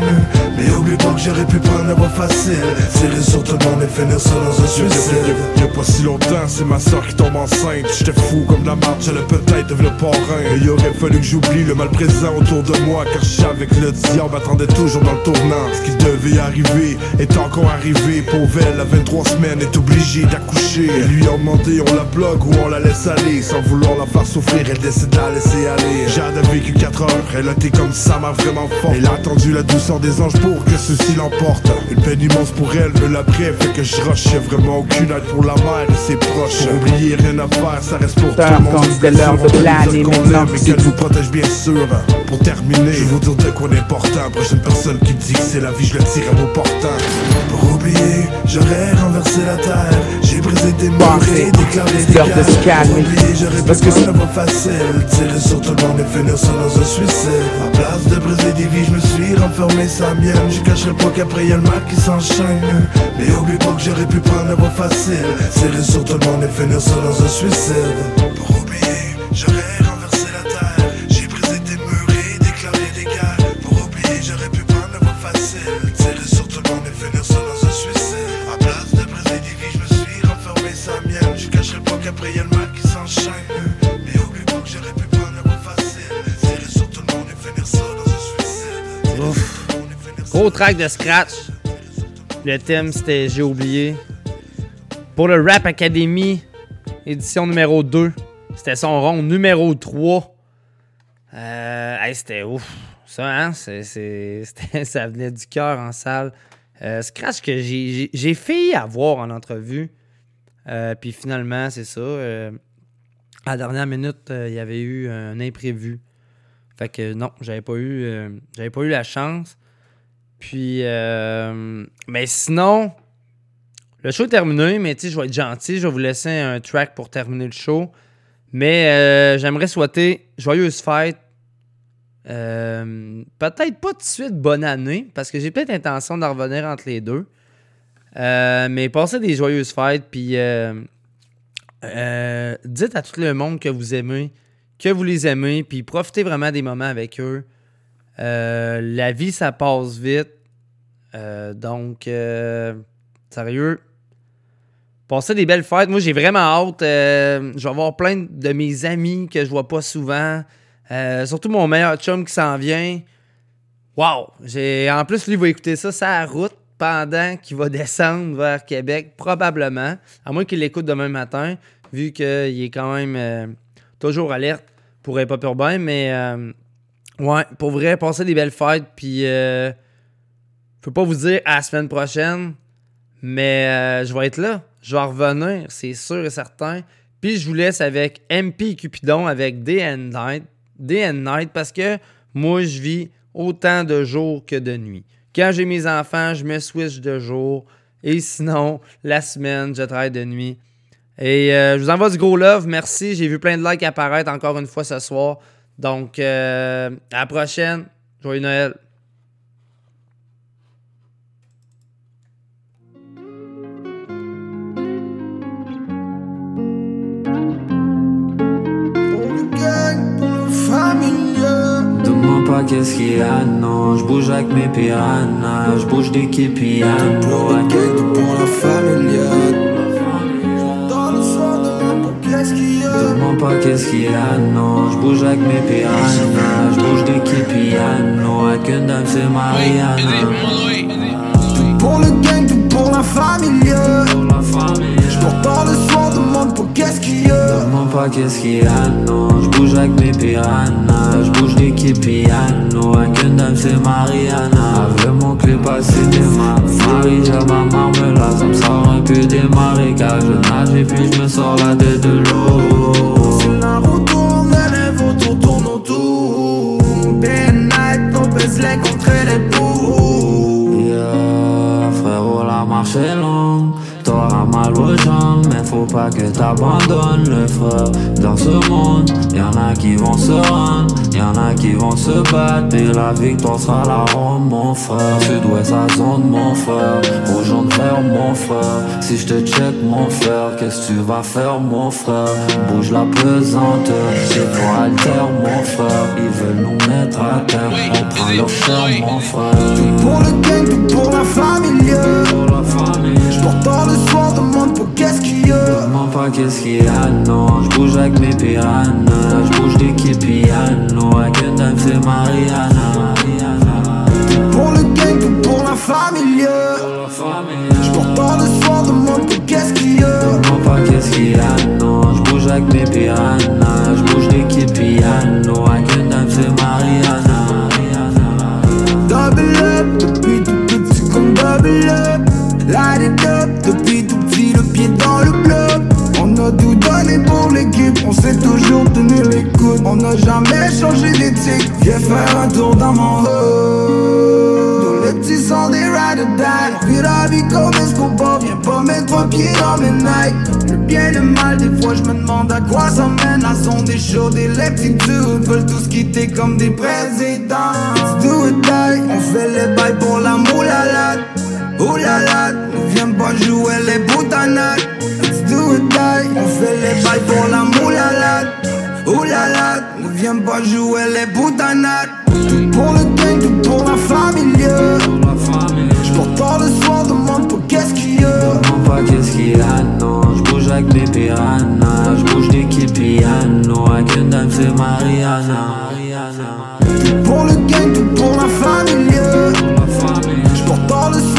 Mais oublie pas que j'aurais pu prendre la voie facile. Tirer sur tout le monde et finir dans un suicide. Y'a pas si longtemps, c'est ma soeur qui tombe enceinte. J'étais fou comme la marche, j'allais peut-être devenir parrain. Il aurait fallu que j'oublie le mal présent autour de moi. Car je que le diable attendait toujours dans le tournant. Ce qui devait arriver est encore arrivé. Pauvre elle, à 23 semaines, est obligée d'accoucher. Elle lui a demandé, on la bloque ou on la laisse aller. Sans vouloir la faire souffrir, elle décide de la laisser aller. Jade a vécu 4 heures, elle a été comme ça, m'a vraiment fort. Elle a attendu la douceur des anges pour que ceci l'emporte. Une peine immense pour elle, mais l'après fait que je rush. Y'a vraiment aucune aide pour la mère et ses proches. Oublier, rien à faire, ça reste pour tout le monde. quand c'était l'heure de planer, maintenant mais qu'elle vous protège bien sûr. Pour terminer, je vous dire de quoi d'important. Prochaine personne qui dit que c'est la vie, je le tire à vos portants. Pour oublier, j'aurais renversé la terre. J'ai brisé des murs et déclaré des guerres. Pour oublier, j'aurais Parce pu que prendre la voie facile. Tirer sur tout le monde et finir ça dans un suicide. À place de briser des vies, je me suis renfermé sans mienne. Je cacherai pas qu'après y'a le mal qui s'enchaîne. Mais oublie pas que j'aurais pu prendre la voie facile. Tirer sur tout le monde et finir ça dans un suicide. Pour oublier, j'aurais Track de scratch. Le thème c'était J'ai oublié. Pour le Rap Academy, édition numéro 2, c'était son rond numéro 3. Euh, c'était ouf. Ça, hein? ça venait du cœur en salle. Euh, scratch que j'ai- failli avoir en entrevue. Euh, Puis finalement, c'est ça. à la dernière minute, il y avait eu un imprévu. Fait que non, j'avais pas eu j'avais pas eu la chance. Puis euh, mais sinon le show est terminé, mais je vais être gentil, je vais vous laisser un track pour terminer le show. Mais euh, j'aimerais souhaiter joyeuse fête. Euh, peut-être pas tout de suite bonne année, parce que j'ai peut-être l'intention de revenir entre les deux. Euh, mais passez des joyeuses fêtes, puis dites à tout le monde que vous aimez, que vous les aimez, puis profitez vraiment des moments avec eux. Euh, la vie, ça passe vite. Euh, donc, euh, sérieux, passez des belles fêtes. Moi, j'ai vraiment hâte. Je vais avoir plein de mes amis que je vois pas souvent. Surtout mon meilleur chum qui s'en vient. Wow! En plus, lui, il va écouter ça la route pendant qu'il va descendre vers Québec, probablement. À moins qu'il l'écoute demain matin, vu qu'il est quand même toujours alerte pour être pas urbain. Mais ouais, pour vrai, passez des belles fêtes. Puis, euh, je peux pas vous dire à la semaine prochaine, mais euh, je vais être là. Je vais revenir, c'est sûr et certain. Puis je vous laisse avec MP Cupidon avec and Night. And Night parce que moi, je vis autant de jours que de nuit. Quand j'ai mes enfants, je me switch de jour. Et sinon, la semaine, je travaille de nuit. Et euh, je vous envoie du gros love. Merci. J'ai vu plein de likes apparaître encore une fois ce soir. Donc, euh, à la prochaine. Joyeux Noël. Demande pas qu'est-ce qu'il y a, non. J'bouge avec mes piranhas, j'bouge d'équipe piano. Pour la gang, pour la familiale. Demande pas qu'est-ce qu'il y a, non. J'bouge avec mes piranhas, j'bouge d'équipe piano. Avec une dame, c'est Mariana. Pour le gang, tout pour la famille. J'porte le soir, demande pas qu'est-ce qu'il y a. Demande pas qu'est-ce qu'il y a, non. J'bouge avec mes piranhas, j'bouge d'équipe piano. Avec une dame, c'est Mariana. Avec mon clip à cinéma. Marie, j'ai ma marmelade, ça me sort un peu des marécages. Je nage et puis je me sors la tête de l'eau. Les contre les bouts. Yeah, frérot, la marche est longue. Mal aux jambes, mais faut pas que t'abandonnes le frère Dans ce monde, y'en a qui vont se rendre Y'en a qui vont se battre Et la victoire sera la ronde mon frère. Sud-ouest à zone mon frère. Aux gens de fer mon frère. Si je te check mon frère Qu'est-ce que tu vas faire mon frère? Bouge la pesante Et toi alter mon frère. Ils veulent nous mettre à terre. On prend leur chair mon frère. Pour le gang, tout pour la famille Je le soir, demande pour qu'est-ce qu'il y a. Demande pas qu'est-ce qu'il y a, non. Je bouge avec mes piranhas. Je bouge d'équipe piano Avec une dame c'est Mariana? Pour le gang, tout pour la famille. Je le soir, demande pour qu'est-ce qu'il y a. Demande pas qu'est-ce qu'il y a, non. Je bouge avec mes piranhas. Je bouge d'équipe piano Avec une dame c'est Mariana. Double up, depuis tout petit comme double up Depuis tout petit le pied dans le bloc. On a tout donné pour l'équipe, on sait toujours tenir les coudes. On n'a jamais changé d'éthique, viens faire un tour dans mon hood. Tous les petits sont des ride or die. Puis la vie comme Escobar, viens pas mettre un pied dans mes Nike. Le bien le mal, des fois je me demande à quoi ça mène. La son des chauds, des dudes Veulent tous quitter comme des présidents. Let's do it die, on fait les bails pour la moulalade Oulala, viens pas jouer les boutanates Let's do it die, on fait les bails pour la moulalade Oulala, ne viens pas jouer les boutanates Tout pour le gang, tout pour la famille. Je porte dans le soir, demande pour qu'est-ce qu'il y a. Demande pas qu'est-ce qu'il y a, non Je bouge avec mes piranhas. Je bouge d'équipe piano. Avec une dame c'est Mariana. Pour le gang, tout pour la famille. Je porte dans le soir,